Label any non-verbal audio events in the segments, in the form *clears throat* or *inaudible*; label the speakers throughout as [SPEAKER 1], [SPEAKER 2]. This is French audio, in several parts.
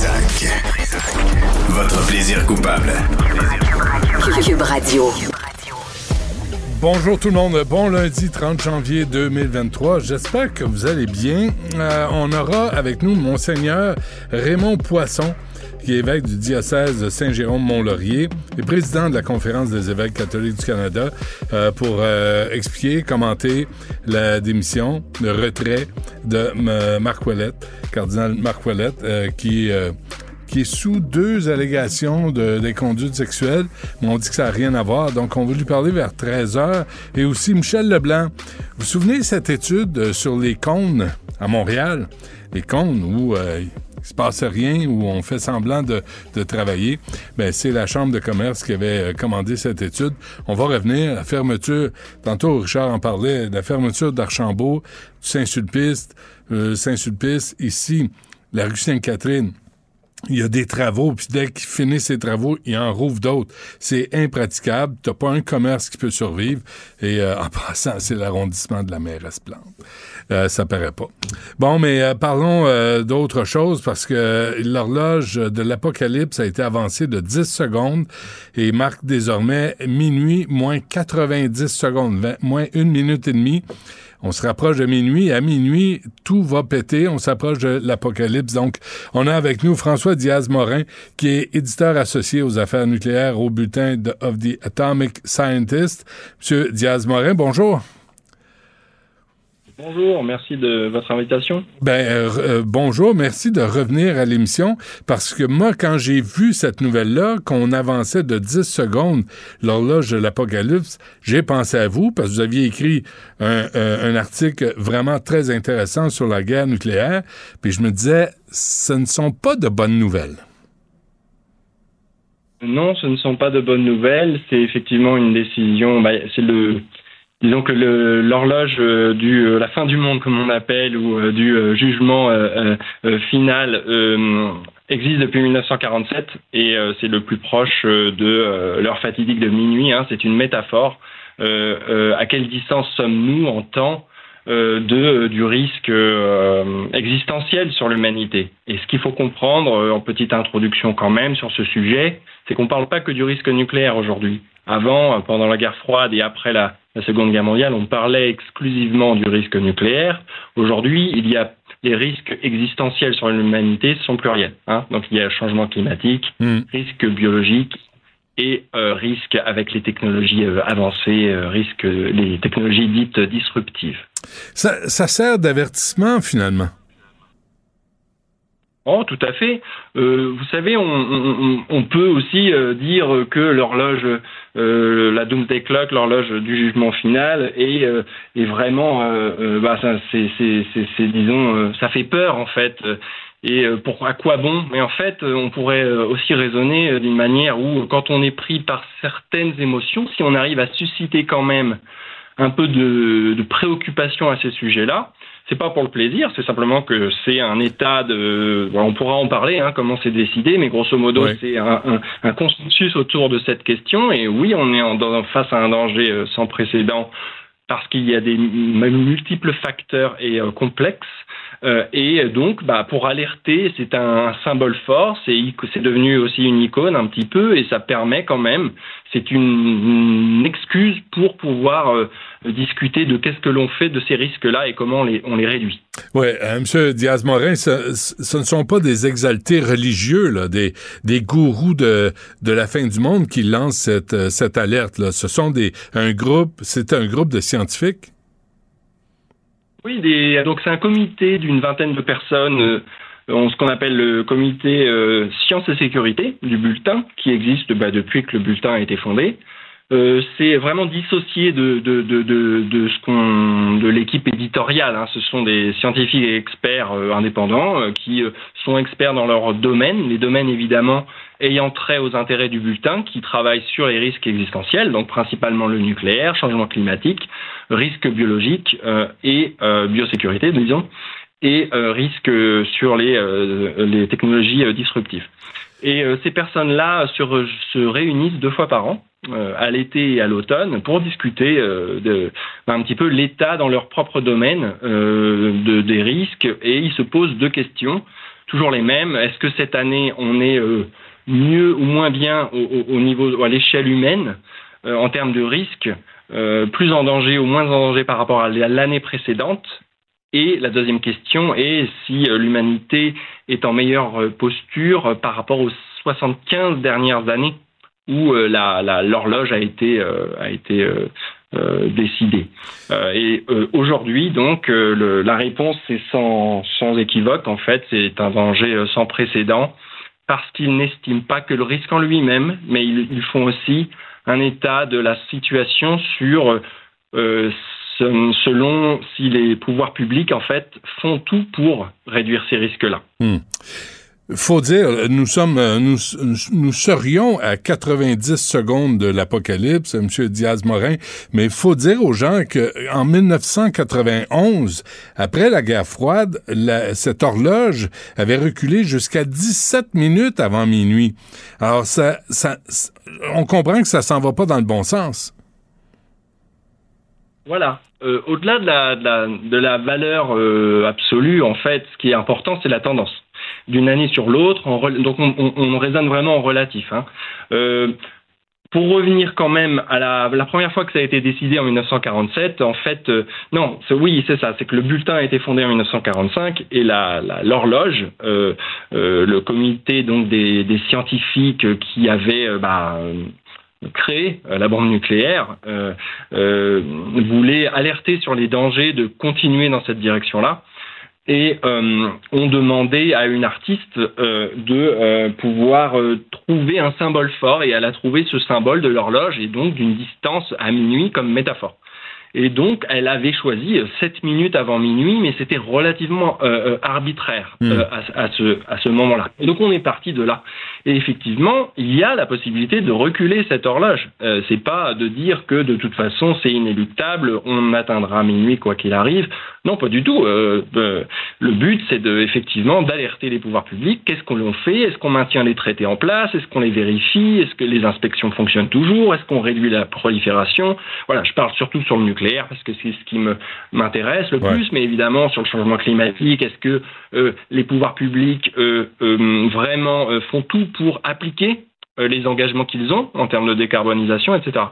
[SPEAKER 1] Trisac. Votre plaisir coupable.
[SPEAKER 2] Cube Radio.
[SPEAKER 3] Bonjour tout le monde, bon lundi 30 janvier 2023, j'espère que vous allez bien. Euh, on aura avec nous Monseigneur Raymond Poisson, qui est évêque du diocèse de Saint-Jérôme-Mont-Laurier et président de la Conférence des évêques catholiques du Canada, euh, pour euh, expliquer, commenter la démission, le retrait de euh, Marc Ouellette, cardinal Marc Ouellette, euh, qui... euh, qui est sous deux allégations de, d'inconduite sexuelle, mais on dit que ça n'a rien à voir. Donc, on va lui parler vers 13 heures. Et aussi, Michel Leblanc. Vous vous souvenez de cette étude euh, sur les cônes à Montréal? Les cônes où euh, il se passe rien, où on fait semblant de, travailler. Ben, c'est la Chambre de commerce qui avait euh, commandé cette étude. On va revenir. La fermeture, tantôt Richard en parlait, la fermeture d'Archambault, Saint-Sulpice, euh, Saint-Sulpice, ici, la rue Sainte-Catherine il y a des travaux, puis dès qu'ils finissent ces travaux, ils en rouvrent d'autres. C'est impraticable. T'as pas un commerce qui peut survivre. Et euh, en *laughs* passant, c'est l'arrondissement de la mairesse Plante. Euh, ça paraît pas. Bon, mais euh, parlons euh, d'autre chose parce que l'horloge de l'apocalypse a été avancée de 10 secondes et marque désormais minuit moins 90 secondes, 20 moins une minute et demie. On se rapproche de minuit. À minuit, tout va péter. On s'approche de l'apocalypse. Donc, on a avec nous François Diaz-Morin, qui est éditeur associé aux affaires nucléaires au bulletin de, of the Atomic Scientist. Monsieur Diaz-Morin, bonjour.
[SPEAKER 4] Bonjour, merci de votre invitation.
[SPEAKER 3] Ben euh, euh, bonjour, merci de revenir à l'émission parce que moi quand j'ai vu cette nouvelle-là qu'on avançait de 10 secondes l'horloge de l'apocalypse, j'ai pensé à vous parce que vous aviez écrit un, un, un article vraiment très intéressant sur la guerre nucléaire, puis je me disais ce ne sont pas de bonnes nouvelles.
[SPEAKER 4] Non, ce ne sont pas de bonnes nouvelles. C'est effectivement une décision. Bah, c'est le, disons que l'horloge euh, du euh, la fin du monde, comme on appelle, ou euh, du jugement final existe depuis 1947 et c'est le plus proche de l'heure fatidique de minuit. Hein, c'est une métaphore. À quelle distance sommes-nous en temps de, du risque existentiel sur l'humanité? Et ce qu'il faut comprendre, en petite introduction quand même sur ce sujet, c'est qu'on ne parle pas que du risque nucléaire aujourd'hui. Avant, pendant la guerre froide et après la, la Seconde Guerre mondiale, on parlait exclusivement du risque nucléaire. Aujourd'hui, il y a les risques existentiels sur l'humanité sont pluriels. Hein. Donc il y a changement climatique,
[SPEAKER 3] Hmm.
[SPEAKER 4] risque biologique et euh, risque avec les technologies euh, avancées, euh, risque les technologies dites disruptives.
[SPEAKER 3] Ça, ça sert d'avertissement finalement.
[SPEAKER 4] Oh, tout à fait. Euh, vous savez, on, peut aussi euh, dire que l'horloge, euh, la Doomsday Clock, l'horloge du jugement final, est, vraiment, bah, ça, c'est, ça fait peur en fait. Et pour à quoi bon? Mais en fait, on pourrait aussi raisonner d'une manière où, quand on est pris par certaines émotions, si on arrive à susciter quand même un peu de, de préoccupation à ces sujets-là, c'est pas pour le plaisir, c'est simplement que c'est un état de. on pourra en parler, hein, comment c'est décidé, mais grosso modo, c'est un, un, un consensus autour de cette question. Et oui, on est en, dans, face à un danger euh, sans précédent parce qu'il y a des multiples facteurs et euh, complexes. Euh, et donc, bah, pour alerter, c'est un symbole fort. C'est devenu aussi une icône un petit peu, et ça permet quand même. C'est une, une excuse pour pouvoir euh, discuter de qu'est-ce que l'on fait de ces risques-là et comment on les, on les réduit.
[SPEAKER 3] Oui, M. Diaz-Morin, ce, ce, ne sont pas des exaltés religieux, là, des, des gourous de, de la fin du monde qui lancent cette, cette alerte-là. Ce sont des, un groupe, c'est un groupe de scientifiques?
[SPEAKER 4] Oui, des, donc c'est un comité d'une vingtaine de personnes, euh, ce qu'on appelle le comité euh, sciences et sécurité du bulletin, qui existe bah, depuis que le bulletin a été fondé. Euh, c'est vraiment dissocié de, de, de, de, de ce qu'on de l'équipe éditoriale. Hein. Ce sont des scientifiques et experts euh, indépendants euh, qui sont experts dans leur domaine, les domaines évidemment ayant trait aux intérêts du bulletin, qui travaillent sur les risques existentiels, donc principalement le nucléaire, changement climatique, risques biologiques et biosécurité, disons, et risques sur les, les technologies disruptives. Et ces personnes-là se, se réunissent deux fois par an à l'été et à l'automne pour discuter euh, de, un petit peu l'état dans leur propre domaine euh, de, des risques et ils se posent deux questions, toujours les mêmes. Est-ce que cette année on est mieux ou moins bien au, au niveau à l'échelle humaine en termes de risques, plus en danger ou moins en danger par rapport à l'année précédente? Et la deuxième question est si l'humanité est en meilleure posture par rapport aux 75 dernières années où euh, l'horloge a été, euh, a été euh, décidée. et aujourd'hui, donc, la réponse est sans, sans équivoque. En fait, c'est un danger sans précédent parce qu'ils n'estiment pas que le risque en lui-même, mais ils, font aussi un état de la situation sur selon si les pouvoirs publics en fait font tout pour réduire ces risques-là.
[SPEAKER 3] Hmm faut dire, nous sommes, nous, nous serions à 90 secondes de l'apocalypse, M. Diaz-Morin, mais faut dire aux gens que en 1991, après la guerre froide, la, cette horloge avait reculé jusqu'à 17 minutes avant minuit. Alors, ça, ça, on comprend que ça s'en va pas dans le bon sens.
[SPEAKER 4] Voilà. Euh, au-delà de la, de, la, de la, valeur euh, absolue, en fait, ce qui est important, c'est la tendance d'une année sur l'autre. Donc on, on, raisonne vraiment en relatif. Hein. Euh, pour revenir quand même à la, première fois que ça a été décidé en 1947, en fait, euh, non, oui, c'est ça, c'est que le bulletin a été fondé en 1945 et l'horloge, la, euh, le comité donc des, des scientifiques qui avaient bah, créé la bombe nucléaire, voulait alerter sur les dangers de continuer dans cette direction-là et euh, ont demandé à une artiste euh, de euh, pouvoir trouver un symbole fort et elle a trouvé ce symbole de l'horloge et donc d'une distance à minuit comme métaphore. Et donc, elle avait choisi 7 minutes avant minuit, mais c'était relativement arbitraire hmm. à, à, ce, à ce moment-là. Et donc, on est parti de là. Et effectivement, il y a la possibilité de reculer cette horloge. Euh, c'est pas de dire que de toute façon c'est inéluctable, on atteindra minuit quoi qu'il arrive. Non, pas du tout. Euh, le but, c'est de effectivement d'alerter les pouvoirs publics. Qu'est-ce qu'on fait? Est-ce qu'on maintient les traités en place? Est-ce qu'on les vérifie? Est-ce que les inspections fonctionnent toujours? Est-ce qu'on réduit la prolifération? Voilà, je parle surtout sur le nucléaire parce que c'est ce qui me m'intéresse le plus, mais évidemment sur le changement climatique, est-ce que euh, les pouvoirs publics euh, euh, vraiment font tout pour appliquer les engagements qu'ils ont en termes de décarbonisation, etc.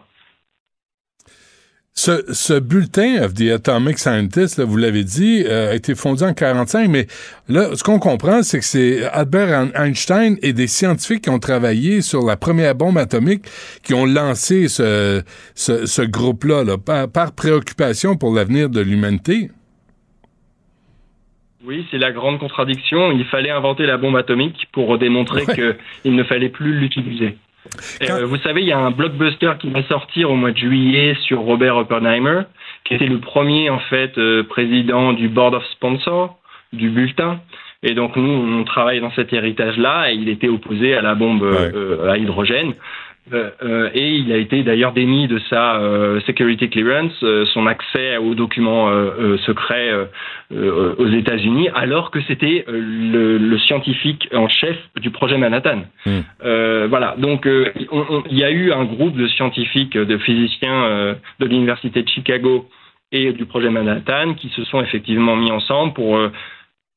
[SPEAKER 3] Ce, bulletin of the Atomic Scientist, vous l'avez dit, a été fondé en 45, mais là, ce qu'on comprend, c'est que c'est Albert Einstein et des scientifiques qui ont travaillé sur la première bombe atomique qui ont lancé ce, ce, groupe-là, là, par, par préoccupation pour l'avenir de l'humanité.
[SPEAKER 4] Oui, c'est la grande contradiction. Il fallait inventer la bombe atomique pour démontrer qu'il ne fallait plus l'utiliser. Euh, vous savez, il y a un blockbuster qui va sortir au mois de juillet sur Robert Oppenheimer, qui était le premier en fait euh, président du board of sponsors du bulletin. Et donc nous, on travaille dans cet héritage-là, et il était opposé à la bombe euh, à hydrogène. Euh, euh, et il a été d'ailleurs démis de sa euh, security clearance, son accès aux documents secrets aux États-Unis, alors que c'était le, scientifique en chef du projet Manhattan. Hmm. voilà, donc il y a eu un groupe de scientifiques, de physiciens de l'université de Chicago et du projet Manhattan qui se sont effectivement mis ensemble pour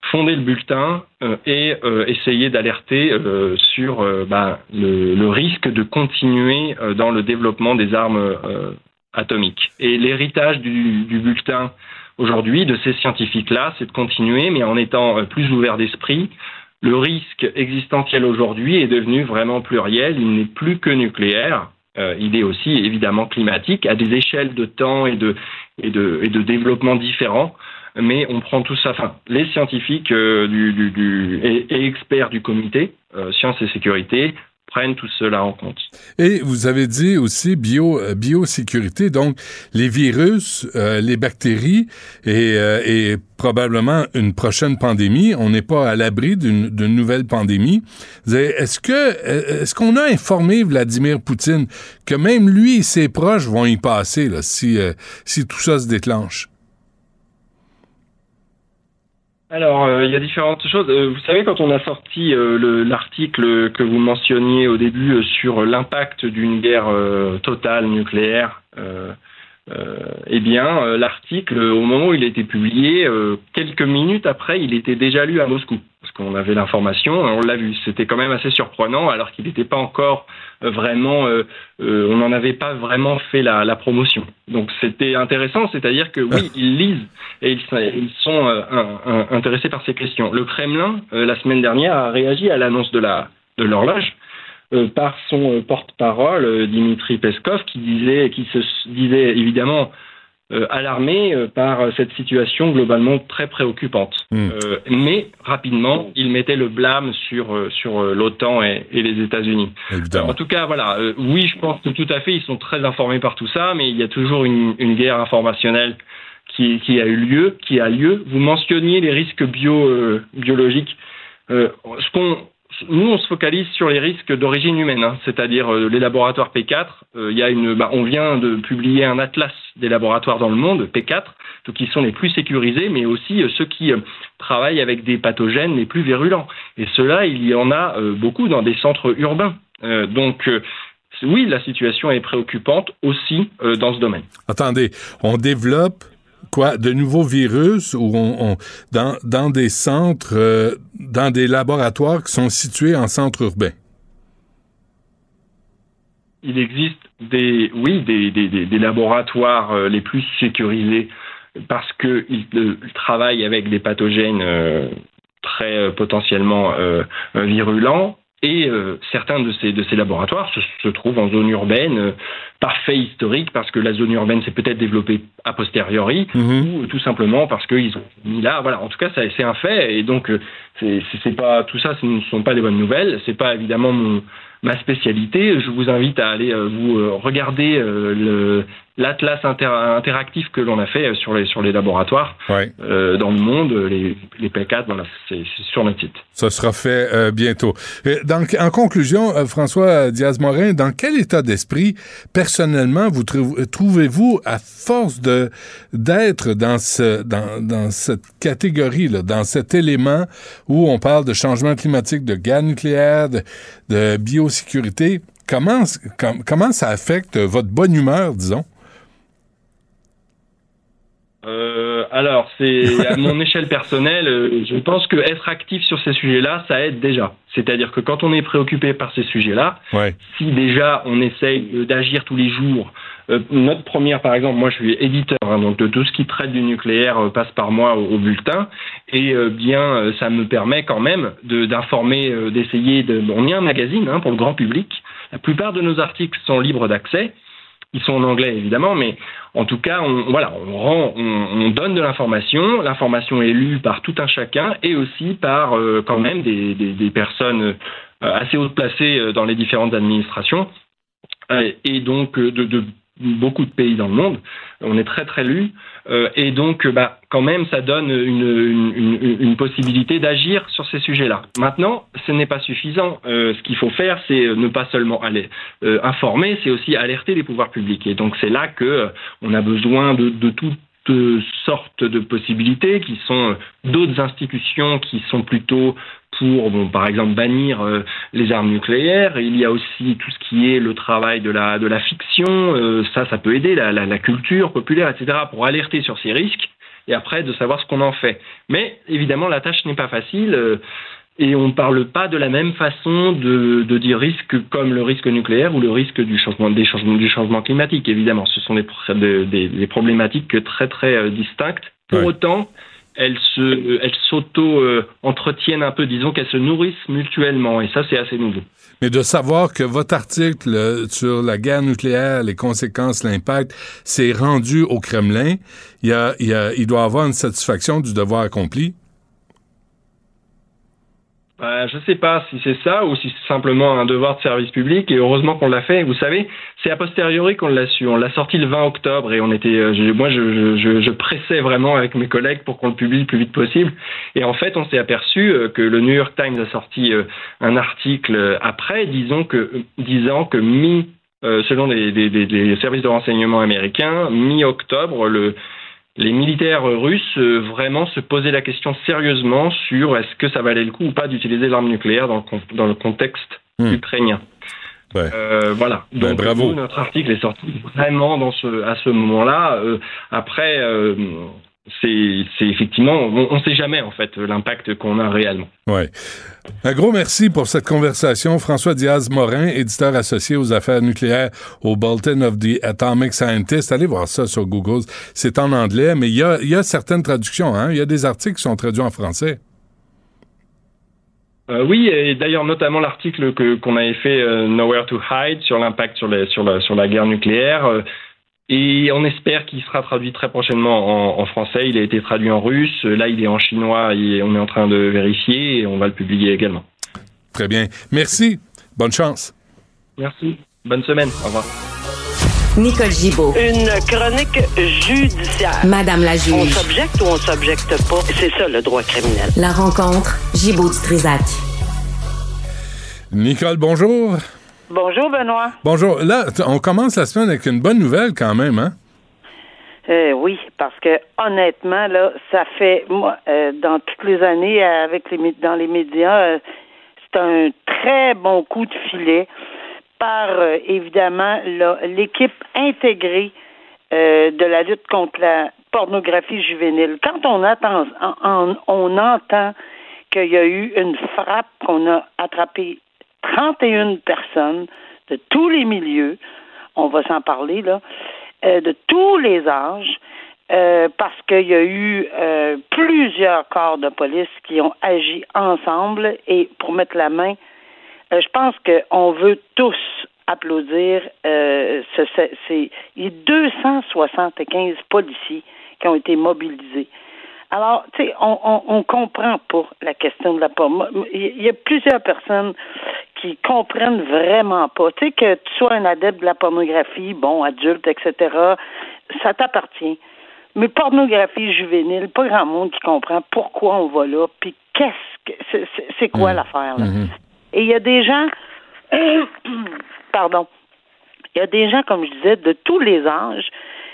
[SPEAKER 4] fonder le bulletin euh, et euh, essayer d'alerter euh, sur bah, le, risque de continuer dans le développement des armes atomique. Et l'héritage du, du bulletin aujourd'hui de ces scientifiques-là, c'est de continuer, mais en étant plus ouvert d'esprit. Le risque existentiel aujourd'hui est devenu vraiment pluriel, il n'est plus que nucléaire. Euh, il est aussi évidemment climatique à des échelles de temps et de, et de, et de développement différents. Mais on prend tout ça, enfin, les scientifiques euh, du, du, du, et, et, experts du comité euh, sciences et sécurité prennent tout cela en compte.
[SPEAKER 3] Et vous avez dit aussi bio, euh, biosécurité, donc les virus, euh, les bactéries et, euh, et, probablement une prochaine pandémie. On n'est pas à l'abri d'une nouvelle pandémie. Est-ce que est-ce qu'on a informé Vladimir Poutine que même lui et ses proches vont y passer là, si, si tout ça se déclenche?
[SPEAKER 4] Alors, euh, il y a différentes choses. Euh, vous savez, quand on a sorti euh, l'article que vous mentionniez au début sur l'impact d'une guerre totale nucléaire, eh bien, l'article, au moment où il a été publié, quelques minutes après, il était déjà lu à Moscou parce qu'on avait l'information, on l'a vu. C'était quand même assez surprenant, alors qu'il n'était pas encore euh, vraiment, euh, euh, on n'en avait pas vraiment fait la, la promotion. Donc c'était intéressant, c'est-à-dire que oui, ils lisent et ils, ils sont euh, un, un, intéressés par ces questions. Le Kremlin, la semaine dernière, a réagi à l'annonce de la de l'horloge par son porte-parole Dimitri Peskov, qui disait, qui se disait évidemment euh, alarmé euh, par cette situation globalement très préoccupante.
[SPEAKER 3] Mm.
[SPEAKER 4] Euh, mais rapidement, il mettait le blâme sur, euh, sur l'OTAN et, et, les États-Unis. En tout cas, voilà, oui, je pense que tout à fait, ils sont très informés par tout ça, mais il y a toujours une, une guerre informationnelle qui, qui, a eu lieu, qui a lieu. Vous mentionniez les risques bio, biologiques. ce qu'on nous, on se focalise sur les risques d'origine humaine, hein, c'est-à-dire euh, les laboratoires P4. Euh, y a une, bah, on vient de publier un atlas des laboratoires dans le monde, P4, donc qui sont les plus sécurisés, mais aussi euh, ceux qui travaillent avec des pathogènes les plus virulents. Et cela, il y en a beaucoup dans des centres urbains. donc, oui, la situation est préoccupante aussi dans ce domaine.
[SPEAKER 3] Attendez, on développe quoi de nouveaux virus on, euh, dans des laboratoires qui sont situés en centre urbain?
[SPEAKER 4] Il existe des, laboratoires euh, les plus sécurisés parce qu'ils euh, travaillent avec des pathogènes très potentiellement virulents et certains de ces, laboratoires se, trouvent en zone urbaine, par fait historique, parce que la zone urbaine s'est peut-être développée a posteriori,
[SPEAKER 3] Mhm.
[SPEAKER 4] mmh. ou tout simplement parce qu'ils ont mis là. Voilà, en tout cas, c'est un fait, et donc euh, c'est pas tout ça, ce ne sont pas des bonnes nouvelles. C'est pas évidemment mon, ma spécialité. Je vous invite à aller euh, vous euh, regarder euh, le l'atlas inter interactif que l'on a fait sur les sur les laboratoires
[SPEAKER 3] ouais.
[SPEAKER 4] euh, dans le monde, les, les P4, voilà, c'est sur notre site.
[SPEAKER 3] Ça sera fait euh, bientôt. Donc, en conclusion, euh, François Diaz-Morin, dans quel état d'esprit, personnellement, vous trouvez-vous à force de d'être dans ce dans, dans cette catégorie là, dans cet élément où on parle de changement climatique, de guerre nucléaire, de, de biosécurité? Comment, com comment ça affecte votre bonne humeur, disons?
[SPEAKER 4] Euh, alors, c'est *laughs* à mon échelle personnelle, euh, je pense que être actif sur ces sujets-là, ça aide déjà. C'est-à-dire que quand on est préoccupé par ces sujets-là,
[SPEAKER 3] ouais.
[SPEAKER 4] si déjà on essaye d'agir tous les jours, euh, notre première, par exemple, moi je suis éditeur, hein, donc de tout ce qui traite du nucléaire euh, passe par moi au, au bulletin, et bien ça me permet quand même d'informer, d'essayer de. On est un magazine hein, pour le grand public. La plupart de nos articles sont libres d'accès. Ils sont en anglais évidemment, mais en tout cas, on, voilà, on, donne de l'information. L'information est lue par tout un chacun et aussi par euh, quand même des, personnes euh, assez haut placées euh, dans les différentes administrations et donc de, de, beaucoup de pays dans le monde. On est très très lu et donc bah, quand même ça donne une, une, une possibilité d'agir sur ces sujets-là. Maintenant, ce n'est pas suffisant. Euh, ce qu'il faut faire, c'est ne pas seulement aller euh, informer, c'est aussi alerter les pouvoirs publics. Et donc c'est là que euh, on a besoin de, de toutes sortes de possibilités qui sont d'autres institutions qui sont plutôt pour, bon, par exemple, bannir euh, les armes nucléaires. Il y a aussi tout ce qui est le travail de la, de la fiction. Euh, ça, ça peut aider la, la, la, culture populaire, etc., pour alerter sur ces risques et après de savoir ce qu'on en fait. Mais évidemment, la tâche n'est pas facile. Euh, et on ne parle pas de la même façon de, de, dire risque comme le risque nucléaire ou le risque du changement, des changements, du changement climatique. Évidemment, ce sont des, des, des problématiques très très distinctes. Pour
[SPEAKER 3] Ouais.
[SPEAKER 4] autant, elles se, elles s'auto euh, entretiennent un peu, disons qu'elles se nourrissent mutuellement, et ça c'est assez nouveau.
[SPEAKER 3] Mais de savoir que votre article euh, sur la guerre nucléaire, les conséquences, l'impact, s'est rendu au Kremlin, il, y il, y a, il doit avoir une satisfaction du devoir accompli.
[SPEAKER 4] Euh, je ne sais pas si c'est ça ou si c'est simplement un devoir de service public et heureusement qu'on l'a fait. Vous savez, c'est a posteriori qu'on l'a su. On l'a sorti le 20 octobre et on était, euh, moi, je, je, je pressais vraiment avec mes collègues pour qu'on le publie le plus vite possible. Et en fait, on s'est aperçu euh, que le New York Times a sorti euh, un article euh, après, disons que, disant que mi, selon les, les- les services de renseignement américains, mi-octobre, le les militaires russes euh, vraiment se posaient la question sérieusement sur est-ce que ça valait le coup ou pas d'utiliser l'arme nucléaire dans le, con- dans le contexte
[SPEAKER 3] Hmm.
[SPEAKER 4] ukrainien.
[SPEAKER 3] Ouais.
[SPEAKER 4] Euh, voilà.
[SPEAKER 3] Ben,
[SPEAKER 4] Donc
[SPEAKER 3] bravo.
[SPEAKER 4] notre article est sorti vraiment dans ce, à ce moment-là. Euh, après, euh, c'est effectivement, on ne sait jamais en fait l'impact qu'on a réellement.
[SPEAKER 3] Ouais. Un gros merci pour cette conversation. François Diaz-Morin, éditeur associé aux affaires nucléaires au Bulletin of the Atomic Scientist. Allez voir ça sur Google. C'est en anglais, mais il y a, y a certaines traductions. Hein? Il y a des articles qui sont traduits en français.
[SPEAKER 4] Euh, oui, et d'ailleurs notamment l'article qu'on avait fait euh, Nowhere to Hide sur l'impact sur, la, sur la guerre nucléaire. euh, et on espère qu'il sera traduit très prochainement en, en français. Il a été traduit en russe. Là, il est en chinois et on est en train de vérifier et on va le publier également.
[SPEAKER 3] Très bien. Merci. Bonne chance.
[SPEAKER 4] Merci. Bonne semaine. Au revoir.
[SPEAKER 2] Nicole Gibaud.
[SPEAKER 5] Une chronique judiciaire.
[SPEAKER 2] Madame la
[SPEAKER 5] On
[SPEAKER 2] juge.
[SPEAKER 5] s'objecte ou on s'objecte pas? C'est ça le droit criminel.
[SPEAKER 2] La rencontre, Gibaud du Trisac.
[SPEAKER 3] Nicole, bonjour.
[SPEAKER 5] Bonjour, Benoît.
[SPEAKER 3] Bonjour. Là, on commence la semaine avec une bonne nouvelle quand même, hein?
[SPEAKER 5] Euh, oui, parce que honnêtement, là, ça fait moi euh, dans toutes les années avec les dans les médias, euh, c'est un très bon coup de filet par évidemment l'équipe intégrée de la lutte contre la pornographie juvénile. Quand on attend, en- en- on entend qu'il y a eu une frappe, qu'on a attrapé 31 personnes de tous les milieux, on va s'en parler là, euh, de tous les âges, euh, parce qu'il y a eu euh, plusieurs corps de police qui ont agi ensemble et pour mettre la main, je pense qu'on veut tous applaudir ce, ce- ces les 275 policiers qui ont été mobilisés. Alors, tu sais, on, on, on comprend pas la question de la porno. Il y a plusieurs personnes qui comprennent vraiment pas. Tu sais, que tu sois un adepte de la pornographie, bon, adulte, etc., ça t'appartient. Mais pornographie juvénile, pas grand monde qui comprend pourquoi on va là, puis qu'est-ce que c'est- quoi l'affaire là? Et il y a des gens, *coughs* pardon, il y a des gens, comme je disais, de tous les âges.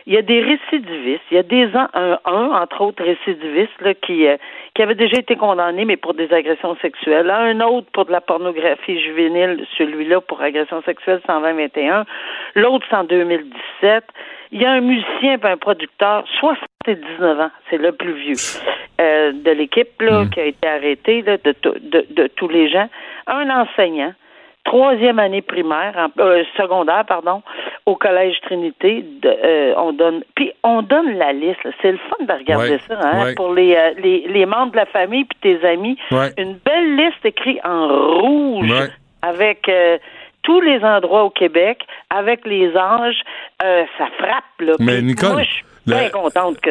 [SPEAKER 5] Il y a des récidivistes. Il y a des un, un, un, entre autres récidivistes là, qui, euh, qui avaient déjà été condamnés, mais pour des agressions sexuelles. Un autre pour de la pornographie juvénile, celui-là pour agression sexuelle 120-21. L'autre, c'est en 2017. Il y a un musicien et un producteur, 79 ans, c'est le plus vieux euh, de l'équipe là, qui a été arrêté là, de, to- de, de tous les gens. Un enseignant, troisième année primaire, en- euh, secondaire, pardon, au collège Trinité. de- euh, on donne, puis on donne la liste. C'est le fun de regarder
[SPEAKER 3] Ouais,
[SPEAKER 5] ça, hein,
[SPEAKER 3] ouais.
[SPEAKER 5] pour les, euh, les les membres de la famille puis tes amis.
[SPEAKER 3] Ouais.
[SPEAKER 5] Une belle liste écrite en rouge avec tous les endroits au Québec, avec les. Euh, ça frappe là.
[SPEAKER 3] Mais Nicole,
[SPEAKER 5] moi, je suis
[SPEAKER 3] le-
[SPEAKER 5] bien contente que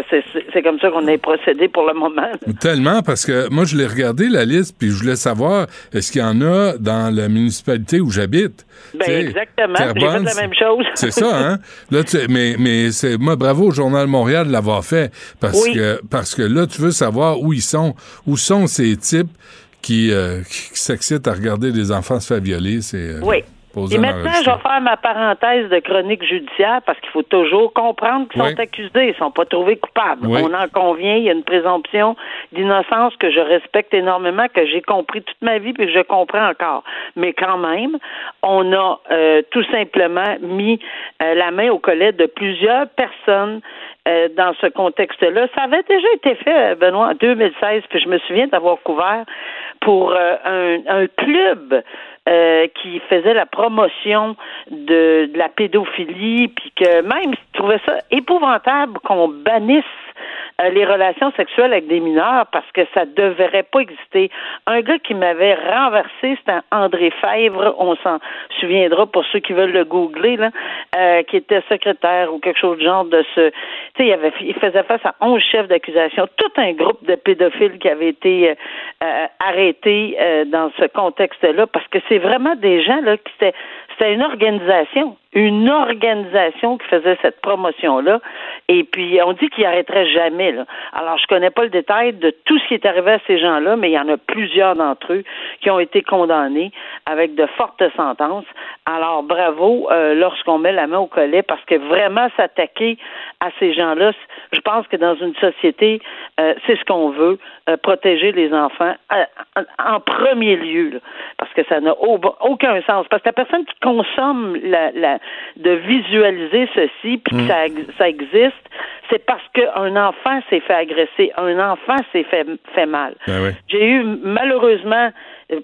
[SPEAKER 5] c'est comme ça qu'on ait procédé pour le moment. *laughs*
[SPEAKER 3] Tellement, parce que moi, je l'ai regardé, la liste, puis je voulais savoir, est-ce qu'il y en a dans la municipalité où j'habite?
[SPEAKER 5] Ben, exactement. J'ai fait la même chose.
[SPEAKER 3] C'est ça, hein? *laughs* Là, tu, mais mais c'est moi, bravo au Journal Montréal de l'avoir fait, parce
[SPEAKER 5] Oui.
[SPEAKER 3] que parce que là, tu veux savoir où ils sont, où sont ces types qui, euh, qui, qui s'excitent à regarder des enfants se faire violer. C'est euh,
[SPEAKER 5] Oui. Et
[SPEAKER 3] en
[SPEAKER 5] maintenant, je vais faire ma parenthèse de chronique judiciaire parce qu'il faut toujours comprendre qu'ils
[SPEAKER 3] Oui.
[SPEAKER 5] sont accusés, ils sont pas trouvés coupables.
[SPEAKER 3] Oui.
[SPEAKER 5] On en convient, il y a une présomption d'innocence que je respecte énormément, que j'ai compris toute ma vie puis que je comprends encore. Mais quand même, on a euh, tout simplement mis euh, la main au collet de plusieurs personnes euh, dans ce contexte-là. Ça avait déjà été fait, euh, Benoît, en 2016, puis je me souviens d'avoir couvert pour un, un club euh, qui faisait la promotion de, de la pédophilie, puis que même s'il trouvait ça épouvantable qu'on bannisse euh, les relations sexuelles avec des mineurs parce que ça devrait pas exister. Un gars qui m'avait renversé, c'était André Fèvre, on s'en souviendra pour ceux qui veulent le googler, là, euh, qui était secrétaire ou quelque chose de genre de ce. Tu sais, il, avait, il faisait face à 11 chefs d'accusation, tout un groupe de pédophiles qui avait été euh, arrêtés dans ce contexte-là parce que c'est vraiment des gens là qui c'était une organisation, une organisation qui faisait cette promotion-là. Et puis, on dit qu'il arrêterait jamais. Là. Alors, je connais pas le détail de tout ce qui est arrivé à ces gens-là, mais il y en a plusieurs d'entre eux qui ont été condamnés avec de fortes sentences. Alors, bravo euh, lorsqu'on met la main au collet, parce que vraiment s'attaquer à ces gens-là, je pense que dans une société, euh, c'est ce qu'on veut, euh, protéger les enfants en premier lieu, parce que ça n'a aucun sens. Parce que la personne qui consomme la, la, de visualiser ceci, puis que mm. ça, ça existe, c'est parce qu'un enfant s'est fait agresser, un enfant s'est fait, fait mal.
[SPEAKER 3] Ben
[SPEAKER 5] J'ai eu malheureusement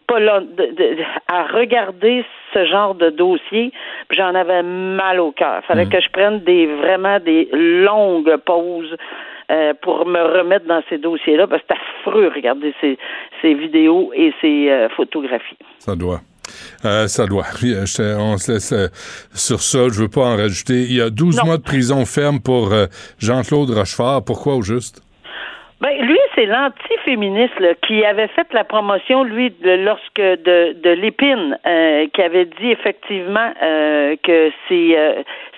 [SPEAKER 5] pas à regarder ce genre de dossier, j'en avais mal au cœur. Fallait mm. que je prenne des vraiment des longues pauses euh, pour me remettre dans ces dossiers-là, parce que c'est affreux regarder ces, ces vidéos et ces euh, photographies.
[SPEAKER 3] Ça doit. Euh, ça doit. *laughs* on se laisse euh, sur ça. Je veux pas en rajouter. Il y a 12 mois de prison ferme pour euh, Jean-Claude Rochefort. Pourquoi au juste?
[SPEAKER 5] Ben, lui, c'est l'antiféministe qui avait fait la promotion, lui, lorsque de, de Lépine, qui avait dit effectivement que ces,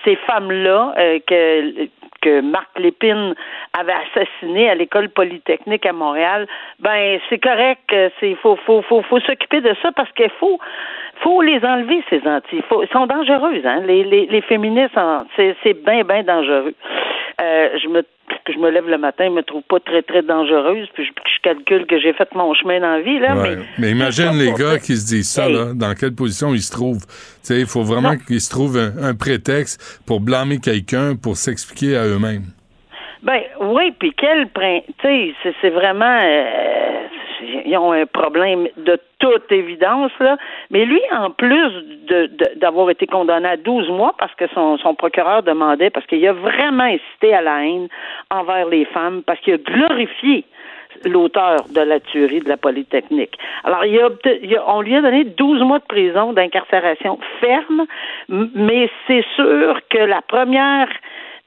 [SPEAKER 5] ces femmes-là, que que Marc Lépine avait assassiné à l'école polytechnique à Montréal, ben c'est correct, c'est faut faut faut faut s'occuper de ça parce qu'il faut faut les enlever ces anti, faut, ils sont dangereuses hein, les les, les féministes c'est c'est bien bien dangereux. Euh, je me que je me lève le matin, je me trouve pas très, très dangereuse, puis je, calcule que j'ai fait mon chemin dans la vie, là.
[SPEAKER 3] Mais, imagine les gars qui se disent ça, là, dans quelle position ils se trouvent. Il faut vraiment qu'ils se trouvent un, prétexte pour blâmer quelqu'un, pour s'expliquer à eux-mêmes.
[SPEAKER 5] Ben oui, puis quel tu sais, c'est vraiment euh, ils ont un problème de toute évidence là. Mais lui, en plus de d'avoir été condamné à 12 mois parce que son, son procureur demandait, parce qu'il a vraiment incité à la haine envers les femmes, parce qu'il a glorifié l'auteur de la tuerie de la Polytechnique. Alors, il a, on lui a donné 12 mois de prison d'incarcération ferme, mais c'est sûr que la première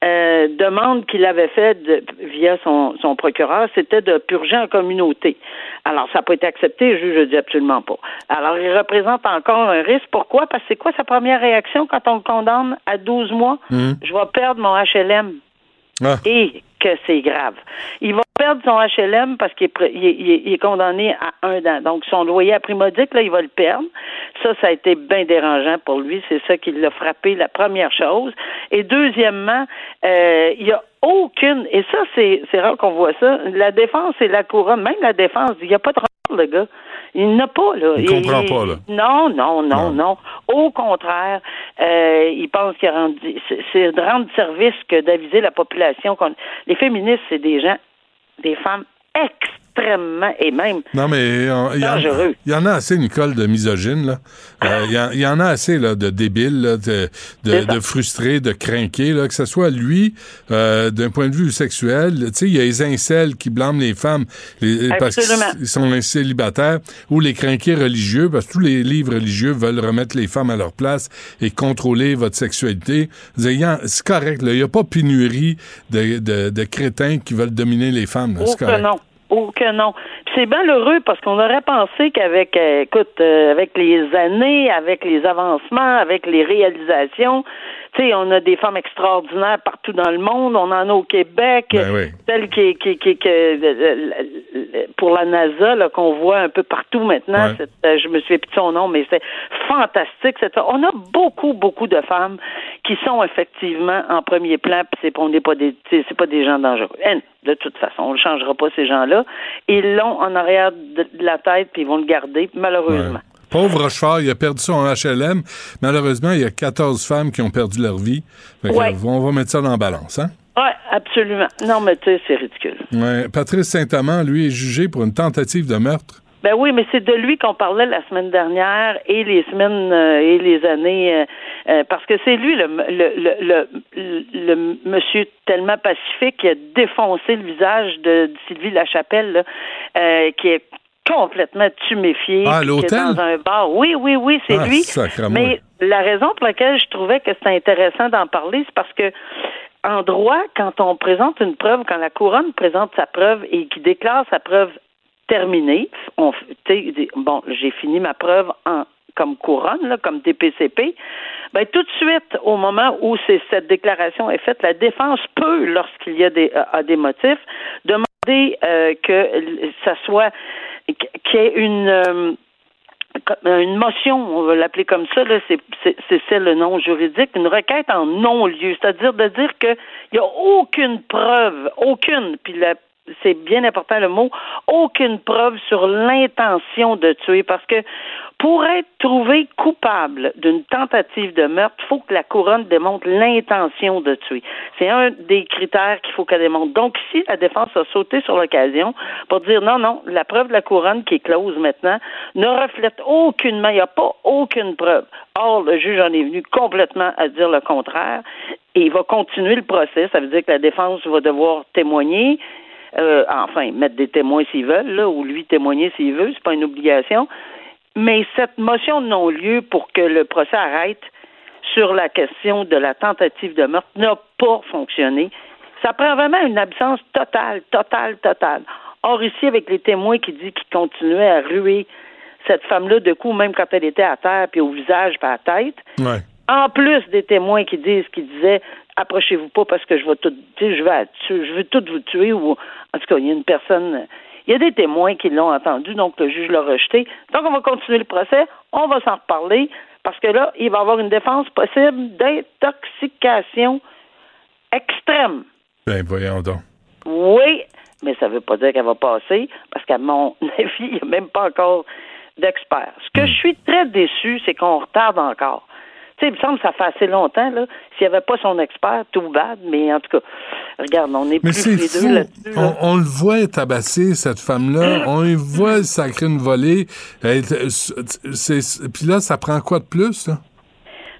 [SPEAKER 5] euh, demande qu'il avait faite via son, son procureur, c'était de purger en communauté. Alors, ça n'a pas été accepté, le juge a dit absolument pas. Alors, il représente encore un risque. Pourquoi? Parce que c'est quoi sa première réaction quand on le condamne à 12 mois? Mmh. Je vais perdre mon HLM. Ah. Et que c'est grave. Il va perdre son HLM parce qu'il est, condamné à un an. Donc, son loyer à primodique, là, il va le perdre. Ça, ça a été bien dérangeant pour lui. C'est ça qui l'a frappé, la première chose. Et deuxièmement, euh, il y a aucune, et ça, c'est rare qu'on voit ça, la défense et la couronne, même la défense, il n'y a pas de le gars. Il n'a pas, là.
[SPEAKER 3] Il ne comprend pas, là.
[SPEAKER 5] Non, non, non, non. Au contraire, euh, il pense qu'il c'est de rendre service que d'aviser la population. Les féministes, c'est des gens, des femmes extrêmement extrêmement et même
[SPEAKER 3] non, mais il y, en a assez, Nicole, de misogynes. Là. Euh, il y, en a assez là, de débiles, là, de, de, frustrés, de crinqués, là, que ce soit lui, euh, d'un point de vue sexuel. Il y a les incels qui blâment les femmes parce qu'ils sont célibataires, ou les crinqués religieux, parce que tous les livres religieux veulent remettre les femmes à leur place et contrôler votre sexualité. C'est correct. Il n'y a pas pénurie de, de, de, crétins qui veulent dominer les femmes.
[SPEAKER 5] C'est correct. non. Oh que non. C'est malheureux parce qu'on aurait pensé qu'avec, euh, écoute, euh, avec les années, avec les avancements, avec les réalisations, tu sais, on a des femmes extraordinaires partout dans le monde. On en a au Québec.
[SPEAKER 3] Ben
[SPEAKER 5] Celle qui, qui, qui, qui, pour la NASA, là, qu'on voit un peu partout maintenant. Euh, je me souviens plus de son nom, mais c'est fantastique. On a beaucoup, beaucoup de femmes qui sont effectivement en premier plan. Puis c'est, on n'est pas des, c'est pas des gens dangereux. de toute façon, on ne changera pas ces gens-là. Ils l'ont en arrière de la tête, puis ils vont le garder, malheureusement.
[SPEAKER 3] Pauvre Rochefort, il a perdu son HLM. Malheureusement, il y a 14 femmes qui ont perdu leur vie. On va mettre ça dans la balance, hein?
[SPEAKER 5] Oui, absolument. Non, mais tu sais, c'est ridicule.
[SPEAKER 3] Ouais. Patrice Saint-Amand, lui, est jugé pour une tentative de meurtre.
[SPEAKER 5] Ben oui, mais c'est de lui qu'on parlait la semaine dernière et les semaines euh, et les années, euh, euh, parce que c'est lui le, le, le, le, le monsieur tellement pacifique qui a défoncé le visage de, Sylvie Lachapelle, là, euh, qui est complètement tuméfié.
[SPEAKER 3] Ah, l'hôtel?
[SPEAKER 5] Dans un bar. Oui, oui, oui, c'est
[SPEAKER 3] Ah,
[SPEAKER 5] lui. Mais la raison pour laquelle je trouvais que c'était intéressant d'en parler, c'est parce que en droit, quand on présente une preuve, quand la couronne présente sa preuve et qui déclare sa preuve terminée, on, bon, j'ai fini ma preuve en comme couronne, là, comme DPCP, ben tout de suite, au moment où cette déclaration est faite, la défense peut, lorsqu'il y a des, euh, a des motifs, demander euh, que ça soit qu'il y ait une euh, comme une motion, on va l'appeler comme ça, c'est, c'est, le nom juridique, une requête en non-lieu, c'est-à-dire de dire qu'il n'y a aucune preuve, aucune, puis la, c'est bien important le mot, aucune preuve sur l'intention de tuer, parce que pour être trouvé coupable d'une tentative de meurtre, il faut que la couronne démontre l'intention de tuer. C'est un des critères qu'il faut qu'elle démontre. Donc, ici, la défense a sauté sur l'occasion pour dire non, non, la preuve de la couronne qui est close maintenant ne reflète aucunement, il n'y a pas aucune preuve. Or, le juge en est venu complètement à dire le contraire et il va continuer le procès. Ça veut dire que la défense va devoir témoigner. Euh, enfin, mettre des témoins s'ils veulent, là, ou lui témoigner s'il veut, c'est pas une obligation. Mais cette motion de non-lieu pour que le procès arrête sur la question de la tentative de meurtre n'a pas fonctionné. Ça prend vraiment une absence totale, totale, totale. Or, ici, avec les témoins qui disent qu'ils continuaient à ruer cette femme-là de coups, même quand elle était à terre, puis au visage, puis à la tête. En plus des témoins qui disent, qui disaient, approchez-vous pas parce que je vais tout, je vais, je vais tout vous tuer ou, en tout cas, il y a une personne, il y a des témoins qui l'ont entendu, donc le juge l'a rejeté. Donc, on va continuer le procès, on va s'en reparler parce que là, il va y avoir une défense possible d'intoxication extrême.
[SPEAKER 3] Ben, voyons donc.
[SPEAKER 5] Oui, mais ça ne veut pas dire qu'elle va passer, parce qu'à mon *laughs* avis, il n'y a même pas encore d'experts. Ce que je suis très déçu, c'est qu'on retarde encore. Tu sais, il me semble que ça fait assez longtemps, là. S'il n'y avait pas son expert, tout bad, mais en tout cas, regarde, on est
[SPEAKER 3] Mais
[SPEAKER 5] plus les deux là-dessus. là.
[SPEAKER 3] On, on le voit tabasser, cette femme-là. *clears throat* On le voit sacrer une volée. C'est- Puis là, ça prend quoi de plus, là?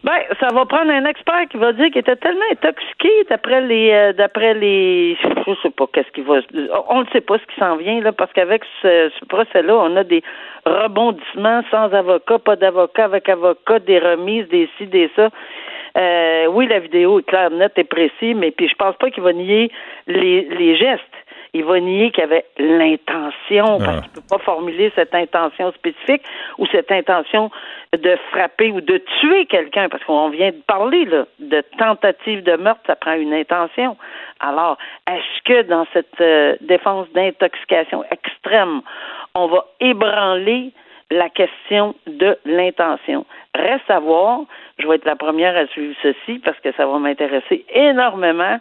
[SPEAKER 5] Ben, ça va prendre un expert qui va dire qu'il était tellement intoxiqué d'après les euh, d'après les je sais pas qu'est-ce qui va on ne sait pas ce qui s'en vient là parce qu'avec ce, ce procès-là, on a des rebondissements sans avocat, pas d'avocat avec avocat, des remises, des ci, des ça. Euh, oui, la vidéo est claire, nette et précise, mais puis je pense pas qu'il va nier les, les gestes. Il va nier qu'il avait l'intention, parce
[SPEAKER 3] Ah.
[SPEAKER 5] qu'il peut pas formuler cette intention spécifique ou cette intention de frapper ou de tuer quelqu'un, parce qu'on vient de parler là, de tentative de meurtre, ça prend une intention. Alors, est-ce que dans cette euh, défense d'intoxication extrême, on va ébranler la question de l'intention. Reste à voir, je vais être la première à suivre ceci parce que ça va m'intéresser énormément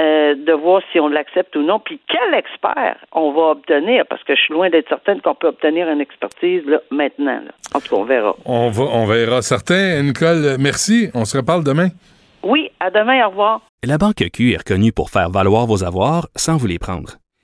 [SPEAKER 5] euh, de voir si on l'accepte ou non, puis quel expert on va obtenir, parce que je suis loin d'être certaine qu'on peut obtenir une expertise là, maintenant. là. En tout cas, on verra.
[SPEAKER 3] On, va, on verra certains. Nicole, merci. On se reparle demain.
[SPEAKER 5] Oui, à demain, au revoir.
[SPEAKER 6] La Banque Q est reconnue pour faire valoir vos avoirs sans vous les prendre.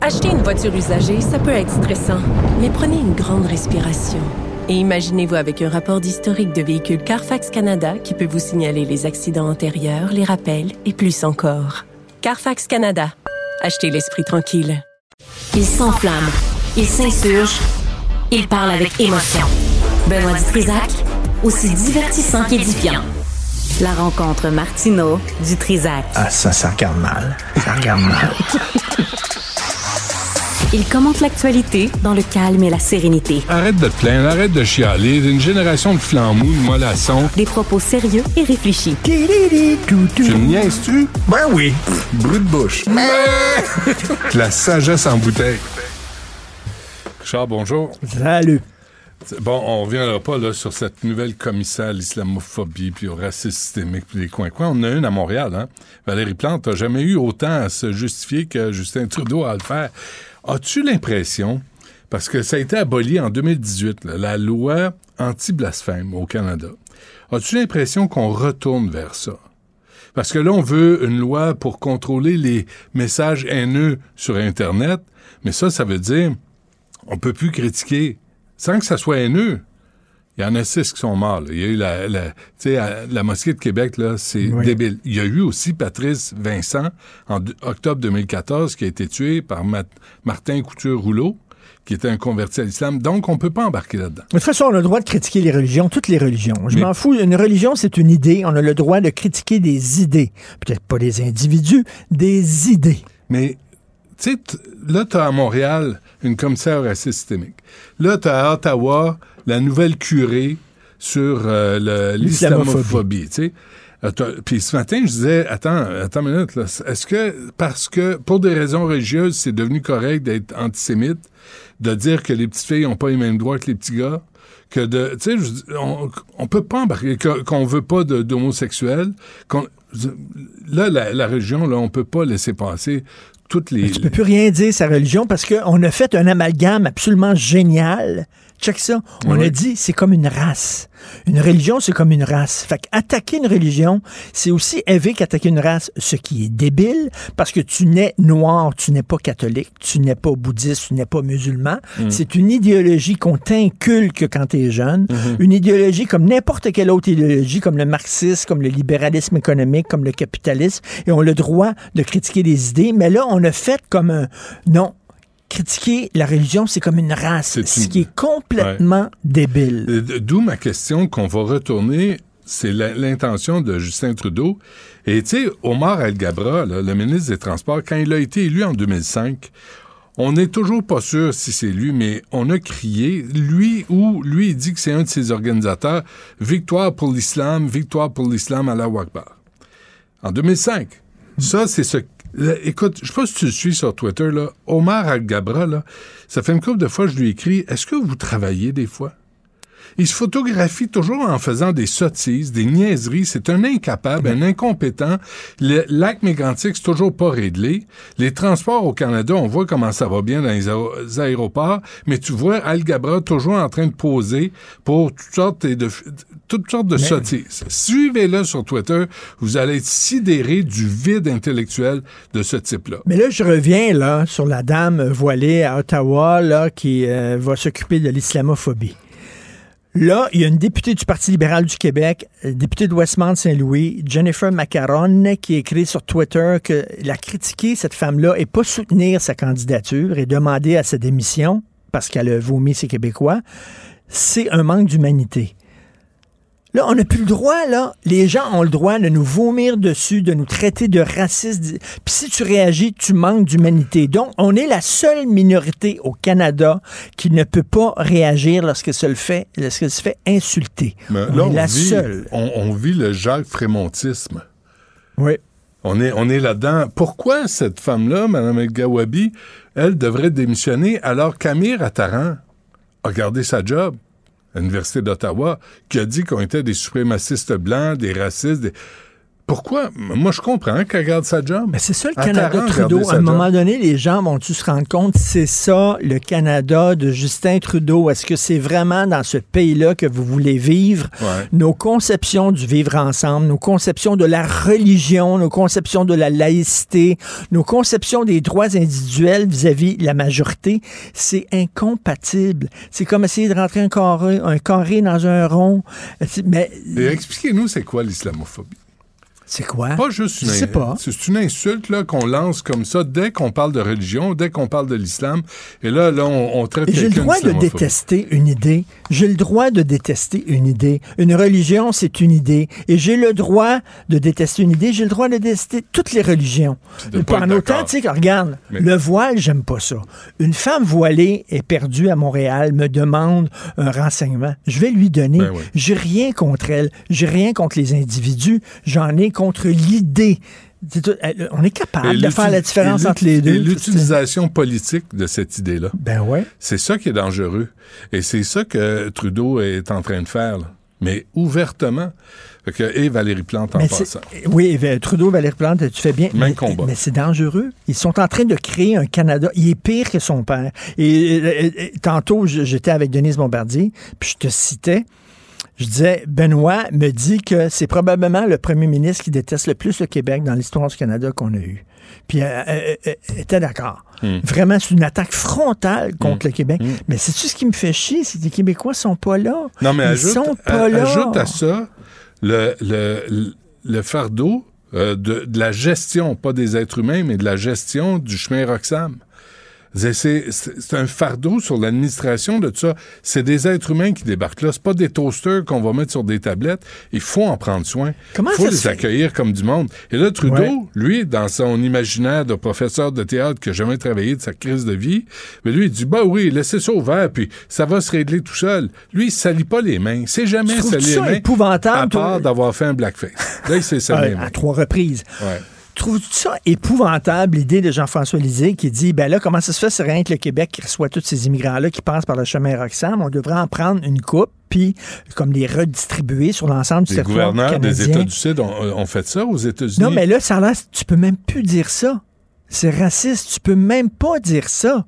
[SPEAKER 7] Acheter une voiture usagée, ça peut être stressant, mais prenez une grande respiration. Et imaginez-vous avec un rapport d'historique de véhicule Carfax Canada qui peut vous signaler les accidents antérieurs, les rappels et plus encore. Carfax Canada. Achetez l'esprit tranquille.
[SPEAKER 2] Il s'enflamme, il s'insurge, il parle avec émotion. Benoît Dutrisac, aussi divertissant qu'édifiant. La rencontre Martino du Trisac.
[SPEAKER 8] Ah, ça, ça regarde mal. Ça regarde mal. *laughs*
[SPEAKER 2] Il commente l'actualité dans le calme et la sérénité.
[SPEAKER 3] Arrête de te plaindre, arrête de chialer. Une génération de flambous, de mollassons.
[SPEAKER 2] Des propos sérieux et réfléchis.
[SPEAKER 3] Tu me niaises-tu?
[SPEAKER 8] Ben oui. Brut de bouche. *laughs*
[SPEAKER 3] La sagesse en bouteille. Richard, bonjour.
[SPEAKER 9] Salut.
[SPEAKER 3] Bon, on reviendra pas là, sur cette nouvelle commissaire à l'islamophobie puis au racisme systémique puis les coins-coins. On en a une à Montréal. Hein? Valérie Plante n'a jamais eu autant à se justifier que Justin Trudeau à le faire. As-tu l'impression, parce que ça a été aboli en 2018, là, la loi anti-blasphème au Canada, as-tu l'impression qu'on retourne vers ça? Parce que là, on veut une loi pour contrôler les messages haineux sur Internet, mais ça, ça veut dire on peut plus critiquer sans que ça soit haineux. Il y en a six qui sont morts. là. Il y a eu la, la, tu sais, à la mosquée de Québec, là, c'est
[SPEAKER 9] Oui.
[SPEAKER 3] débile. Il y a eu aussi Patrice Vincent en octobre 2014 qui a été tué par Ma- Martin Couture-Rouleau, qui était un converti à l'islam. Donc, on peut pas embarquer là-dedans.
[SPEAKER 9] De toute façon, on a le droit de critiquer les religions, toutes les religions. Je
[SPEAKER 3] Mais-
[SPEAKER 9] m'en fous. Une religion, c'est une idée. On a le droit de critiquer des idées. Peut-être pas des individus, des idées.
[SPEAKER 3] Mais, tu sais, là, tu as à Montréal une commissaire au racisme systémique. Là, tu as à Ottawa la nouvelle curée sur euh, l'islamophobie, tu sais. Euh, Puis ce matin, je disais, attends, attends une minute, là. Est-ce que, parce que, pour des raisons religieuses, c'est devenu correct d'être antisémite, de dire que les petites filles n'ont pas les mêmes droits que les petits gars, que de, tu sais, on, on peut pas embarquer, que- qu'on veut pas d'homosexuels, qu'on, là, la, la religion, là, on peut pas laisser passer toutes les...
[SPEAKER 9] Mais tu peux plus rien dire sa religion parce qu'on a fait un amalgame absolument génial. Check ça. On
[SPEAKER 3] Oui.
[SPEAKER 9] a dit c'est comme une race. Une religion, c'est comme une race. Fait qu'attaquer une religion, c'est aussi élevé qu'attaquer une race, ce qui est débile parce que tu n'es noir, tu n'es pas catholique, tu n'es pas bouddhiste, tu n'es pas musulman. C'est une idéologie qu'on t'inculque quand tu es jeune. Une idéologie comme n'importe quelle autre idéologie, comme le marxisme, comme le libéralisme économique, comme le capitalisme. Et on a le droit de critiquer des idées. Mais là, on a fait comme un... Non. Critiquer la religion, c'est comme une race, ce qui est complètement débile.
[SPEAKER 3] Euh, D'où ma question qu'on va retourner, c'est l'intention de Justin Trudeau. Et tu sais, Omar El-Gabra, le ministre des Transports, quand il a été élu en 2005, on n'est toujours pas sûr si c'est lui, mais on a crié, lui ou lui, il dit que c'est un de ses organisateurs, victoire pour l'islam, victoire pour l'islam à la Akbar. En 2005. Ça, c'est ce. Là, écoute, je sais pas si tu le suis sur Twitter, là. Omar Al-Gabra, là, ça fait une couple de fois que je lui écris Est-ce que vous travaillez des fois? Il se photographie toujours en faisant des sottises, des niaiseries. C'est un incapable, un incompétent. Le lac mégantique, c'est toujours pas réglé. Les transports au Canada, on voit comment ça va bien dans les aé- aéroports, mais tu vois Al Gabra toujours en train de poser pour toutes sortes de, toutes sortes de sottises. Suivez-le sur Twitter. Vous allez être sidéré du vide intellectuel de ce type-là.
[SPEAKER 9] Mais là, je reviens là sur la dame voilée à Ottawa là, qui euh, va s'occuper de l'islamophobie. Là, il y a une députée du Parti libéral du Québec, euh, députée de Westmount-Saint-Louis, Jennifer Macaron, qui écrit sur Twitter que la critiquer, cette femme-là, et pas soutenir sa candidature et demander à sa démission parce qu'elle a vomi ses Québécois, c'est un manque d'humanité. Là, on n'a plus le droit, là. Les gens ont le droit de nous vomir dessus, de nous traiter de racistes. Puis si tu réagis, tu manques d'humanité. Donc, on est la seule minorité au Canada qui ne peut pas réagir lorsqu'elle se le fait, lorsqu'elle se fait insulter.
[SPEAKER 3] Mais
[SPEAKER 9] on
[SPEAKER 3] là,
[SPEAKER 9] est la
[SPEAKER 3] vit,
[SPEAKER 9] seule.
[SPEAKER 3] On, on vit le Jacques Frémontisme.
[SPEAKER 9] Oui.
[SPEAKER 3] On est, on est là-dedans. Pourquoi cette femme-là, Mme El Gawabi, elle devrait démissionner alors qu'Amir Attaran a gardé sa job? À l'Université d'Ottawa, qui a dit qu'on était des suprémacistes blancs, des racistes, des... Pourquoi? Moi, je comprends qu'elle garde sa job.
[SPEAKER 9] Mais c'est ça le Canada Trudeau. À un
[SPEAKER 3] job.
[SPEAKER 9] moment donné, les gens vont-tu se rendre compte, c'est ça le Canada de Justin Trudeau? Est-ce que c'est vraiment dans ce pays-là que vous voulez vivre?
[SPEAKER 3] Ouais.
[SPEAKER 9] Nos conceptions du vivre ensemble, nos conceptions de la religion, nos conceptions de la laïcité, nos conceptions des droits individuels vis-à-vis de la majorité, c'est incompatible. C'est comme essayer de rentrer un carré, un carré dans un rond. Mais
[SPEAKER 3] expliquez-nous, c'est quoi l'islamophobie?
[SPEAKER 9] C'est quoi?
[SPEAKER 3] Pas juste une,
[SPEAKER 9] pas.
[SPEAKER 3] C'est une insulte là, qu'on lance comme ça dès qu'on parle de religion, dès qu'on parle de l'islam. Et là, là on, on traite
[SPEAKER 9] J'ai le droit de détester une idée. J'ai le droit de détester une idée. Une religion, c'est une idée. Et j'ai le droit de détester une idée. J'ai le droit de détester toutes les religions. En autant, tu sais, regarde,
[SPEAKER 3] Mais-
[SPEAKER 9] le voile, j'aime pas ça. Une femme voilée est perdue à Montréal, me demande un renseignement. Je vais lui donner.
[SPEAKER 3] Ben oui.
[SPEAKER 9] J'ai rien contre elle. J'ai rien contre les individus. J'en ai contre l'idée on est capable
[SPEAKER 3] Et
[SPEAKER 9] de faire la différence
[SPEAKER 3] et
[SPEAKER 9] entre les deux.
[SPEAKER 3] Et l'utilisation politique de cette idée-là.
[SPEAKER 9] Ben ouais.
[SPEAKER 3] C'est ça qui est dangereux. Et c'est ça que Trudeau est en train de faire, là. mais ouvertement. Que, et Valérie Plante en
[SPEAKER 9] Mais
[SPEAKER 3] passant.
[SPEAKER 9] Oui, Trudeau, Valérie Plante, tu fais bien.
[SPEAKER 3] Même
[SPEAKER 9] mais,
[SPEAKER 3] combat.
[SPEAKER 9] Mais c'est dangereux. Ils sont en train de créer un Canada. Il est pire que son père. Et, euh, tantôt, j'étais avec Denise Bombardier, puis je te citais. Je disais, Benoît me dit que c'est probablement le premier ministre qui déteste le plus le Québec dans l'histoire du Canada qu'on a eu. Puis euh, euh, euh, elle était d'accord.
[SPEAKER 3] Hmm.
[SPEAKER 9] Vraiment, c'est une attaque frontale contre le Québec.
[SPEAKER 3] Hmm.
[SPEAKER 9] Mais c'est-tu ce qui me fait chier? C'est que les Québécois sont pas là.
[SPEAKER 3] Non, mais
[SPEAKER 9] Ils
[SPEAKER 3] ajoute,
[SPEAKER 9] sont pas là.
[SPEAKER 3] ajoute à ça le, le, le fardeau euh, de, de la gestion, pas des êtres humains, mais de la gestion du chemin Roxham. C'est- un fardeau sur l'administration de tout ça. C'est des êtres humains qui débarquent là. C'est pas des toasters qu'on va mettre sur des tablettes. Il faut en prendre soin.
[SPEAKER 9] Comment
[SPEAKER 3] Il faut les
[SPEAKER 9] fait?
[SPEAKER 3] accueillir comme du monde. Et là, Trudeau,
[SPEAKER 9] Ouais.
[SPEAKER 3] lui, dans son imaginaire de professeur de théâtre qui n'a jamais travaillé de sa crise de vie, mais lui, il dit, bah oui, laissez ça ouvert, puis ça va se régler tout seul. Lui, il salit pas les mains. C'est jamais
[SPEAKER 9] Tu
[SPEAKER 3] sali
[SPEAKER 9] trouves
[SPEAKER 3] les mains.
[SPEAKER 9] épouvantable,
[SPEAKER 3] À part d'avoir fait un blackface. Là, il s'est sali les
[SPEAKER 9] à,
[SPEAKER 3] mains.
[SPEAKER 9] à trois reprises.
[SPEAKER 3] Ouais.
[SPEAKER 9] Trouves-tu ça épouvantable, l'idée de Jean-François Lisée qui dit, ben là, comment ça se fait, c'est rien que le Québec qui reçoit tous ces immigrants-là qui passent par le chemin Roxham, on devrait en prendre une coupe, puis comme les redistribuer sur l'ensemble du
[SPEAKER 3] Les
[SPEAKER 9] territoire
[SPEAKER 3] gouverneurs des. États du Sud ont, ont fait ça aux États-Unis.
[SPEAKER 9] Non, mais là, ça a tu peux même plus dire ça. C'est raciste, tu peux même pas dire ça.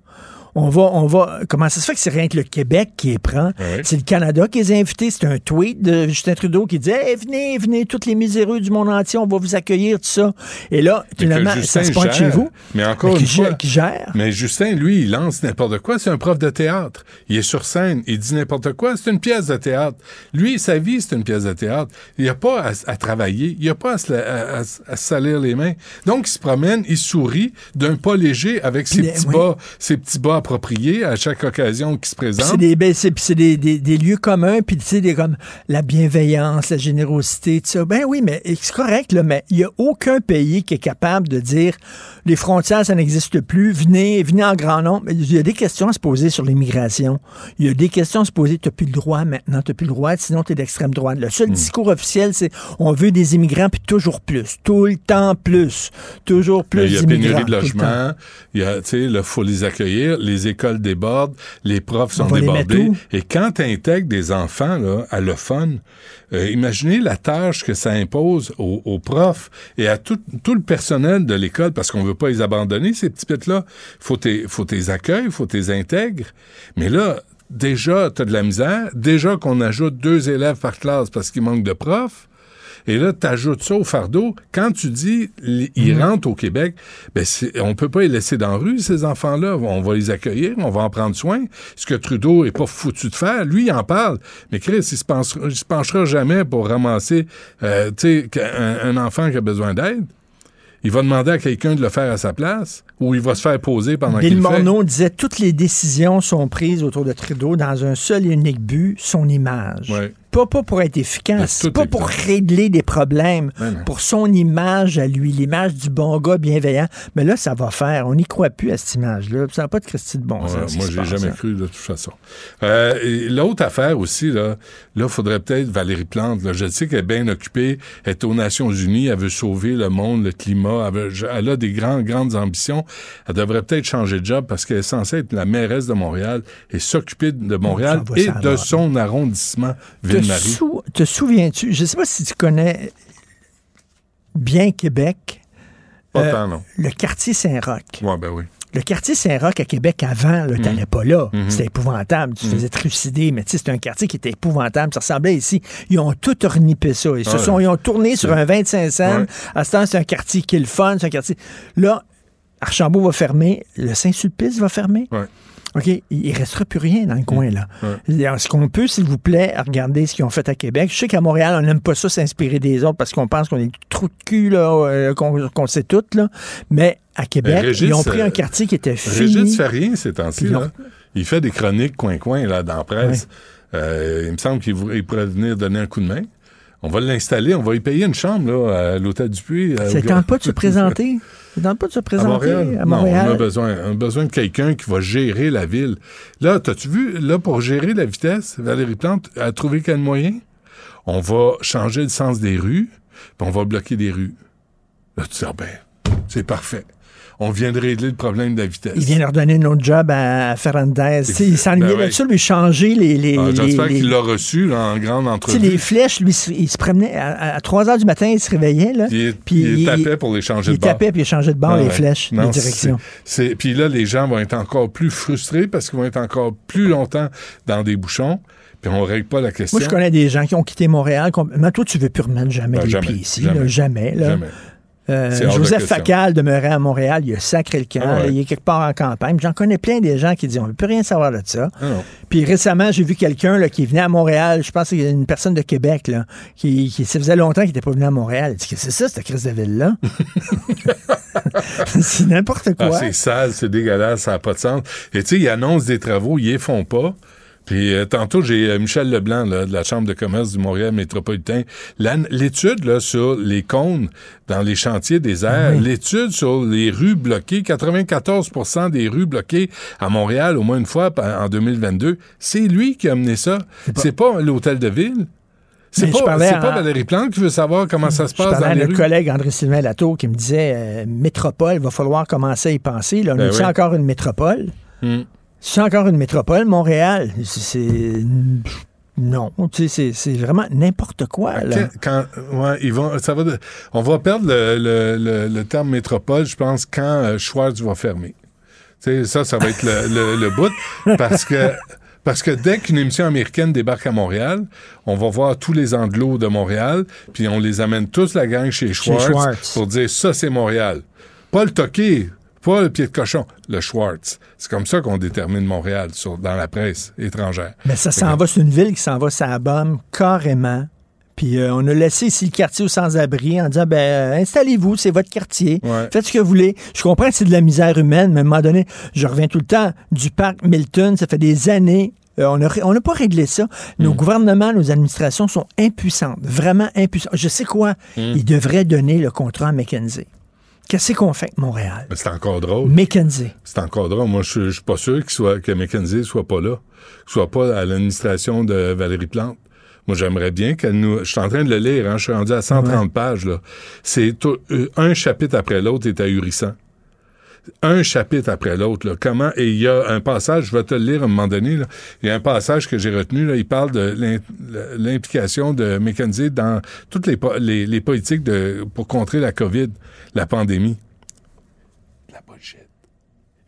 [SPEAKER 9] On va, on va. Comment ça se fait que c'est rien que le Québec qui les prend?
[SPEAKER 3] Ouais.
[SPEAKER 9] C'est le Canada qui les a invités. C'est un tweet de Justin Trudeau qui dit Hey, venez, venez, tous les miséreux du monde entier, on va vous accueillir, tout ça. Et là, finalement, ça se pointe chez vous.
[SPEAKER 3] Mais encore
[SPEAKER 9] qui
[SPEAKER 3] une
[SPEAKER 9] gère-
[SPEAKER 3] fois.
[SPEAKER 9] qui gère.
[SPEAKER 3] Mais Justin, lui, il lance n'importe quoi. C'est un prof de théâtre. Il est sur scène. Il dit n'importe quoi. C'est une pièce de théâtre. Lui, sa vie, c'est une pièce de théâtre. Il n'y a pas à, à travailler. Il n'y a pas à se, la- à- à- à se salir les mains. Donc, il se promène, il sourit d'un pas léger avec ses
[SPEAKER 9] Puis,
[SPEAKER 3] petits
[SPEAKER 9] oui.
[SPEAKER 3] bas, ses petits bas à chaque occasion qui se présente.
[SPEAKER 9] c'est des, ben, des, des- des lieux communs, puis tu sais, des comme la bienveillance, la générosité, tout ça. Ben oui, mais c'est correct, là, mais il n'y a aucun pays qui est capable de dire les frontières, ça n'existe plus, venez, venez en grand nombre. Il y a des questions à se poser sur l'immigration. Il y a des questions à se poser. Tu n'as plus le droit maintenant, tu n'as plus le droit, sinon tu es d'extrême droite. Le
[SPEAKER 3] Hmm.
[SPEAKER 9] seul discours officiel, c'est on veut des immigrants, puis toujours plus. Tout le temps plus. Toujours plus
[SPEAKER 3] il y a pénurie de logements, il y a, tu sais, il faut les accueillir, les écoles débordent, les profs sont
[SPEAKER 9] les
[SPEAKER 3] débordés. Et quand tu intègres des enfants là, à le fun, euh, imaginez la tâche que ça impose aux, aux profs et à tout, tout le personnel de l'école, parce qu'on veut pas les abandonner, ces petits pets-là. Faut tes, faut tes accueils, faut tes intègres. Mais là, déjà, tu as de la misère. Déjà qu'on ajoute deux élèves par classe parce qu'il manque de profs. Et là, tu ajoutes ça au fardeau. Quand tu dis ils
[SPEAKER 9] Mm.
[SPEAKER 3] rentrent au Québec, ben on peut pas les laisser dans la rue, ces enfants-là. On va les accueillir, on va en prendre soin. Ce que Trudeau est pas foutu de faire, lui, il en parle. Mais Chris, il se, il se penchera jamais pour ramasser euh, un enfant qui a besoin d'aide. Il va demander à quelqu'un de le faire à sa place ou il va se faire poser pendant qu'il le fait.
[SPEAKER 9] Morneau disait toutes les décisions sont prises autour de Trudeau dans un seul et unique but, son image.
[SPEAKER 3] Ouais.
[SPEAKER 9] Pas, pas pour être efficace,
[SPEAKER 3] tout
[SPEAKER 9] pas pour régler des problèmes,
[SPEAKER 3] Ouais,
[SPEAKER 9] pour son image à lui, l'image du bon gars bienveillant. Mais là, ça va faire. On n'y croit plus à cette image-là. Ça n'a pas de Christie de bon
[SPEAKER 3] Ouais,
[SPEAKER 9] sens. ce
[SPEAKER 3] moi, j'ai jamais
[SPEAKER 9] hein.
[SPEAKER 3] cru de toute façon. Euh, L'autre affaire aussi, là, là, faudrait peut-être Valérie Plante. Là, je sais qu'elle est bien occupée, elle est aux Nations Unies, elle veut sauver le monde, le climat, elle, veut- elle a des grandes, grandes ambitions. Elle devrait peut-être changer de job parce qu'elle est censée être la mairesse de Montréal et s'occuper de Montréal
[SPEAKER 9] Ça va,
[SPEAKER 3] et de son arrondissement, Ville-Marie.
[SPEAKER 9] Sou- te souviens-tu, je ne sais pas si tu connais bien Québec,
[SPEAKER 3] Pas
[SPEAKER 9] euh,
[SPEAKER 3] tant, non.
[SPEAKER 9] le quartier Saint-Roch.
[SPEAKER 3] Ouais, ben oui.
[SPEAKER 9] Le quartier Saint-Roch à Québec avant,
[SPEAKER 3] Mhm.
[SPEAKER 9] tu n'allais pas là. C'était épouvantable. Tu te faisais trucider, mais tu sais, c'était un quartier qui était épouvantable. Ça ressemblait ici. Ils ont tout ornipé ça. Ils, se sont,
[SPEAKER 3] ouais.
[SPEAKER 9] ils ont tourné sur un 25 cents.
[SPEAKER 3] Ouais.
[SPEAKER 9] À ce temps, c'est un quartier qui est le fun. C'est un quartier. Là, Archambault va fermer. Le Saint-Sulpice va fermer.
[SPEAKER 3] Ouais.
[SPEAKER 9] OK, il ne restera plus rien dans le coin, là.
[SPEAKER 3] Ouais.
[SPEAKER 9] Alors, Ce qu'on peut, s'il vous plaît, regarder ce qu'ils ont fait à Québec. Je sais qu'à Montréal, on n'aime pas ça s'inspirer des autres parce qu'on pense qu'on est des trous de cul, là, euh, qu'on sait tout, là. Mais à Québec,
[SPEAKER 3] Régis,
[SPEAKER 9] ils ont pris
[SPEAKER 3] euh,
[SPEAKER 9] un quartier qui était fini.
[SPEAKER 3] Régis fait rien ces temps-ci. Là. Il fait des chroniques coin-coin là, dans la presse. Euh, il me semble qu'il pourrait venir donner un coup de main. On va l'installer, on va y payer une chambre là, à l'hôtel du Puy. euh, au-
[SPEAKER 9] tente pas de se présenter? *laughs* Ça tente pas de se
[SPEAKER 3] À
[SPEAKER 9] présenter
[SPEAKER 3] Montréal?
[SPEAKER 9] à
[SPEAKER 3] Non,
[SPEAKER 9] Montréal.
[SPEAKER 3] on a besoin, on a besoin de quelqu'un qui va gérer la ville. Là, t'as-tu vu, là, pour gérer la vitesse, Valérie Plante a trouvé quel moyen? On va changer le sens des rues, puis on va bloquer des rues. Là, tu dis, ah ben, c'est parfait. On vient de régler le problème de la vitesse.
[SPEAKER 9] Il vient de redonner un autre job à sais, il s'ennuyait
[SPEAKER 3] Ben ouais.
[SPEAKER 9] là-dessus, lui changer les. les,
[SPEAKER 3] Ah,
[SPEAKER 9] les-
[SPEAKER 3] J'espère
[SPEAKER 9] les-
[SPEAKER 3] qu'il l'a reçu là, en grande entrevue.
[SPEAKER 9] les flèches, lui, il se promenait à, 3 heures du matin, il se réveillait. Là,
[SPEAKER 3] il,
[SPEAKER 9] puis
[SPEAKER 3] il tapait pour les changer
[SPEAKER 9] il
[SPEAKER 3] de bord.
[SPEAKER 9] tapait puis il changeait de bord
[SPEAKER 3] Ah
[SPEAKER 9] les
[SPEAKER 3] ouais.
[SPEAKER 9] flèches,
[SPEAKER 3] Non,
[SPEAKER 9] les directions.
[SPEAKER 3] c'est- Puis là, les gens vont être encore plus frustrés parce qu'ils vont être encore plus longtemps dans des bouchons. Puis on règle pas la question.
[SPEAKER 9] Moi, je connais des gens qui ont quitté Montréal. Mais toi, tu veux plus remettre jamais
[SPEAKER 3] Ben,
[SPEAKER 9] les
[SPEAKER 3] jamais,
[SPEAKER 9] pieds ici.
[SPEAKER 3] jamais,
[SPEAKER 9] là, jamais. là.
[SPEAKER 3] Jamais.
[SPEAKER 9] Euh, Joseph. Facal demeurait à Montréal, il a sacré le camp,
[SPEAKER 3] Ah ouais.
[SPEAKER 9] il est quelque part en campagne. J'en connais plein des gens qui disent on ne veut plus rien savoir de ça.
[SPEAKER 3] Ah.
[SPEAKER 9] Puis récemment, j'ai vu quelqu'un qui venait à Montréal, je pense qu'il y a une personne de Québec, là, qui, qui ça faisait longtemps qu'il n'était pas venu à Montréal. Il dit que c'est ça, cette crise de ville-là? *laughs* c'est n'importe
[SPEAKER 3] Ah,
[SPEAKER 9] quoi.
[SPEAKER 3] c'est sale, c'est dégueulasse, ça n'a pas de sens. Et tu sais, ils annoncent des travaux, ils les font pas. Puis euh, tantôt, j'ai euh, Michel Leblanc là, de la Chambre de commerce du Montréal métropolitain. L'étude sur les cônes dans les chantiers des airs, l'étude sur les rues bloquées, 94% des rues bloquées à Montréal au moins une fois en 2022, c'est lui qui a mené ça. C'est pas, l'hôtel de ville. C'est pas,
[SPEAKER 9] à-
[SPEAKER 3] pas Valérie Plante qui veut savoir comment ça se
[SPEAKER 9] Je
[SPEAKER 3] passe
[SPEAKER 9] parlais
[SPEAKER 3] dans
[SPEAKER 9] à
[SPEAKER 3] les
[SPEAKER 9] notre
[SPEAKER 3] rues.
[SPEAKER 9] collègue André-Sylvain Latour qui me disait euh, Métropole, va falloir commencer à y penser. Là. On
[SPEAKER 3] Ben
[SPEAKER 9] est
[SPEAKER 3] oui.
[SPEAKER 9] encore une métropole?
[SPEAKER 3] Hmm.
[SPEAKER 9] C'est encore une métropole, Montréal. C'est-. Non. Tu sais, c'est- vraiment n'importe quoi. Là.
[SPEAKER 3] Quand, quand- ouais, ils vont, ça va on va perdre le, le- le- le terme métropole, je pense, quand euh, Schwartz va fermer. Tu sais, ça, ça va être le, bout. Parce que, parce que dès qu'une émission américaine débarque à Montréal, on va voir tous les anglos de Montréal, puis on les amène tous la gang chez Schwartz,
[SPEAKER 9] Schwartz.
[SPEAKER 3] pour dire ça, c'est Montréal. Pas le toqué, pas le pied de cochon, le Schwartz. C'est comme ça qu'on détermine Montréal sur, dans la presse étrangère.
[SPEAKER 9] Mais ça s'en va, c'est une ville qui s'en va, ça bombe carrément. Puis euh, on a laissé ici le quartier aux sans-abri en disant ben euh, installez-vous, c'est votre quartier.
[SPEAKER 3] Ouais.
[SPEAKER 9] Faites ce que vous voulez. Je comprends que c'est de la misère humaine, mais à un moment donné, je reviens tout le temps du parc Milton, ça fait des années. euh, on n'a on n'a pas réglé ça. Nos gouvernements, nos administrations sont impuissantes, vraiment impuissantes. Je sais quoi? Ils devraient donner le contrat à McKenzie. Qu'est-ce qu'on fait avec Montréal?
[SPEAKER 3] C'est encore drôle.
[SPEAKER 9] McKenzie.
[SPEAKER 3] C'est encore drôle. Moi, je je suis pas sûr qu'il soit, que McKenzie soit pas là, qu'il soit pas à l'administration de Valérie Plante. Moi, j'aimerais bien qu'elle nous. Je suis en train de le lire, hein, je suis rendu à 130 pages. là. C'est tout- euh, un chapitre après l'autre est ahurissant. Un chapitre après l'autre. Comment Et il y a un passage, je vais te le lire à un moment donné. Il y a un passage que j'ai retenu. Il parle de l'im- l'implication de McKenzie dans toutes les, po- les, les politiques pour contrer la COVID, la pandémie. La bullshit.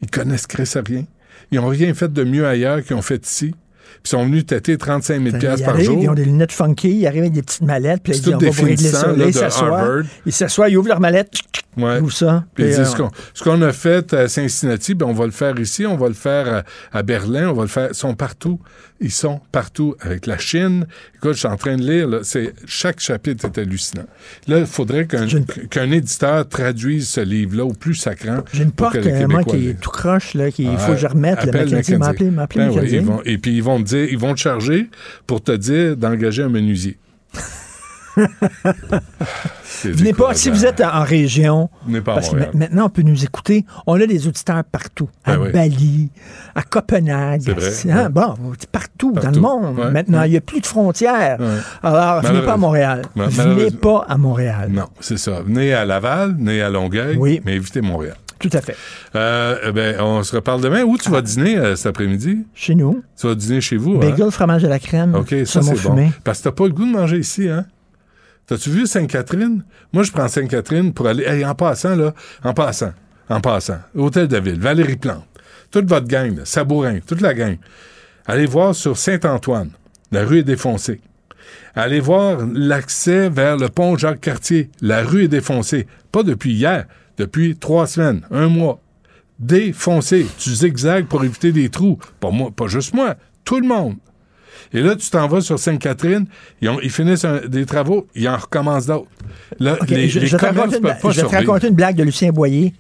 [SPEAKER 3] Ils connaissent Chris à rien. Ils n'ont rien fait de mieux ailleurs qu'ils ont fait ici. Puis ils sont venus têter 35 000
[SPEAKER 9] Ils
[SPEAKER 3] piastres par jour.
[SPEAKER 9] Ils ont des lunettes funky, ils arrivent avec des petites mallettes, puis ils disent, on va vous régler ça. Là, ils s'assoient, ils s'assoient, ils ouvrent leur mallette,
[SPEAKER 3] Ouais.
[SPEAKER 9] ça.
[SPEAKER 3] Puis ils disent,
[SPEAKER 9] euh,
[SPEAKER 3] ce qu'on- a fait à Cincinnati, ben on va le faire ici, on va le faire à, à Berlin, on va le faire. Ils sont partout. Ils sont partout. Avec la Chine. Écoute, je suis en train de lire, là, chaque chapitre est hallucinant. Là, il faudrait qu'un,
[SPEAKER 9] une-
[SPEAKER 3] éditeur traduise ce livre-là au plus sacrant.
[SPEAKER 9] J'ai une porte, euh, moi, qui est tout croche, là, qu'il
[SPEAKER 3] Ah,
[SPEAKER 9] faut que je remette. Le
[SPEAKER 3] appelle
[SPEAKER 9] m'a appelé,
[SPEAKER 3] Ben oui, ils vont- et puis ils vont te dire, ils vont te charger pour te dire d'engager un menuisier. *laughs*
[SPEAKER 9] Venez pas, si vous êtes en région,
[SPEAKER 3] pas à
[SPEAKER 9] parce que maintenant on peut nous écouter, on a des auditeurs partout, à
[SPEAKER 3] Ben oui.
[SPEAKER 9] Bali, à Copenhague,
[SPEAKER 3] vrai,
[SPEAKER 9] à- hein,
[SPEAKER 3] ouais.
[SPEAKER 9] bon, partout, dans le monde.
[SPEAKER 3] ouais,
[SPEAKER 9] Maintenant,
[SPEAKER 3] ouais.
[SPEAKER 9] il n'y a plus de frontières. Alors, venez pas à Montréal. Venez pas à Montréal.
[SPEAKER 3] Non, c'est ça. Venez à Laval, venez à Longueuil,
[SPEAKER 9] Oui.
[SPEAKER 3] mais évitez Montréal.
[SPEAKER 9] Tout à fait.
[SPEAKER 3] Euh, eh ben, on se reparle demain. Où tu vas dîner euh, cet après-midi?
[SPEAKER 9] Chez nous,
[SPEAKER 3] Tu vas dîner chez vous, hein?
[SPEAKER 9] bagel, fromage à la crème,
[SPEAKER 3] OK, ça, c'est bon. Parce que t'as pas le goût de manger ici, hein? T'as-tu vu Sainte-Catherine? Moi, je prends Sainte-Catherine pour aller... Hey, en passant, là, en passant, en passant, Hôtel de Ville, Valérie Plante, toute votre gang, là, Sabourin, toute la gang, allez voir sur Saint-Antoine. La rue est défoncée. Allez voir l'accès vers le pont Jacques-Cartier. La rue est défoncée. Pas depuis hier, depuis trois semaines, un mois. Défoncé. Tu zigzags pour éviter des trous. Pas moi, pas juste moi, tout le monde. Et là, tu t'en vas sur Sainte-Catherine, ils, finissent un- des travaux, ils en recommencent d'autres. Là,
[SPEAKER 9] OK,
[SPEAKER 3] les,
[SPEAKER 9] je, je vais te une
[SPEAKER 3] pas
[SPEAKER 9] je vais te raconter une blague de Lucien Boyer,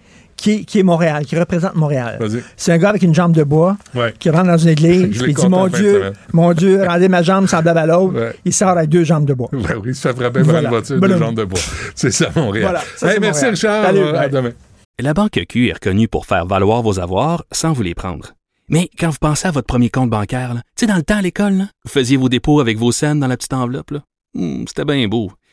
[SPEAKER 9] qui est, qui est Montréal, qui représente Montréal. C'est un gars avec une jambe de bois
[SPEAKER 3] Ouais.
[SPEAKER 9] qui rentre dans une église, *laughs* il dit Mon Dieu, *laughs* mon Dieu, rendez ma jambe semblable à l'autre.
[SPEAKER 3] Ouais.
[SPEAKER 9] Il sort avec deux jambes de bois.
[SPEAKER 3] Ben oui, il se fait frapper par
[SPEAKER 9] Voilà.
[SPEAKER 3] une voiture
[SPEAKER 9] Bonhomme.
[SPEAKER 3] de jambes de bois. *laughs* C'est ça, Montréal.
[SPEAKER 9] Voilà, ça,
[SPEAKER 3] Hey, merci,
[SPEAKER 9] Montréal.
[SPEAKER 3] Richard.
[SPEAKER 9] Salut,
[SPEAKER 3] à demain.
[SPEAKER 6] La Banque Q est reconnue pour faire valoir vos avoirs sans vous les prendre. Mais quand vous pensez à votre premier compte bancaire, tu sais, dans le temps à l'école, vous faisiez vos dépôts avec vos scènes dans la petite enveloppe. Hmm, C'était bien beau.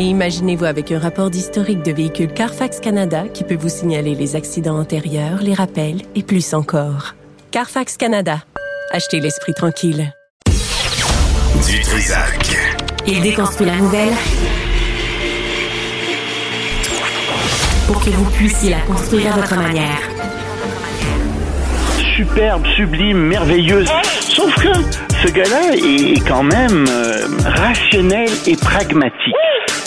[SPEAKER 7] Et imaginez-vous avec un rapport d'historique de véhicule Carfax Canada qui peut vous signaler les accidents antérieurs, les rappels et plus encore. Carfax Canada. Achetez l'esprit tranquille.
[SPEAKER 1] Du Trisac.
[SPEAKER 2] Il déconstruit la nouvelle pour que vous puissiez la construire à votre manière.
[SPEAKER 10] Superbe, sublime, merveilleuse. Sauf que ce gars-là est quand même euh, rationnel et pragmatique.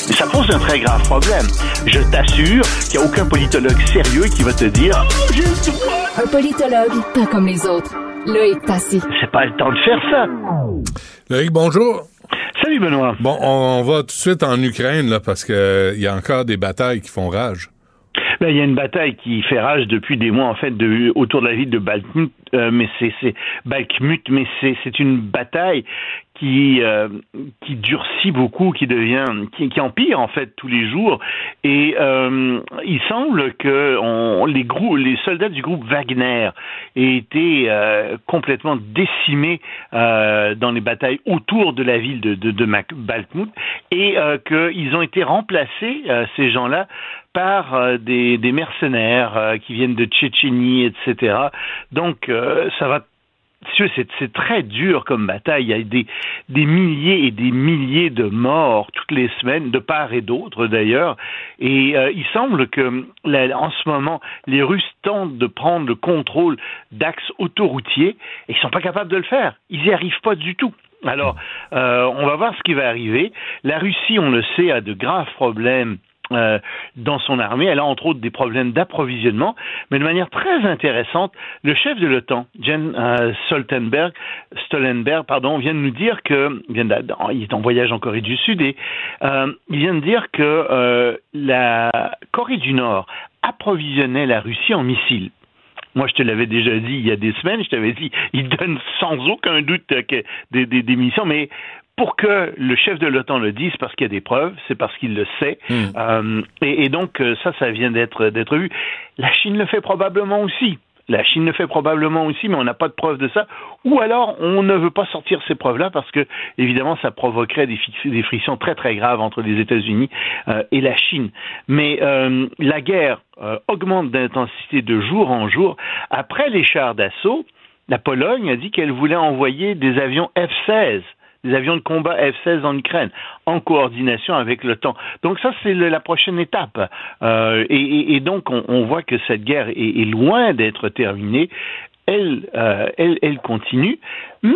[SPEAKER 10] Mais ça pose un très grave problème. Je t'assure qu'il n'y a aucun politologue sérieux qui va te dire
[SPEAKER 11] Un politologue, pas comme les autres. Loïc Tassi.
[SPEAKER 10] c'est pas le temps de faire ça.
[SPEAKER 3] Loïc, bonjour.
[SPEAKER 10] Salut Benoît.
[SPEAKER 3] Bon, on, on va tout de suite en Ukraine, là, parce qu'il y a encore des batailles qui font rage.
[SPEAKER 10] Ben, il y a une bataille qui fait rage depuis des mois en fait de, autour de la ville de Balkmut, euh, mais c'est Balkmut, mais c'est une bataille qui euh, qui durcit beaucoup, qui devient qui, empire en fait tous les jours. Et euh, il semble que les soldats du groupe Wagner aient été euh, complètement décimés dans les batailles autour de la ville de de, de et qu'ils ont été remplacés ces gens-là par des, des mercenaires qui viennent de Tchétchénie, etc. Donc, ça va. C'est- très dur comme bataille. Il y a des, des milliers et des milliers de morts toutes les semaines, de part et d'autre d'ailleurs. Et euh, il semble que en ce moment, les Russes tentent de prendre le contrôle d'axes autoroutiers et ils sont pas capables de le faire. Ils n'y arrivent pas du tout. Alors, euh, on va voir ce qui va arriver. La Russie, on le sait, a de graves problèmes euh, dans son armée. Elle a entre autres des problèmes d'approvisionnement, mais de manière très intéressante, le chef de l'OTAN, Jens euh, Stoltenberg, pardon, vient de nous dire que, il est en voyage en Corée du Sud et euh, il vient de dire que la Corée du Nord approvisionnait la Russie en missiles. Moi, je te l'avais déjà dit il y a des semaines, je t'avais dit, il donne sans aucun doute des, des, des missions, mais pour que le chef de l'OTAN le dise, parce qu'il y a des preuves, c'est parce qu'il le sait. Euh, et, et donc, euh, ça, ça vient d'être d'être vu. La Chine le fait probablement aussi. La Chine le fait probablement aussi, mais on n'a pas de preuves de ça. Ou alors, on ne veut pas sortir ces preuves-là parce que, évidemment, ça provoquerait des frictions très, très graves entre les États-Unis euh, et la Chine. Mais euh, la guerre euh, augmente d'intensité de jour en jour. Après les chars d'assaut, la Pologne a dit qu'elle voulait envoyer des avions F-16 des avions de combat F-16 en Ukraine, en coordination avec l'OTAN. Donc ça, c'est la prochaine étape. Euh, et, donc, on, voit que cette guerre est, loin d'être terminée. Elle, euh, elle, elle continue. Mais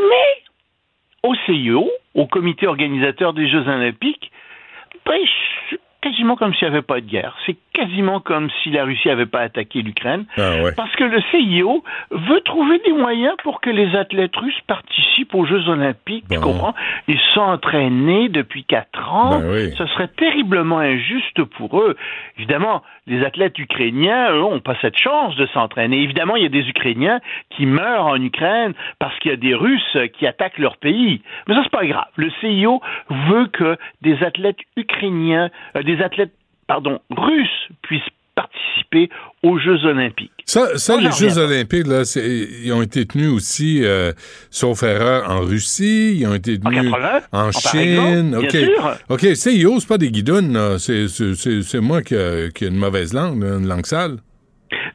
[SPEAKER 10] au CIO, au comité organisateur des Jeux olympiques, ben, quasiment comme s'il n'y avait pas de guerre. C'est quasiment comme si la Russie n'avait pas attaqué l'Ukraine.
[SPEAKER 3] Ah ouais.
[SPEAKER 10] Parce que le CIO veut trouver des moyens pour que les athlètes russes participent aux Jeux olympiques. Tu
[SPEAKER 3] Bon.
[SPEAKER 10] comprends? Ils sont entraînés depuis quatre ans.
[SPEAKER 3] Ben oui.
[SPEAKER 10] Ce serait terriblement injuste pour eux. Évidemment, les athlètes ukrainiens, eux, n'ont pas cette chance de s'entraîner. Évidemment, il y a des Ukrainiens qui meurent en Ukraine parce qu'il y a des Russes qui attaquent leur pays. Mais ça, c'est pas grave. Le CIO veut que des athlètes ukrainiens, euh, des athlètes, pardon, russes puissent participer aux Jeux olympiques.
[SPEAKER 3] Ça, les Jeux olympiques, là, ils ont été tenus aussi, euh, sauf erreur, en Russie, ils ont été
[SPEAKER 10] En
[SPEAKER 3] tenus
[SPEAKER 10] 80,
[SPEAKER 3] en
[SPEAKER 10] en
[SPEAKER 3] Chine.
[SPEAKER 10] Paraguay,
[SPEAKER 3] OK.
[SPEAKER 10] bien sûr.
[SPEAKER 3] OK, c'est pas des guidounes. C'est, moi qui a, qui a une mauvaise langue, une langue sale.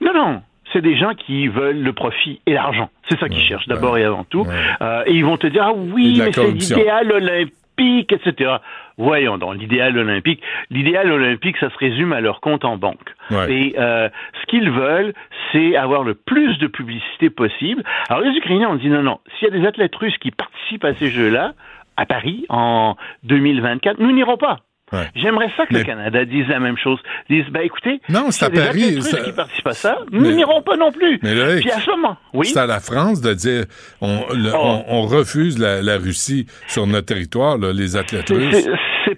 [SPEAKER 10] Non, non. C'est des gens qui veulent le profit et l'argent. C'est ça qu'ils cherchent d'abord et avant tout.
[SPEAKER 3] Ouais.
[SPEAKER 10] Euh, et ils vont te dire, ah oui, mais c'est l'idéal olympique, etc. Voyons donc, l'idéal olympique. L'idéal olympique, ça se résume à leur compte en banque.
[SPEAKER 3] Ouais.
[SPEAKER 10] Et euh, ce qu'ils veulent, c'est avoir le plus de publicité possible. Alors les Ukrainiens ont dit non, non, s'il y a des athlètes russes qui participent à ces Jeux-là, à Paris, en 2024, nous n'irons pas.
[SPEAKER 3] Ouais.
[SPEAKER 10] J'aimerais ça que
[SPEAKER 3] Mais-
[SPEAKER 10] le Canada dise la même chose. Dise, ben écoutez,
[SPEAKER 3] Non, c'est à
[SPEAKER 10] des
[SPEAKER 3] Paris,
[SPEAKER 10] russes
[SPEAKER 3] ça-
[SPEAKER 10] qui participent à ça, nous n'irons pas non plus.
[SPEAKER 3] Mais
[SPEAKER 10] Puis à ce moment, oui.
[SPEAKER 3] C'est à la France de dire on, le-
[SPEAKER 10] Oh.
[SPEAKER 3] on, on refuse la, la Russie sur notre territoire, là, les athlètes russes.
[SPEAKER 10] c'est-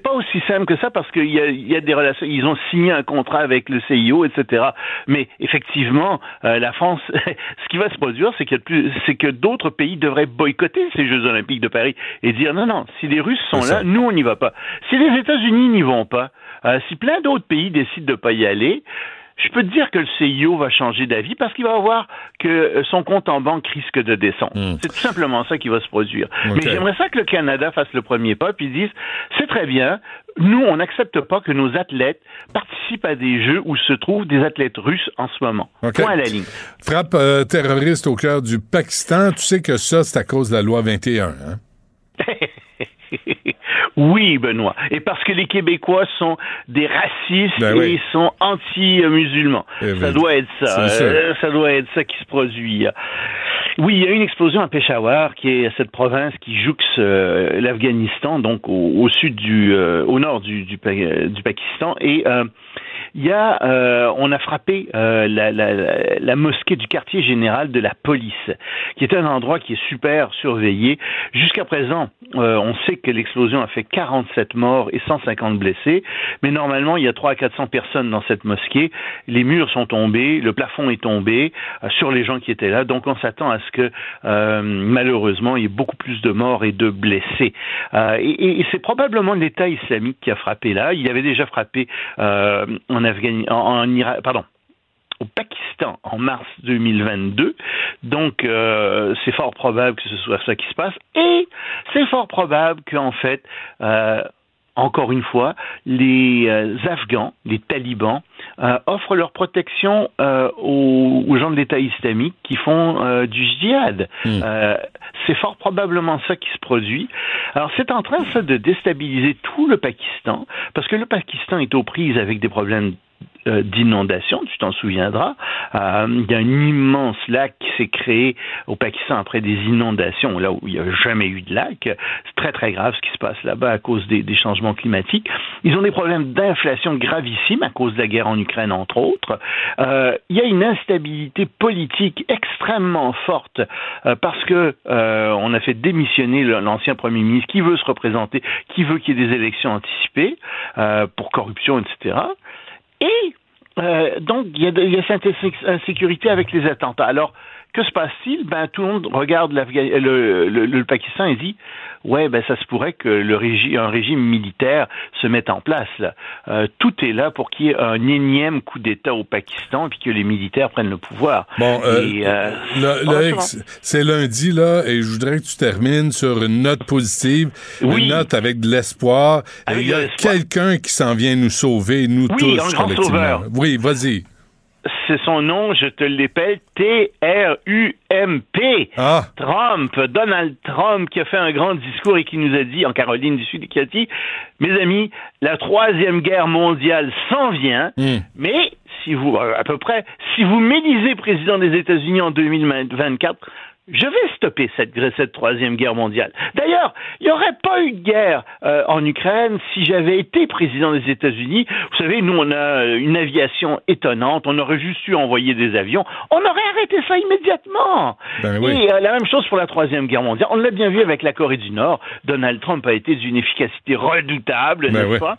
[SPEAKER 10] pas aussi simple que ça parce qu'il y a, y a des relations. Ils ont signé un contrat avec le CIO, etc. Mais effectivement, euh, la France, *laughs* ce qui va se produire, c'est c'est que d'autres pays devraient boycotter ces Jeux Olympiques de Paris et dire non, non, si les Russes sont là, nous on n'y va pas. Si les États-Unis n'y vont pas, euh, si plein d'autres pays décident de pas y aller, je peux te dire que le CIO va changer d'avis parce qu'il va voir que euh, son compte en banque risque de descendre.
[SPEAKER 3] Hmm.
[SPEAKER 10] C'est tout simplement ça qui va se produire. Mais j'aimerais ça que le Canada fasse le premier pas puis dise c'est très bien. Nous, on n'accepte pas que nos athlètes participent à des jeux où se trouvent des athlètes russes en ce moment. Point à la ligne.
[SPEAKER 3] Frappe euh, terroriste au cœur du Pakistan. Tu sais que ça, c'est à cause de la loi 21. Hein? *laughs*
[SPEAKER 10] oui, Benoît. Et parce que les Québécois sont des racistes
[SPEAKER 3] Ben
[SPEAKER 10] et
[SPEAKER 3] oui.
[SPEAKER 10] sont anti-musulmans.
[SPEAKER 3] Eh
[SPEAKER 10] Ça
[SPEAKER 3] ben,
[SPEAKER 10] doit être ça. Euh, ça doit être ça qui se produit. Oui, il y a eu une explosion à Peshawar, qui est cette province qui jouxte euh, l'Afghanistan, donc au, au sud du, euh, au nord du, du, Pa- du Pakistan, et euh, il y a, euh, on a frappé euh, la, la, la- mosquée du quartier général de la police, qui est un endroit qui est super surveillé. Jusqu'à présent, euh, on sait que l'explosion a fait 47 morts et 150 blessés, mais normalement, il y a 300 à 400 personnes dans cette mosquée. Les murs sont tombés, le plafond est tombé euh, sur les gens qui étaient là, donc on s'attend à ce que euh, malheureusement, il y ait beaucoup plus de morts et de blessés. Euh, et et- c'est probablement l'État islamique qui a frappé là. Il avait déjà frappé euh, en Afghanistan, en, pardon, au Pakistan en mars 2022. Donc, euh, c'est fort probable que ce soit ça qui se passe. Et c'est fort probable qu'en fait, euh, encore une fois, les euh, Afghans, les talibans, euh, offrent leur protection euh, aux, aux gens de l'État islamique qui font euh, du djihad. Euh, c'est fort probablement ça qui se produit. Alors c'est en train ça de déstabiliser tout le Pakistan parce que le Pakistan est aux prises avec des problèmes d'inondation, tu t'en souviendras. Euh, il y a un immense lac qui s'est créé au Pakistan après des inondations, là où il n'y a jamais eu de lac. C'est très très grave ce qui se passe là-bas à cause des, changements climatiques. Ils ont des problèmes d'inflation gravissimes à cause de la guerre en Ukraine, entre autres. Euh, il y a une instabilité politique extrêmement forte euh, parce que euh, on a fait démissionner l'ancien premier ministre qui veut se représenter, qui veut qu'il y ait des élections anticipées euh, pour corruption, etc. Et euh, donc, il y, a cette insé- insécurité avec les attentats. Alors, que se passe-t-il? Ben, tout le monde regarde le, le, le Pakistan et dit, ouais, ben, ça se pourrait que le régi- un régime militaire se mette en place. Là. Euh, tout est là pour qu'il y ait un énième coup d'État au Pakistan et que les militaires prennent le pouvoir.
[SPEAKER 3] Bon, euh,
[SPEAKER 10] euh, c'est
[SPEAKER 3] lundi, là, et je voudrais que tu termines sur une note positive,
[SPEAKER 10] Oui.
[SPEAKER 3] une note avec de l'espoir. Il y a quelqu'un qui s'en vient nous sauver, nous
[SPEAKER 10] Oui,
[SPEAKER 3] tous,
[SPEAKER 10] un grand
[SPEAKER 3] collectivement.
[SPEAKER 10] sauveur.
[SPEAKER 3] Oui, vas-y.
[SPEAKER 10] C'est son nom, je te l'appelle, T-R-U-M-P.
[SPEAKER 3] Ah.
[SPEAKER 10] Trump, Donald Trump, qui a fait un grand discours et qui nous a dit, en Caroline du Sud, qui a dit, mes amis, la troisième guerre mondiale s'en vient,
[SPEAKER 3] Hmm.
[SPEAKER 10] mais si vous, euh, à peu près, si vous m'élisez président des États-Unis en 2024, je vais stopper cette, cette troisième guerre mondiale. D'ailleurs, il n'y aurait pas eu de guerre euh, en Ukraine si j'avais été président des États-Unis. Vous savez, nous, on a euh, une aviation étonnante. On aurait juste dû envoyer des avions. On aurait arrêté ça immédiatement.
[SPEAKER 3] Ben oui.
[SPEAKER 10] Et euh, la même chose pour la troisième guerre mondiale. On l'a bien vu avec la Corée du Nord. Donald Trump a été d'une efficacité redoutable,
[SPEAKER 3] Ben
[SPEAKER 10] n'est-ce
[SPEAKER 3] oui.
[SPEAKER 10] pas?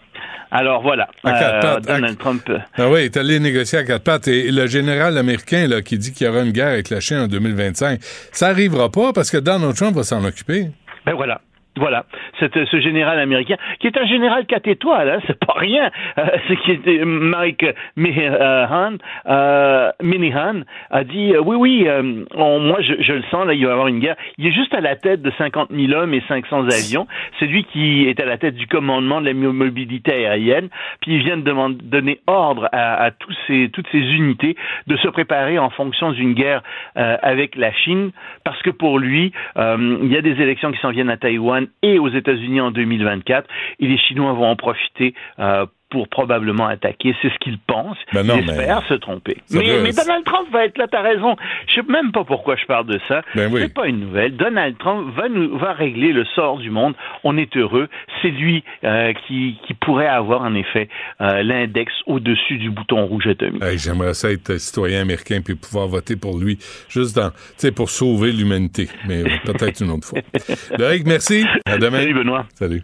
[SPEAKER 10] Alors voilà,
[SPEAKER 3] À quatre
[SPEAKER 10] Euh,
[SPEAKER 3] pattes, à-
[SPEAKER 10] Donald Trump.
[SPEAKER 3] Ah oui, il est allé négocier à quatre pattes. Et le général américain là, qui dit qu'il y aura une guerre avec la Chine en 2025, ça arrivera pas parce que Donald Trump va s'en occuper.
[SPEAKER 10] Ben voilà. Voilà, Cette- ce général américain, qui est un général quatre étoiles, hein, c'est pas rien. Euh, c'est qui était Mike Minihan, euh, Minihan a dit euh, oui, oui, euh, on- moi je, je le sens, là, il va y avoir une guerre. Il est juste à la tête de 50 000 hommes et 500 avions. C'est lui qui est à la tête du commandement de la mobilité aérienne. Puis il vient de demander, donner ordre à, à tous ces, toutes ces unités de se préparer en fonction d'une guerre euh, avec la Chine, parce que pour lui, euh, il y a des élections qui s'en viennent à Taïwan et aux États-Unis en 2024, et les Chinois vont en profiter. euh, pour probablement attaquer, c'est ce qu'il pense.
[SPEAKER 3] Ben non,
[SPEAKER 10] il espère se tromper.
[SPEAKER 3] Ça
[SPEAKER 10] Mais, mais Donald Trump va être là, t'as raison. Je sais même pas pourquoi je parle de ça.
[SPEAKER 3] Ben oui.
[SPEAKER 10] C'est pas une nouvelle. Donald Trump va nous va régler le sort du monde. On est heureux. C'est lui euh, qui, qui pourrait avoir en effet euh, l'index au-dessus du bouton rouge atomique.
[SPEAKER 3] Hey, J'aimerais ça être citoyen américain puis pouvoir voter pour lui, juste dans, pour sauver l'humanité. Mais peut-être une autre fois. *laughs* Loïc, merci. À demain.
[SPEAKER 10] Salut Benoît.
[SPEAKER 3] Salut.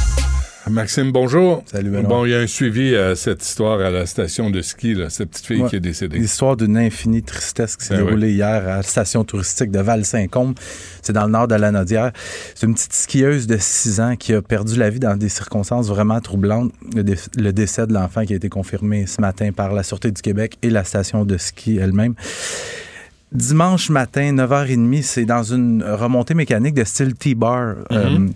[SPEAKER 3] Maxime, bonjour.
[SPEAKER 8] Salut, Benoît.
[SPEAKER 3] Bon, il y a un suivi à cette histoire à la station de ski, là, cette petite fille
[SPEAKER 8] Ouais.
[SPEAKER 3] qui est décédée.
[SPEAKER 8] L'histoire d'une infinie tristesse qui s'est
[SPEAKER 3] Ben
[SPEAKER 8] déroulée hier à la station touristique de Val-Saint-Côme. C'est dans le nord de la Nodière. C'est une petite skieuse de 6 ans qui a perdu la vie dans des circonstances vraiment troublantes. Le, dé- le décès de l'enfant qui a été confirmé ce matin par la Sûreté du Québec et la station de ski elle-même. Dimanche matin, 9h30, c'est dans une remontée mécanique de style T-bar. Euh,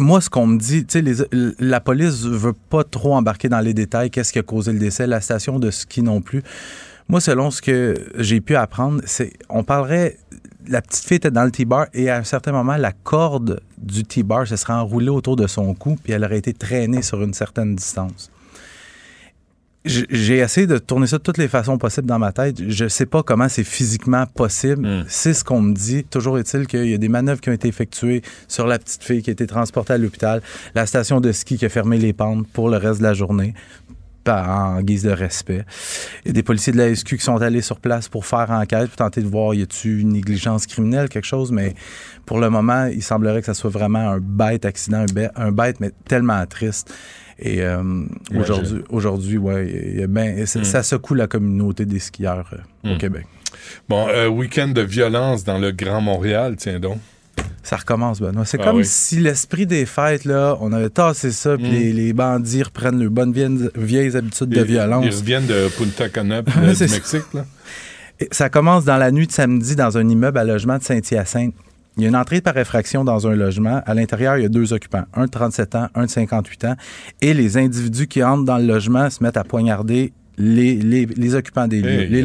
[SPEAKER 8] moi, ce qu'on me dit, tu sais, la police veut pas trop embarquer dans les détails. Qu'est-ce qui a causé le décès? La station de ski non plus. Moi, selon ce que j'ai pu apprendre, c'est on parlerait. La petite fille était dans le T-bar et à un certain moment, la corde du T-bar se serait enroulée autour de son cou puis elle aurait été traînée sur une certaine distance. J'ai essayé de tourner ça de toutes les façons possibles dans ma tête. Je sais pas comment c'est physiquement possible. C'est ce qu'on me dit. Toujours est-il qu'il y a des manœuvres qui ont été effectuées sur la petite fille qui a été transportée à l'hôpital, la station de ski qui a fermé les pentes pour le reste de la journée en guise de respect. Il y a des policiers de la SQ qui sont allés sur place pour faire enquête, pour tenter de voir y a-tu une négligence criminelle, quelque chose, mais pour le moment, il semblerait que ça soit vraiment un bête accident, un bête, un bête mais tellement triste. Et euh, aujourd'hui, aujourd'hui, ouais, ben, ça,
[SPEAKER 3] Mm.
[SPEAKER 8] ça secoue la communauté des skieurs euh, au
[SPEAKER 3] Mm.
[SPEAKER 8] Québec.
[SPEAKER 3] Bon, euh, week-end de violence dans le Grand Montréal, tiens donc.
[SPEAKER 8] Ça recommence, Benoît. C'est
[SPEAKER 3] Ah
[SPEAKER 8] comme
[SPEAKER 3] oui.
[SPEAKER 8] si l'esprit des fêtes, là, on avait tassé ça, puis
[SPEAKER 3] Mm.
[SPEAKER 8] les, les bandits reprennent leurs bonnes vieilles, vieilles habitudes de violence.
[SPEAKER 3] Ils reviennent de Punta Cana, *laughs* du
[SPEAKER 8] ça.
[SPEAKER 3] Mexique, là.
[SPEAKER 8] Et Ça commence dans la nuit de samedi dans un immeuble à logement de Saint-Hyacinthe. Il y a une entrée par effraction dans un logement. À l'intérieur, il y a deux occupants, un de 37 ans, un de 58 ans. Et les individus qui entrent dans le logement se mettent à poignarder les, les- les occupants des lieux,
[SPEAKER 3] Hey,
[SPEAKER 8] les
[SPEAKER 3] hey.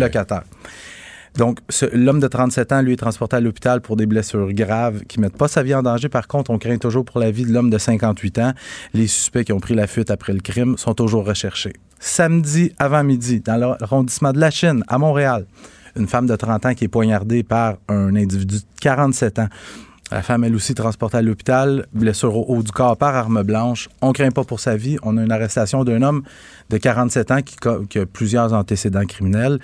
[SPEAKER 8] Donc, l'homme de 37 ans, lui, est transporté à l'hôpital pour des blessures graves qui mettent pas sa vie en danger. Par contre, on craint toujours pour la vie de l'homme de 58 ans. Les suspects qui ont pris la fuite après le crime sont toujours recherchés. Samedi avant midi, dans l'arrondissement de la Chine, à Montréal, une femme de 30 ans qui est poignardée par un individu de 47 ans. La femme, elle aussi, transportée à l'hôpital, blessure au haut du corps par arme blanche. On craint pas pour sa vie. On a une arrestation d'un homme de 47 ans qui a plusieurs antécédents criminels.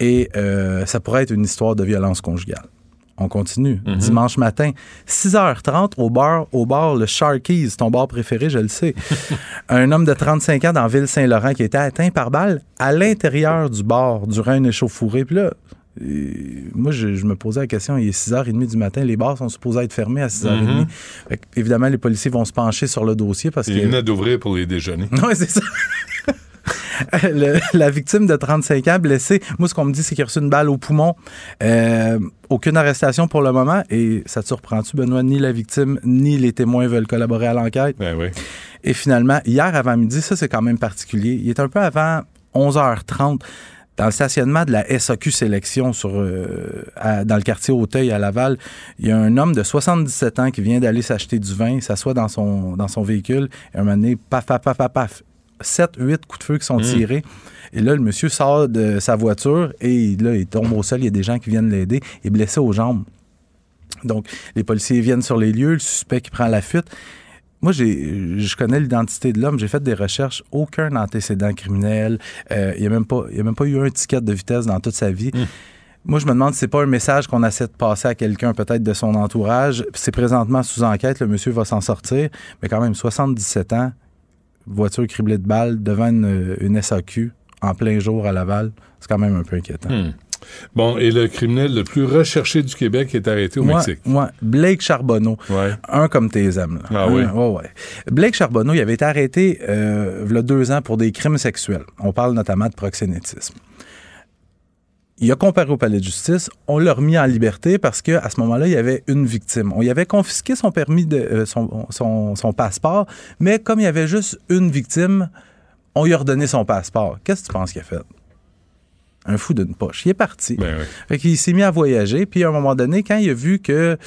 [SPEAKER 8] Et euh, ça pourrait être une histoire de violence conjugale. On continue.
[SPEAKER 3] Mhm.
[SPEAKER 8] Dimanche matin, 6h30 au bar, au bar le Sharkies, ton bar préféré, je le sais. *laughs* un homme de 35 ans dans Ville-Saint-Laurent qui était atteint par balle à l'intérieur du bar durant une échauffourée. Puis là, euh, moi, je, je me posais la question, il est 6h30 du matin, les bars sont supposés être fermés à 6h30.
[SPEAKER 3] Mhm.
[SPEAKER 8] Fait que, évidemment, les policiers vont se pencher sur le dossier parce
[SPEAKER 3] Il
[SPEAKER 8] que...
[SPEAKER 3] venait d'ouvrir pour les déjeuners. *laughs*
[SPEAKER 8] Oui, c'est ça. *laughs* *laughs* Le- la victime de 35 ans blessée, moi, ce qu'on me dit, c'est qu'il a reçu une balle au poumon. Euh, aucune arrestation pour le moment. Et ça te surprend-tu, Benoît? Ni la victime, ni les témoins veulent collaborer à l'enquête?
[SPEAKER 3] Ben oui.
[SPEAKER 8] Et finalement, hier avant midi, ça, c'est quand même particulier. Il est un peu avant 11h30 dans le stationnement de la SAQ Sélection sur, euh, à- dans le quartier Auteuil à Laval, il y a un homme de 77 ans qui vient d'aller s'acheter du vin, s'assoit dans son, dans son véhicule, et un moment donné, paf, paf, paf, paf, paf, 7, 8 coups de feu qui sont
[SPEAKER 3] Mm.
[SPEAKER 8] tirés. Et là, le monsieur sort de sa voiture et là, il tombe au sol. Il y a des gens qui viennent l'aider. Il est blessé aux jambes. Donc, les policiers viennent sur les lieux. Le suspect qui prend la fuite. Moi, j'ai, je connais l'identité de l'homme. J'ai fait des recherches. Aucun antécédent criminel. Euh, il n'y a, même pas- il y a même pas eu un ticket de vitesse dans toute sa vie. Moi, je me demande si c'est pas un message qu'on essaie de passer à quelqu'un, peut-être de son entourage. C'est présentement sous enquête. Le monsieur va s'en sortir. Mais quand même, 77 ans, voiture criblée de balles devant une, une SAQ en plein jour à Laval. C'est quand même un peu inquiétant.
[SPEAKER 3] Hmm. Bon, et le criminel le plus recherché du Québec est arrêté au
[SPEAKER 8] Ouais,
[SPEAKER 3] Mexique.
[SPEAKER 8] ouais. Blake Charbonneau.
[SPEAKER 3] Ouais.
[SPEAKER 8] Un comme tes aimes. là.
[SPEAKER 3] Ah oui?
[SPEAKER 8] Ouais, ouais. Blake Charbonneau, il avait été arrêté euh, il y a deux ans pour des crimes sexuels. On parle notamment de proxénétisme. Il a comparé au palais de justice. On l'a remis en liberté parce qu'à ce moment-là, il y avait une victime. On y avait confisqué son permis, de, euh, son, son- son passeport, mais comme il y avait juste une victime, on lui a redonné son passeport. Qu'est-ce que tu penses qu'il a fait? Un fou d'une poche. Il est parti.
[SPEAKER 3] Ben oui.
[SPEAKER 8] Fait qu'il s'est mis à voyager, puis à un moment donné, quand il a vu que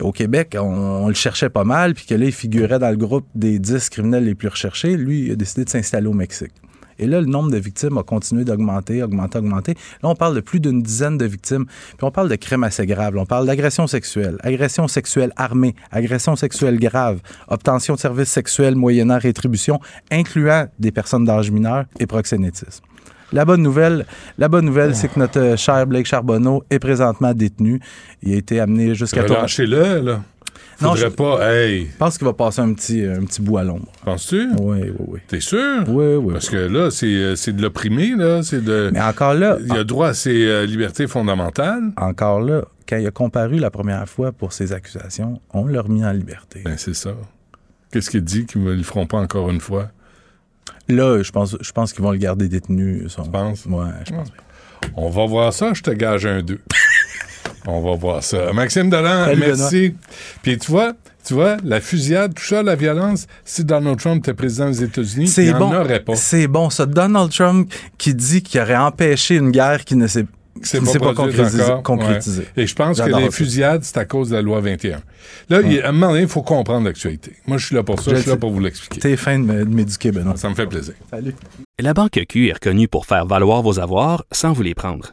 [SPEAKER 8] au Québec, on, on le cherchait pas mal, puis que là, il figurait dans le groupe des 10 criminels les plus recherchés, lui, il a décidé de s'installer au Mexique. Et là, le nombre de victimes a continué d'augmenter, augmenter, augmenter. Là, on parle de plus d'une dizaine de victimes. Puis on parle de crimes assez graves. On parle d'agression sexuelle, agression sexuelle armée, agression sexuelle grave, obtention de services sexuels moyennant rétribution, incluant des personnes d'âge mineur et proxénétisme. La bonne nouvelle, la bonne nouvelle, c'est que notre euh, cher Blake Charbonneau est présentement détenu. Il a été amené jusqu'à
[SPEAKER 3] Lâchez-le, là.
[SPEAKER 8] Non, je-
[SPEAKER 3] pas. Hey,
[SPEAKER 8] Je pense qu'il va passer un petit, un petit bout à l'ombre.
[SPEAKER 3] penses-tu?
[SPEAKER 8] Oui, oui, oui.
[SPEAKER 3] T'es sûr?
[SPEAKER 8] Oui, oui.
[SPEAKER 3] Parce que là, c'est euh, de l'opprimé, là. C'est de.
[SPEAKER 8] Mais encore là,
[SPEAKER 3] Il a droit à ses euh, libertés fondamentales.
[SPEAKER 8] encore là, quand il a comparu la première fois pour ses accusations, on l'a remis en liberté.
[SPEAKER 3] Ben, c'est ça. Qu'est-ce qu'il dit qu'ils ne le feront pas encore une fois?
[SPEAKER 8] Là, je pense, je pense qu'ils vont le garder détenu. Son...
[SPEAKER 3] Tu penses?
[SPEAKER 8] Ouais, je pense.
[SPEAKER 3] On va voir ça, je te gage un 2. On va voir ça. Maxime
[SPEAKER 8] Salut,
[SPEAKER 3] merci. Puis tu vois, tu vois, la fusillade, tout ça, la violence, si Donald Trump était président des États-Unis, il
[SPEAKER 8] C'est
[SPEAKER 3] n'y en
[SPEAKER 8] bon.
[SPEAKER 3] aurait pas.
[SPEAKER 8] C'est bon, ça. Donald Trump qui dit qu'il aurait empêché une guerre qui ne s'est
[SPEAKER 3] C'est pas,
[SPEAKER 8] pas.
[SPEAKER 3] Ouais. Et je pense que les fusillades, c'est à cause de la loi 21. Là, il, à un moment donné, il faut comprendre l'actualité. Moi, je suis là pour ça,
[SPEAKER 8] Je
[SPEAKER 3] je suis là pour vous l'expliquer.
[SPEAKER 8] T'es fin de m'éduquer, Benoît.
[SPEAKER 3] Ça me fait plaisir.
[SPEAKER 8] Salut.
[SPEAKER 6] La Banque Q est reconnue pour faire valoir vos avoirs sans vous les prendre.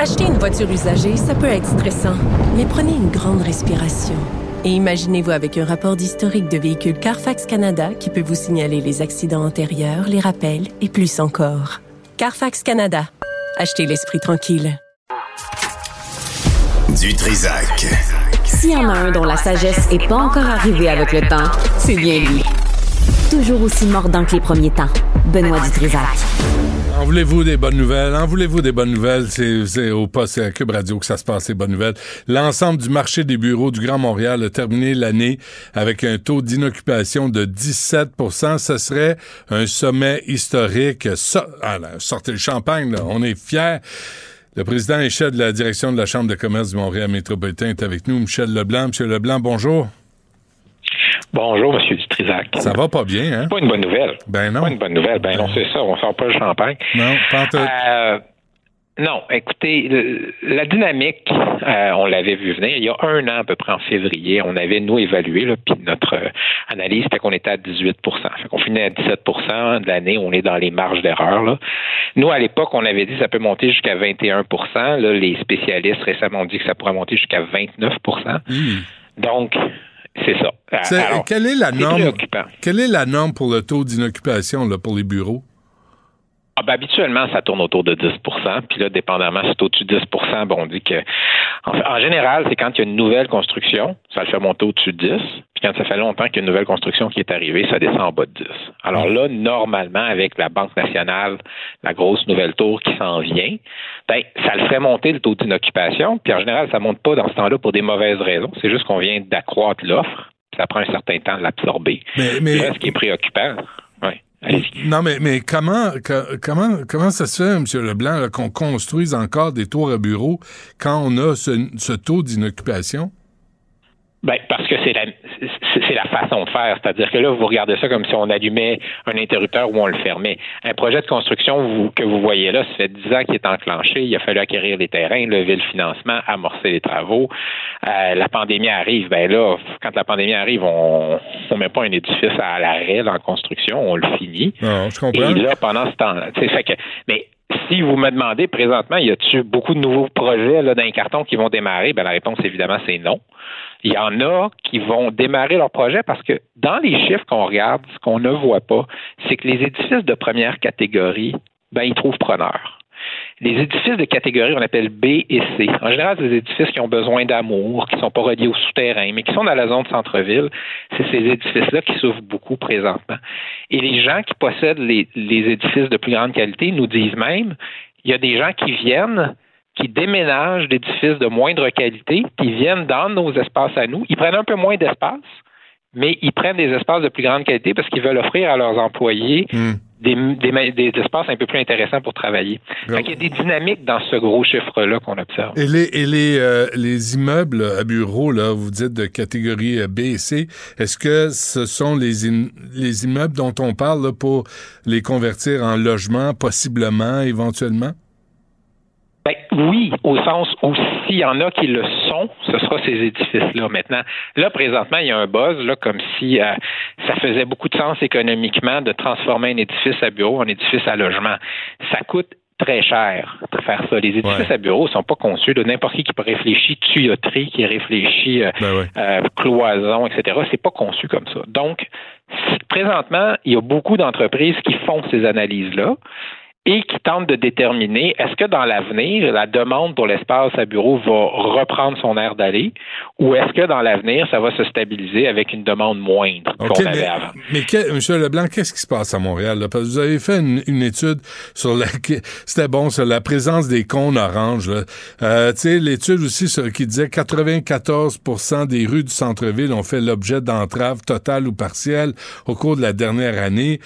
[SPEAKER 7] Acheter une voiture usagée, ça peut être stressant, mais prenez une grande respiration. Et imaginez-vous avec un rapport d'historique de véhicule Carfax Canada qui peut vous signaler les accidents antérieurs, les rappels et plus encore. Carfax Canada. Achetez l'esprit tranquille.
[SPEAKER 1] Du Trisac.
[SPEAKER 2] S'il y en a un dont la sagesse est pas encore arrivée avec le temps, c'est bien lui. Toujours aussi mordant que les premiers temps. Benoît Dutrisac.
[SPEAKER 3] En voulez-vous des bonnes nouvelles? En voulez-vous des bonnes nouvelles? C'est au poste, à Cube Radio que ça se passe, ces bonnes nouvelles. L'ensemble du marché des bureaux du Grand Montréal a terminé l'année avec un taux d'inoccupation de 17% Ça serait un sommet historique. Ah, sortez le champagne. On est fiers. Le président et chef de la direction de la Chambre de commerce du Montréal métropolitain est avec nous, Michel Leblanc. Monsieur Leblanc, bonjour.
[SPEAKER 12] Bonjour, M. Dutrisac.
[SPEAKER 3] Ça va pas bien, hein?
[SPEAKER 12] Pas une bonne nouvelle.
[SPEAKER 3] Ben non.
[SPEAKER 12] Pas une bonne nouvelle. Ben non, c'est ça. On sort pas le champagne.
[SPEAKER 3] Non.
[SPEAKER 12] Euh, non, écoutez, la dynamique, euh, on l'avait vu venir il y a un an à peu près en février. On avait, nous, évalué, là, puis notre euh, analyse, c'était qu'on était à 18 Fait qu'on finit à 17% de l'année, on est dans les marges d'erreur. là. Nous, à l'époque, on avait dit que ça peut monter jusqu'à 21 Là, les spécialistes récemment ont dit que ça pourrait monter jusqu'à 29% Donc, c'est ça. Alors,
[SPEAKER 3] quelle est la norme? Quelle est la norme pour le taux d'inoccupation là, pour les bureaux?
[SPEAKER 12] Ah, ben, habituellement, ça tourne autour de 10% Puis là, dépendamment, si c'est au-dessus de 10 bon, on dit que. En, fait, en général, c'est quand il y a une nouvelle construction, ça le fait monter au-dessus de 10. Puis quand ça fait longtemps qu'il y a une nouvelle construction qui est arrivée, ça descend en bas de 10. Alors là, normalement, avec la Banque nationale, la grosse nouvelle tour qui s'en vient, ben, ça le ferait monter le taux d'inoccupation. Puis en général, ça monte pas dans ce temps-là pour des mauvaises raisons. C'est juste qu'on vient d'accroître l'offre. Ça prend un certain temps de l'absorber.
[SPEAKER 3] Mais, mais-
[SPEAKER 12] là, ce qui est préoccupant.
[SPEAKER 3] Non, mais, mais comment, comment, comment ça se fait, M. Leblanc, qu'on construise encore des tours à bureaux quand on a ce, ce taux d'inoccupation?
[SPEAKER 12] Ben, parce que c'est la, c'est la façon de faire. C'est-à-dire que là, vous regardez ça comme si on allumait un interrupteur ou on le fermait. Un projet de construction vous- que vous voyez là, ça fait 10 ans qu'il est enclenché. Il a fallu acquérir les terrains, lever le financement, amorcer les travaux. Euh, la pandémie arrive. Ben là, quand la pandémie arrive, on ne met pas un édifice à l'arrêt en construction, on le finit.
[SPEAKER 3] Je comprends.
[SPEAKER 12] Et là, pendant ce temps-là, fait que, mais si vous me demandez présentement, y a-t-il beaucoup de nouveaux projets là, dans les cartons qui vont démarrer? Ben, la réponse, évidemment, c'est non. Il y en a qui vont démarrer leur projet parce que dans les chiffres qu'on regarde, ce qu'on ne voit pas, c'est que les édifices de première catégorie, ben, ils trouvent preneur. Les édifices de catégorie, on appelle B et C. En général, c'est des édifices qui ont besoin d'amour, qui ne sont pas reliés au souterrain, mais qui sont dans la zone centre-ville. C'est ces édifices-là qui souffrent beaucoup présentement. Et les gens qui possèdent les, les édifices de plus grande qualité nous disent même, il y a des gens qui viennent qui déménagent d'édifices de moindre qualité, qui viennent dans nos espaces à nous. Ils prennent un peu moins d'espace, mais ils prennent des espaces de plus grande qualité parce qu'ils veulent offrir à leurs employés des, des, des, espaces un peu plus intéressants pour travailler. Il y a des dynamiques dans ce gros chiffre-là qu'on observe.
[SPEAKER 3] Et les, et les, euh, les immeubles à bureaux, là, vous dites de catégorie B et C, est-ce que ce sont les, les immeubles dont on parle là, pour les convertir en logement, possiblement, éventuellement?
[SPEAKER 12] Ben, oui, au sens où s'il y en a qui le sont, ce sera ces édifices-là. Maintenant, là, présentement, il y a un buzz, là, comme si euh, ça faisait beaucoup de sens économiquement de transformer un édifice à bureau en édifice à logement. Ça coûte très cher de faire ça. Les édifices à bureau ne sont pas conçus de n'importe qui qui réfléchir tuyauterie, qui réfléchit euh, ben euh, cloison, etc. C'est pas conçu comme ça. Donc, présentement, il y a beaucoup d'entreprises qui font ces analyses-là et qui tente de déterminer est-ce que dans l'avenir, la demande pour l'espace à bureau va reprendre son air d'aller ou est-ce que dans l'avenir, ça va se stabiliser avec une demande moindre qu'on avait avant?
[SPEAKER 3] Mais M. Leblanc, qu'est-ce qui se passe à Montréal? Parce que vous avez fait une, étude sur la c'était bon, sur la présence des cônes oranges. Euh, tu sais, l'étude aussi qui disait 94% des rues du centre-ville ont fait l'objet d'entraves totales ou partielles au cours de la dernière année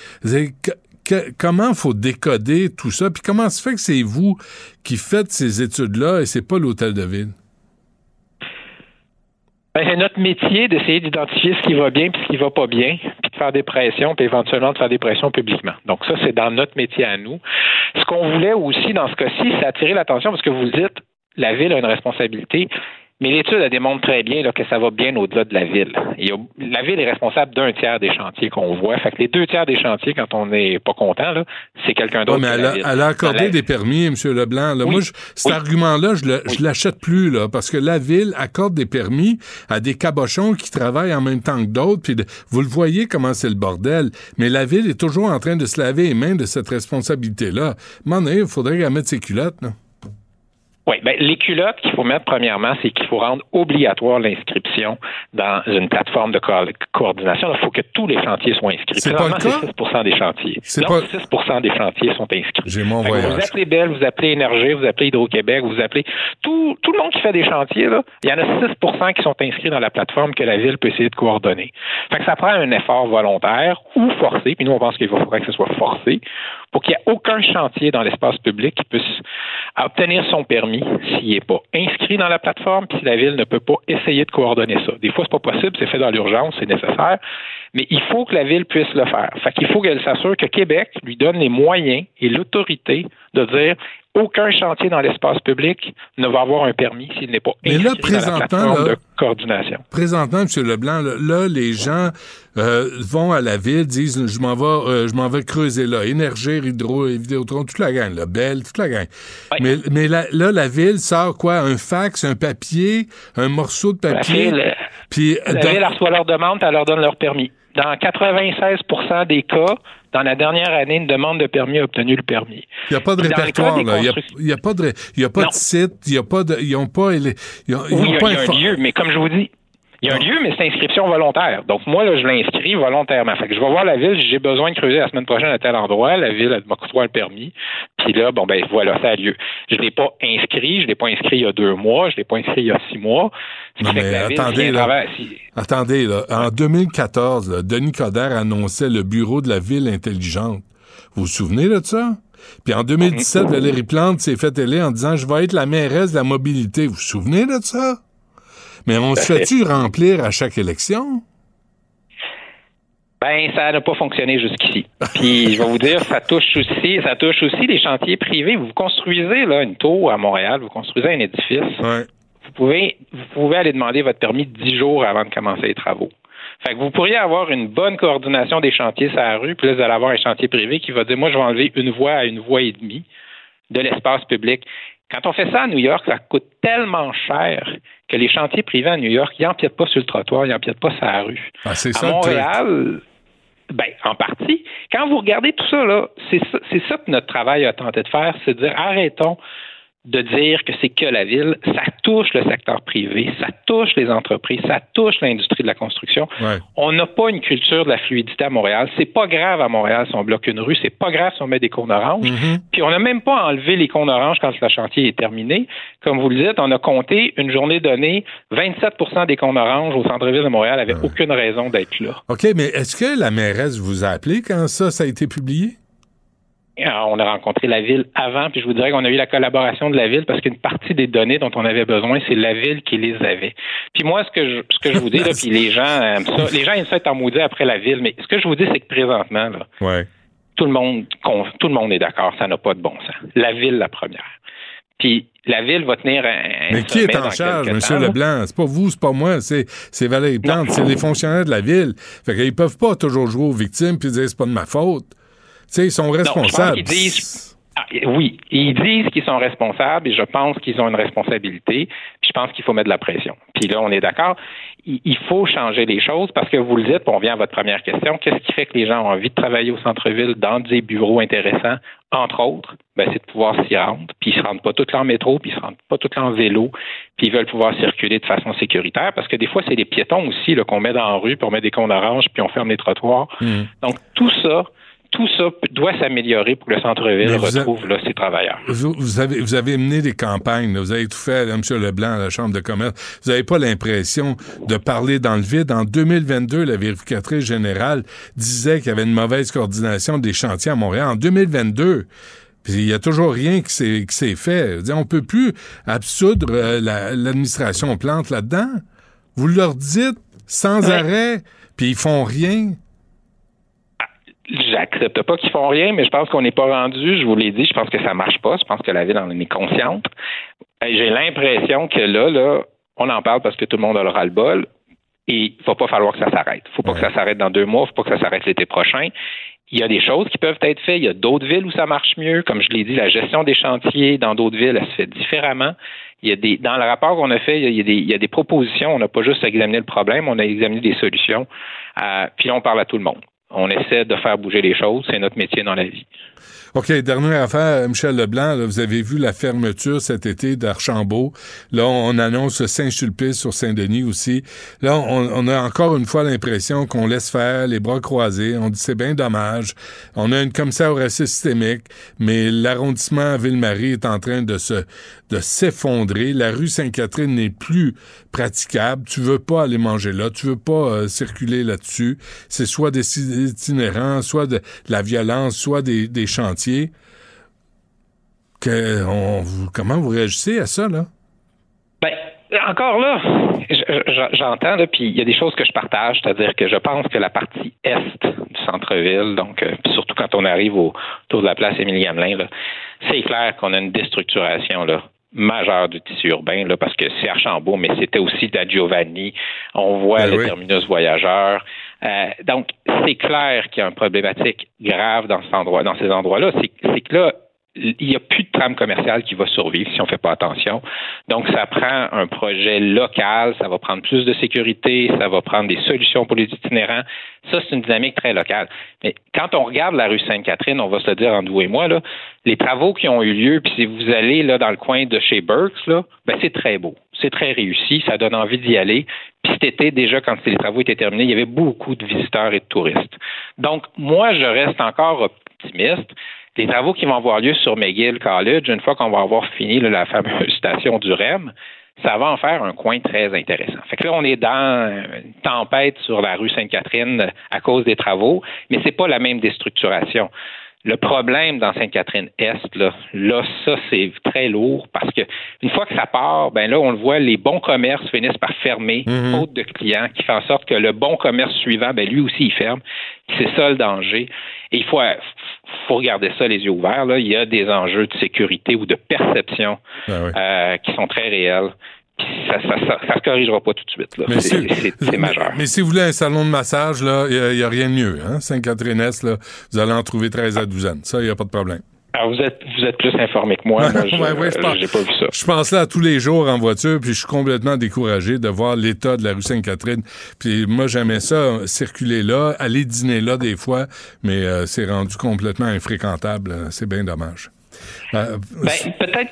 [SPEAKER 3] comment faut décoder tout ça? Puis comment se fait que c'est vous qui faites ces études-là et c'est pas l'hôtel de ville?
[SPEAKER 12] Ben, c'est notre métier d'essayer d'identifier ce qui va bien et ce qui va pas bien, puis de faire des pressions, puis éventuellement de faire des pressions publiquement. Donc ça, c'est dans notre métier à nous. Ce qu'on voulait aussi dans ce cas-ci, c'est attirer l'attention parce que vous dites, la ville a une responsabilité. Mais l'étude elle démontre très bien là, que ça va bien au-delà de la ville. la ville est responsable d'un tiers des chantiers qu'on voit. Fait que les deux tiers des chantiers, quand on n'est pas content, c'est quelqu'un d'autre.
[SPEAKER 3] mais elle, a, accordé des permis, M. Leblanc. Moi, cet argument-là, je, ne l'achète plus, là, parce que la ville accorde des permis à des cabochons qui travaillent en même temps que d'autres. Puis vous le voyez comment c'est le bordel. Mais la ville est toujours en train de se laver les mains de cette responsabilité-là. il faudrait qu'elle mette ses culottes. Là.
[SPEAKER 12] Oui, ben, les culottes qu'il faut mettre premièrement, c'est qu'il faut rendre obligatoire l'inscription dans une plateforme de coordination. Il faut que tous les chantiers soient inscrits.
[SPEAKER 3] C'est pas le cas?
[SPEAKER 12] 6 des chantiers.
[SPEAKER 3] C'est
[SPEAKER 12] pas... 6 des chantiers sont inscrits.
[SPEAKER 3] J'ai mon voyage.
[SPEAKER 12] Vous appelez Bell, vous appelez Énergie, vous appelez Hydro-Québec, vous appelez tout, tout le monde qui fait des chantiers, là, il y en a 6 qui sont inscrits dans la plateforme que la Ville peut essayer de coordonner. Fait que ça prend un effort volontaire ou forcé, puis nous, on pense qu'il faudrait que ce soit forcé, pour qu'il n'y ait aucun chantier dans l'espace public qui puisse obtenir son permis s'il n'est pas inscrit dans la plateforme, puis si la ville ne peut pas essayer de coordonner ça. Des fois, c'est pas possible, c'est fait dans l'urgence, c'est nécessaire, mais il faut que la ville puisse le faire. Fait qu'il faut qu'elle s'assure que Québec lui donne les moyens et l'autorité de dire aucun chantier dans l'espace public ne va avoir un permis s'il n'est pas inscrit là, présentement, la de coordination.
[SPEAKER 3] Présentement, M. Leblanc, là, les gens euh, vont à la ville, disent je m'en vais, euh, je m'en vais creuser là, énergie, hydro, Vidéotron, toute la gang, la belle, toute la gang. Mais, mais là, la ville sort quoi? Un fax, un papier, un morceau de papier.
[SPEAKER 12] La ville, puis la ville reçoit leur demande, elle leur donne leur permis. Dans 96% des cas, dans la dernière année, une demande de permis a obtenu le permis.
[SPEAKER 3] Il n'y a pas de répertoire, là. Il n'y a, pas de, y a pas de site, il y a pas de, ils n'ont pas, ils
[SPEAKER 12] ont, oui, il y a, un lieu, mais comme je vous dis, il y a un lieu, mais c'est inscription volontaire. Donc, moi, là, je l'inscris volontairement. Fait que je vais voir la ville, j'ai besoin de creuser la semaine prochaine à tel endroit. La ville, elle m'octroie le permis. Puis là, bon, ben, voilà, ça a lieu. Je ne l'ai pas inscrit. Je ne l'ai pas inscrit il y a deux mois. Je ne l'ai pas inscrit il y a six mois.
[SPEAKER 3] Non, mais attendez, là, attendez, là. En 2014, Denis Coderre annonçait le bureau de la ville intelligente. Vous vous souvenez de ça? Puis en 2017, Valérie Plante s'est fait élire en disant Je vais être la mairesse de la mobilité. Vous vous souvenez de ça? Mais on se fait-tu *laughs* remplir à chaque élection?
[SPEAKER 12] Ben, ça n'a pas fonctionné jusqu'ici. Puis, je vais vous dire, ça touche aussi, ça touche aussi les chantiers privés. Vous construisez là une tour à Montréal, vous construisez un édifice. Vous pouvez, vous pouvez aller demander votre permis dix jours avant de commencer les travaux. Fait que vous pourriez avoir une bonne coordination des chantiers sur la rue, puis là, vous allez avoir un chantier privé qui va dire, moi, je vais enlever une voie à une voie et demie de l'espace public. Quand on fait ça à New York, ça coûte tellement cher que les chantiers privés à New York, ils n'empiètent pas sur le trottoir, ils n'empiètent pas sur la rue.
[SPEAKER 3] Ah,
[SPEAKER 12] à Montréal, ben, en partie. Quand vous regardez tout ça, là, c'est ça, ça que notre travail a tenté de faire, c'est de dire arrêtons de dire que c'est que la ville, ça touche le secteur privé, ça touche les entreprises, ça touche l'industrie de la construction. On n'a pas une culture de la fluidité à Montréal. C'est pas grave à Montréal si on bloque une rue, c'est pas grave si on met des cônes oranges.
[SPEAKER 3] Mm-hmm.
[SPEAKER 12] Puis on n'a même pas enlevé les cônes oranges quand le chantier est terminé. Comme vous le dites, on a compté une journée donnée, 27% des cônes oranges au centre-ville de Montréal n'avaient aucune raison d'être là.
[SPEAKER 3] OK, mais est-ce que la mairesse vous a appelé quand ça, ça a été publié?
[SPEAKER 12] On a rencontré la ville avant, puis je vous dirais qu'on a eu la collaboration de la ville parce qu'une partie des données dont on avait besoin, c'est la ville qui les avait. Puis moi, ce que je, ce que je vous dis, là, puis les gens aiment ça, les gens aiment ça être en maudit après la ville, mais ce que je vous dis, c'est que présentement, là,
[SPEAKER 3] Ouais.
[SPEAKER 12] tout le monde, tout le monde est d'accord, ça n'a pas de bon sens. La ville, la première. Puis la ville va tenir un.
[SPEAKER 3] Mais qui est en charge, M. Leblanc? C'est pas vous, c'est pas moi, c'est, c'est Valérie Plante, c'est les fonctionnaires de la ville. Fait qu'ils peuvent pas toujours jouer aux victimes puis dire c'est pas de ma faute. Sais, ils sont responsables.
[SPEAKER 12] ah, oui, ils disent qu'ils sont responsables et je pense qu'ils ont une responsabilité. Puis je pense qu'il faut mettre de la pression. Puis là, on est d'accord. Il faut changer les choses parce que vous le dites, on vient à votre première question. Qu'est-ce qui fait que les gens ont envie de travailler au centre-ville dans des bureaux intéressants, entre autres? Ben, c'est de pouvoir s'y rendre. Puis ils se rendent pas tout en métro, puis ils se rendent pas tout en vélo, puis ils veulent pouvoir circuler de façon sécuritaire parce que des fois, c'est les piétons aussi qu'on met dans la rue, puis on met des cônes oranges, puis on ferme les trottoirs.
[SPEAKER 3] Mmh.
[SPEAKER 12] Donc, tout ça, tout ça doit s'améliorer pour que le centre-ville retrouve là, ses travailleurs.
[SPEAKER 3] Vous, vous avez, vous avez mené des campagnes, là. vous avez tout fait, là, M. Leblanc, à la Chambre de commerce. Vous n'avez pas l'impression de parler dans le vide? En 2022, la vérificatrice générale disait qu'il y avait une mauvaise coordination des chantiers à Montréal. En 2022, puis il y a toujours rien qui s'est, qui s'est fait. Dire, on peut plus absoudre euh, la- l'administration Plante là-dedans. Vous leur dites sans arrêt, puis ils font rien.
[SPEAKER 12] J'accepte pas qu'ils font rien, mais je pense qu'on n'est pas rendu. Je vous l'ai dit, je pense que ça marche pas. Je pense que la ville en est consciente. J'ai l'impression que là, là, on en parle parce que tout le monde a le ras-le-bol. Et il va pas falloir que ça s'arrête. faut pas que ça s'arrête dans deux mois. faut pas que ça s'arrête l'été prochain. Il y a des choses qui peuvent être faites. Il y a d'autres villes où ça marche mieux. Comme je l'ai dit, la gestion des chantiers dans d'autres villes, elle se fait différemment. Il y a des, dans le rapport qu'on a fait, il y a, des, il y a des propositions. On n'a pas juste examiné le problème, on a examiné des solutions. Euh, puis là, on parle à tout le monde. On essaie de faire bouger les choses. C'est notre métier dans la vie.
[SPEAKER 3] OK, dernière affaire, Michel Leblanc, là, vous avez vu la fermeture cet été d'Archambault. Là, on annonce Saint-Sulpice sur Saint-Denis aussi. Là, on, a encore une fois l'impression qu'on laisse faire les bras croisés. On dit c'est bien dommage. On a une commissaire au racisme systémique, mais l'arrondissement Ville-Marie est en train de se de s'effondrer. La rue Sainte-Catherine n'est plus praticable. Tu veux pas aller manger là. Tu veux pas euh, circuler là-dessus. C'est soit des itinérants, soit de, de la violence, soit des, des chantiers. Que, on, vous- comment vous réagissez à ça, là?
[SPEAKER 12] Ben, encore là, je- je- j'entends, puis il y a des choses que je partage, c'est-à-dire que je pense que la partie est du centre-ville, donc euh, surtout quand on arrive au, autour de la place Émilie Gamelin, là, c'est clair qu'on a une déstructuration là, majeure du tissu urbain, là, parce que c'est Archambault, mais c'était aussi de la Giovanni. On voit
[SPEAKER 3] Ben
[SPEAKER 12] le
[SPEAKER 3] oui.
[SPEAKER 12] terminus voyageur. Euh, donc, c'est clair qu'il y a une problématique grave dans, cet endroit, dans ces endroits-là. C'est que là, il n'y a plus de trame commerciale qui va survivre si on ne fait pas attention. Donc, ça prend un projet local, ça va prendre plus de sécurité, ça va prendre des solutions pour les itinérants. Ça, c'est une dynamique très locale. Mais quand on regarde la rue Sainte-Catherine, on va se dire entre vous et moi, là, les travaux qui ont eu lieu, puis si vous allez là dans le coin de chez Burks, ben, c'est très beau. C'est très réussi, ça donne envie d'y aller. Puis cet été, déjà, quand les travaux étaient terminés, il y avait beaucoup de visiteurs et de touristes. Donc, moi, je reste encore optimiste. Les travaux qui vont avoir lieu sur McGill College, une fois qu'on va avoir fini là, la fameuse *laughs* station du REM, ça va en faire un coin très intéressant. Fait que là, on est dans une tempête sur la rue Sainte-Catherine à cause des travaux, mais c'est pas la même déstructuration. Le problème dans Sainte-Catherine-Est, là, là, ça, c'est très lourd parce que une fois que ça part, ben là, on le voit, les bons commerces finissent par fermer, faute de clients, qui fait en sorte que le bon commerce suivant, ben lui aussi, il ferme. C'est ça le danger. Et il faut, faut regarder ça les yeux ouverts. Là. Il y a des enjeux de sécurité ou de perception euh, qui sont très réels. Puis ça, ça, ça, ça se corrigera pas tout de suite. là.
[SPEAKER 3] Mais
[SPEAKER 12] C'est
[SPEAKER 3] si-
[SPEAKER 12] c'est- majeur. *laughs*
[SPEAKER 3] Mais si vous voulez un salon de massage, il n'y a, rien de mieux. Hein? Sainte-Catherine-Est, vous allez en trouver 13 à douzaine. Ça, il n'y a pas de problème.
[SPEAKER 12] Alors, vous êtes, vous êtes plus informé que moi. *laughs* Moi, je
[SPEAKER 3] Ouais,
[SPEAKER 12] j'ai pas vu ça.
[SPEAKER 3] Je pense là tous les jours en voiture, puis je suis complètement découragé de voir l'état de la rue Sainte-Catherine. Puis moi, j'aimais ça, euh, circuler là, aller dîner là des fois, mais euh, c'est rendu complètement infréquentable. Euh, C'est bien dommage. Euh,
[SPEAKER 12] Ben, peut-être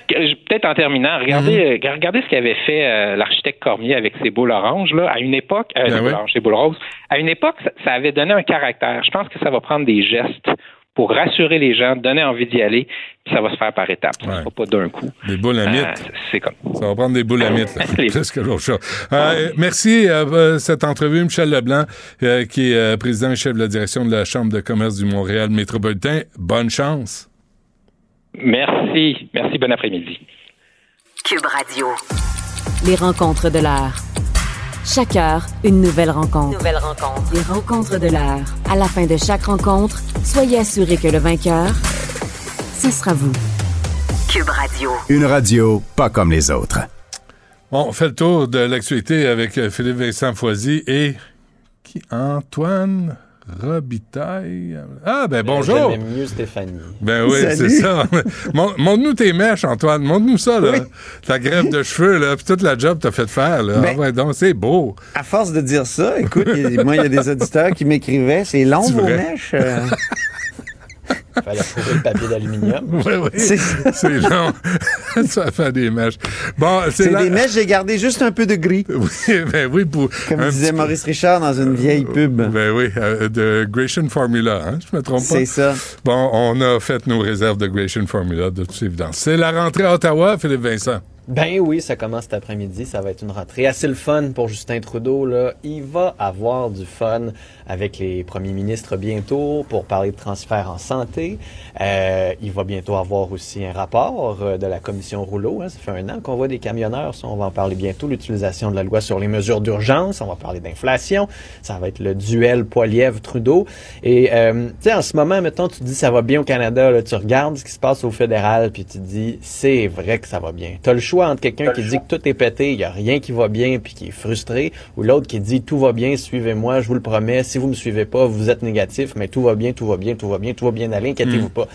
[SPEAKER 12] peut-être en terminant, regardez,
[SPEAKER 3] Mhm.
[SPEAKER 12] euh, regardez ce qu'avait fait euh, l'architecte Cormier avec ses boules oranges là, à une époque, euh,
[SPEAKER 3] Ben oui.
[SPEAKER 12] oranges, ses boules roses. À une époque, ça, ça avait donné un caractère. Je pense que ça va prendre des gestes pour rassurer les gens, donner envie d'y aller, puis ça va se faire par étapes. Ça ne sera pas d'un coup.
[SPEAKER 3] Des boules à mythe.
[SPEAKER 12] Euh, c'est comme.
[SPEAKER 3] Ça va prendre des boules à mythe, là. *laughs* Presque l'autre chose. Euh, merci euh, euh, cette entrevue, Michel Leblanc, euh, qui est euh, président et chef de la direction de la Chambre de commerce du Montréal métropolitain. Bonne chance.
[SPEAKER 12] Merci. Merci. Bon après-midi.
[SPEAKER 2] Cube Radio. Les rencontres de l'heure. Chaque heure, une nouvelle rencontre. Nouvelle rencontre. Les rencontres de l'heure. À la fin de chaque rencontre, soyez assurés que le vainqueur, ce sera vous. Cube Radio.
[SPEAKER 1] Une radio pas comme les autres.
[SPEAKER 3] Bon, on fait le tour de l'actualité avec euh, Philippe Vincent Foisy et qui? Antoine? Robitaille. Ah, ben bonjour.
[SPEAKER 13] J'aimais mieux Stéphanie.
[SPEAKER 3] Ben oui, c'est ça. *laughs* Mon- Montre-nous tes mèches, Antoine. Montre-nous ça, là. Ta grève de cheveux, là, puis toute la job que t'as fait faire, là.
[SPEAKER 14] Ben-
[SPEAKER 3] Ah ouais, donc, c'est beau.
[SPEAKER 14] À force de dire ça, écoute, moi, il y a des auditeurs qui m'écrivaient c'est long,
[SPEAKER 3] C'est
[SPEAKER 14] vos mèches. euh. *laughs*
[SPEAKER 13] Fallait trouver le papier d'aluminium. *laughs*
[SPEAKER 3] Oui, oui.
[SPEAKER 14] C'est- *laughs*
[SPEAKER 3] long. *laughs* ça fait des mèches. Bon, c'est
[SPEAKER 14] des mèches, j'ai gardé juste un peu de gris.
[SPEAKER 3] Oui, ben oui, pour.
[SPEAKER 14] Comme
[SPEAKER 3] un
[SPEAKER 14] disait Maurice Richard dans une vieille pub.
[SPEAKER 3] Ben oui, euh, de Gratian Formula, hein, je me trompe pas.
[SPEAKER 14] C'est ça.
[SPEAKER 3] Bon, on a fait nos réserves de Gratian Formula, de toute évidence. C'est la rentrée à Ottawa, Philippe Vincent.
[SPEAKER 13] Ben oui, ça commence cet après-midi. Ça va être une rentrée assez le fun pour Justin Trudeau. Là. Il va avoir du fun avec les premiers ministres bientôt pour parler de transfert en santé. Euh, il va bientôt avoir aussi un rapport euh, de la commission Rouleau. hein. Ça fait un an qu'on voit des camionneurs. Ça, on va en parler bientôt. L'utilisation de la loi sur les mesures d'urgence. On va parler d'inflation. Ça va être le duel Poilievre-Trudeau. Et euh, tu sais, en ce moment, mettons, tu te dis ça va bien au Canada. Là, tu regardes ce qui se passe au fédéral puis tu dis c'est vrai que ça va bien. Tu as le choix entre quelqu'un qui dit que tout est pété, il n'y a rien qui va bien puis qui est frustré, ou l'autre qui dit tout va bien, suivez-moi, je vous le promets. Si vous me suivez pas, vous êtes négatif, mais tout va bien, tout va bien, tout va bien, tout va bien aller, inquiétez-vous
[SPEAKER 3] Mm.
[SPEAKER 13] pas.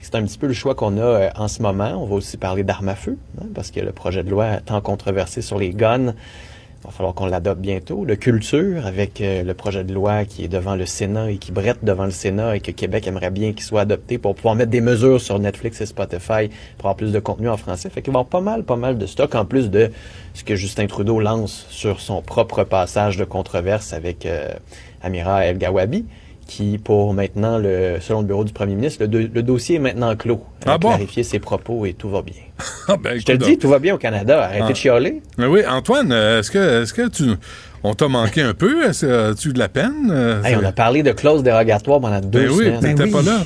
[SPEAKER 13] C'est un petit peu le choix qu'on a euh, en ce moment. On va aussi parler d'armes à feu, hein, parce que le projet de loi tant controversé sur les guns. Il va falloir qu'on l'adopte bientôt. Le culture, avec euh, le projet de loi qui est devant le Sénat et qui brette devant le Sénat et que Québec aimerait bien qu'il soit adopté pour pouvoir mettre des mesures sur Netflix et Spotify pour avoir plus de contenu en français. Fait qu'il va y avoir pas mal, pas mal de stock en plus de ce que Justin Trudeau lance sur son propre passage de controverse avec euh, Amira El Gawabi qui, pour maintenant, le, selon le bureau du premier ministre, le, do- le dossier est maintenant clos. Elle a
[SPEAKER 3] Ah bon?
[SPEAKER 13] clarifié ses propos et tout va bien. *laughs*
[SPEAKER 3] Ah, ben,
[SPEAKER 13] Je te le dis, tout va bien au Canada. Arrêtez
[SPEAKER 3] Ah.
[SPEAKER 13] de chialer.
[SPEAKER 3] Mais oui, Antoine, euh, est-ce que, est-ce que tu. On t'a manqué un peu? Est-ce que as-tu eu de la peine? Euh,
[SPEAKER 13] Hey, on a parlé de clauses dérogatoires pendant deux
[SPEAKER 3] Ben oui,
[SPEAKER 13] semaines.
[SPEAKER 3] t'étais
[SPEAKER 14] Ben
[SPEAKER 3] pas
[SPEAKER 14] oui.
[SPEAKER 3] là.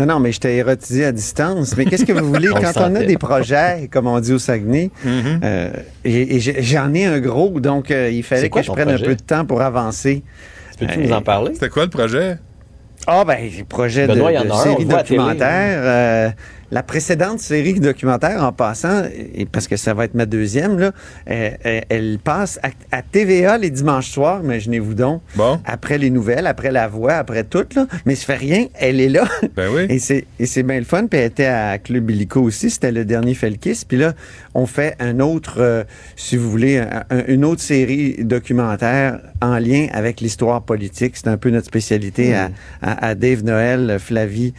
[SPEAKER 14] Non, non, mais j'étais érotisé à distance. Mais qu'est-ce que vous voulez? *laughs*
[SPEAKER 13] On
[SPEAKER 14] quand on a des projets, comme on dit au Saguenay?
[SPEAKER 3] Mm-hmm.
[SPEAKER 14] euh, et j'en ai un gros, donc euh, il fallait
[SPEAKER 13] quoi
[SPEAKER 14] que je prenne
[SPEAKER 13] projet?
[SPEAKER 14] un peu de temps pour avancer.
[SPEAKER 13] Peux-tu
[SPEAKER 14] Euh,
[SPEAKER 13] nous en parler?
[SPEAKER 3] C'était quoi le projet?
[SPEAKER 14] Ah ben, le projet de,
[SPEAKER 13] Benoît, il y en
[SPEAKER 14] de
[SPEAKER 13] on
[SPEAKER 14] série documentaire. La précédente série documentaire, en passant, et parce que ça va être ma deuxième, là, euh, euh, elle passe à, à TVA les dimanches soirs, imaginez-vous donc.
[SPEAKER 3] Bon.
[SPEAKER 14] Après les nouvelles, après la voix, après tout, là. Mais ça fait rien, elle est là. *laughs*
[SPEAKER 3] Ben oui.
[SPEAKER 14] Et c'est, et c'est bien le fun. Puis elle était à Club Illico aussi. C'était le dernier Felkis. Puis là, on fait un autre, euh, si vous voulez, un- un- une autre série documentaire en lien avec l'histoire politique. C'est un peu notre spécialité à, à- à Dave Noël, Flavie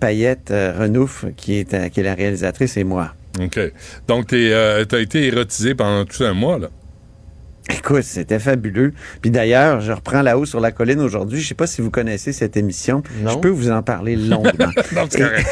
[SPEAKER 14] Payette, Renouf, qui est, qui est la réalisatrice, et moi.
[SPEAKER 3] OK. Donc, t'es, euh, t'as été érotisé pendant tout un mois, là.
[SPEAKER 14] Écoute, c'était fabuleux. Puis d'ailleurs, je reprends là-haut sur la colline aujourd'hui. Je sais pas si vous connaissez cette émission.
[SPEAKER 13] Non.
[SPEAKER 14] Je peux vous en parler *laughs* longuement.
[SPEAKER 3] Non, c'est correct.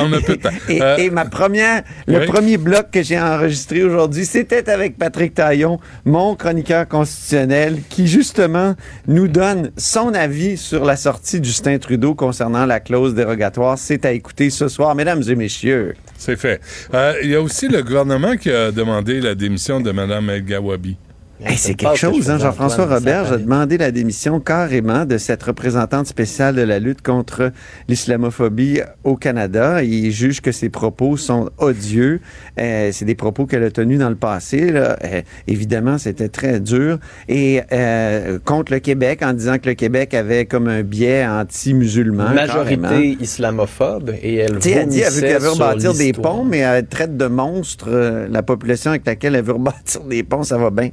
[SPEAKER 3] On a peu de temps.
[SPEAKER 14] Et,
[SPEAKER 3] Euh,
[SPEAKER 14] et ma première, le premier bloc que j'ai enregistré aujourd'hui, c'était avec Patrick Taillon, mon chroniqueur constitutionnel, qui justement nous donne son avis sur la sortie de Justin Trudeau concernant la clause dérogatoire. C'est à écouter ce soir, mesdames et messieurs.
[SPEAKER 3] C'est fait. Euh, Il y a aussi le gouvernement qui a demandé la démission de Mme El Gawabi.
[SPEAKER 14] Hey, c'est quelque chose, hein, Jean-François Robert. J'ai demandé la démission carrément de cette représentante spéciale de la lutte contre l'islamophobie au Canada. Il juge que ses propos sont odieux. Euh, c'est des propos qu'elle a tenus dans le passé. là. Euh, évidemment, c'était très dur. Et euh, contre le Québec, en disant que le Québec avait comme un biais anti-musulman.
[SPEAKER 13] Majorité
[SPEAKER 14] carrément.
[SPEAKER 13] islamophobe et elle
[SPEAKER 14] Tu sais, elle dit elle veut, veut rebâtir des ponts, mais elle traite de monstres euh, la population avec laquelle elle veut rebâtir des ponts, ça va bien.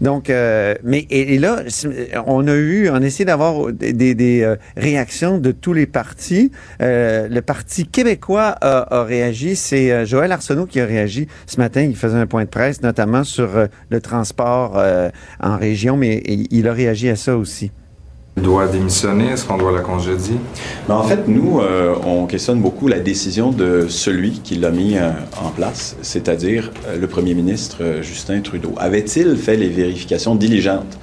[SPEAKER 14] Donc, euh, mais et, là, on a eu, on a essayé d'avoir des, euh, réactions de tous les partis. Euh, le Parti québécois a, réagi. C'est euh, Joël Arsenault qui a réagi ce matin. Il faisait un point de presse, notamment sur euh, le transport en région, mais il a réagi à ça aussi.
[SPEAKER 15] Doit démissionner? Est-ce qu'on doit la congédier?
[SPEAKER 16] Mais en fait, nous, euh, on questionne beaucoup la décision de celui qui l'a mis euh, en place, c'est-à-dire euh, le premier ministre euh, Justin Trudeau. Avait-il fait les vérifications diligentes,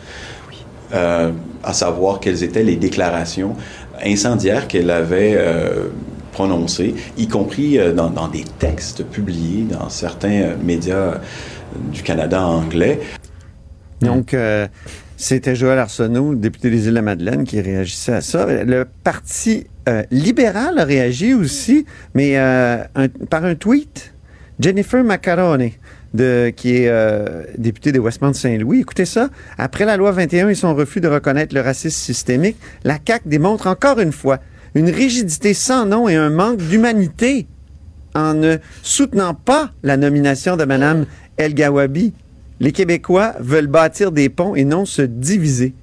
[SPEAKER 16] euh, à savoir quelles étaient les déclarations incendiaires qu'elle avait euh, prononcé, y compris euh, dans, dans, des textes publiés dans certains euh, médias du Canada anglais.
[SPEAKER 14] Donc, euh, c'était Joël Arsenault, député des Îles-de-la-Madeleine, qui réagissait à ça. Le Parti euh, libéral a réagi aussi, mais euh, par un tweet. Jennifer Macaroni, qui est euh, députée de Westmount-Saint-Louis. Écoutez ça. Après la loi 21 et son refus de reconnaître le racisme systémique, la CAQ démontre encore une fois une rigidité sans nom et un manque d'humanité en ne soutenant pas la nomination de Mme El Gawabi. Les Québécois veulent bâtir des ponts et non se diviser.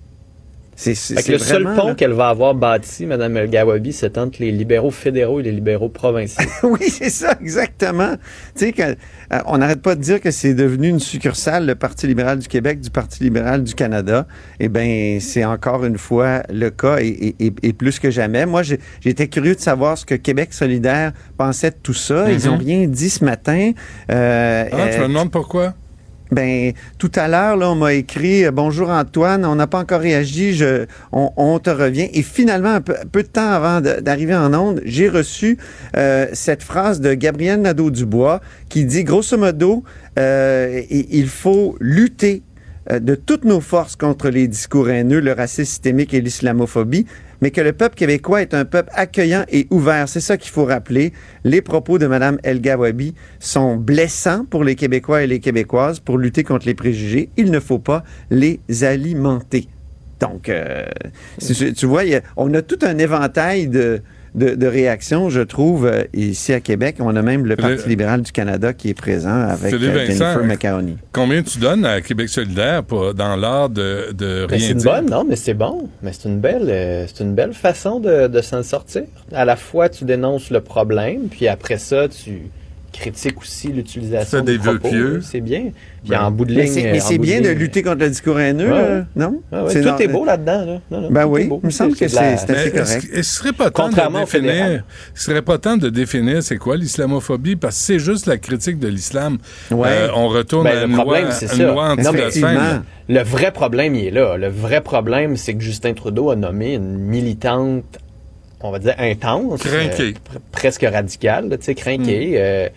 [SPEAKER 14] C'est,
[SPEAKER 13] le seul pont
[SPEAKER 14] là.
[SPEAKER 13] qu'elle va avoir bâti, Mme El Gawabi, c'est entre les libéraux fédéraux et les libéraux provinciaux. *laughs*
[SPEAKER 14] oui, c'est ça, exactement. Tu sais, euh, on n'arrête pas de dire que c'est devenu une succursale, le Parti libéral du Québec, du Parti libéral du Canada. Eh bien, c'est encore une fois le cas et, et- et- et plus que jamais. Moi, j'ai- j'étais curieux de savoir ce que Québec solidaire pensait de tout ça. Ils
[SPEAKER 3] Mhm.
[SPEAKER 14] ont rien dit ce matin. Euh,
[SPEAKER 3] Ah, tu
[SPEAKER 14] euh,
[SPEAKER 3] me demandes pourquoi?
[SPEAKER 14] Ben, tout à l'heure, là, on m'a écrit euh, Bonjour Antoine, on n'a pas encore réagi, je, on, te revient. Et finalement, un peu, de temps avant d'arriver en onde, j'ai reçu euh, cette phrase de Gabriel Nadeau-Dubois qui dit grosso modo, euh, il faut lutter de toutes nos forces contre les discours haineux, le racisme systémique et l'islamophobie, mais que le peuple québécois est un peuple accueillant et ouvert. C'est ça qu'il faut rappeler. Les propos de Mme El Gawabi sont blessants pour les Québécois et les Québécoises pour lutter contre les préjugés. Il ne faut pas les alimenter. Donc, euh, tu, vois, on a tout un éventail de, de, de réactions, je trouve, euh, ici à Québec. On a même le Parti libéral du Canada qui est présent avec euh,
[SPEAKER 3] Vincent,
[SPEAKER 14] Jennifer Macaroni.
[SPEAKER 3] Combien tu donnes à Québec solidaire pour, dans l'art de, de
[SPEAKER 13] Ben,
[SPEAKER 3] rien
[SPEAKER 13] c'est une bonne, non, mais c'est bon. Mais c'est une belle, euh, c'est une belle façon de, de s'en sortir. À la fois, tu dénonces le problème, puis après ça, tu critiques aussi l'utilisation
[SPEAKER 3] des
[SPEAKER 13] propos.
[SPEAKER 3] pieux.
[SPEAKER 13] C'est bien. Puis
[SPEAKER 3] Ben.
[SPEAKER 13] en bout de ligne,
[SPEAKER 14] c'est, mais c'est bien de
[SPEAKER 13] ligne-
[SPEAKER 14] lutter contre le discours haineux,
[SPEAKER 13] Ouais,
[SPEAKER 14] euh,
[SPEAKER 13] ouais.
[SPEAKER 14] non?
[SPEAKER 13] Ouais,
[SPEAKER 14] C'est
[SPEAKER 13] tout
[SPEAKER 14] dans-
[SPEAKER 13] est beau là-dedans. Là. Non, non,
[SPEAKER 14] Ben oui,
[SPEAKER 13] beau.
[SPEAKER 14] il me semble que c'est- c'est assez correct.
[SPEAKER 3] Est-ce, est-ce que ce serait pas temps de définir, ce serait pas temps de définir c'est quoi l'islamophobie? Parce que c'est juste la critique de l'islam.
[SPEAKER 14] Ouais.
[SPEAKER 3] Euh, on retourne
[SPEAKER 13] Ben,
[SPEAKER 3] à
[SPEAKER 13] le
[SPEAKER 3] une
[SPEAKER 13] problème,
[SPEAKER 3] loi, une anti-blasphème. là.
[SPEAKER 13] Le vrai problème, il est là. Le vrai problème, c'est que Justin Trudeau a nommé une militante, on va dire intense, euh, pr- presque radicale, là, tu sais, crinquée,
[SPEAKER 3] Hmm.
[SPEAKER 13] euh,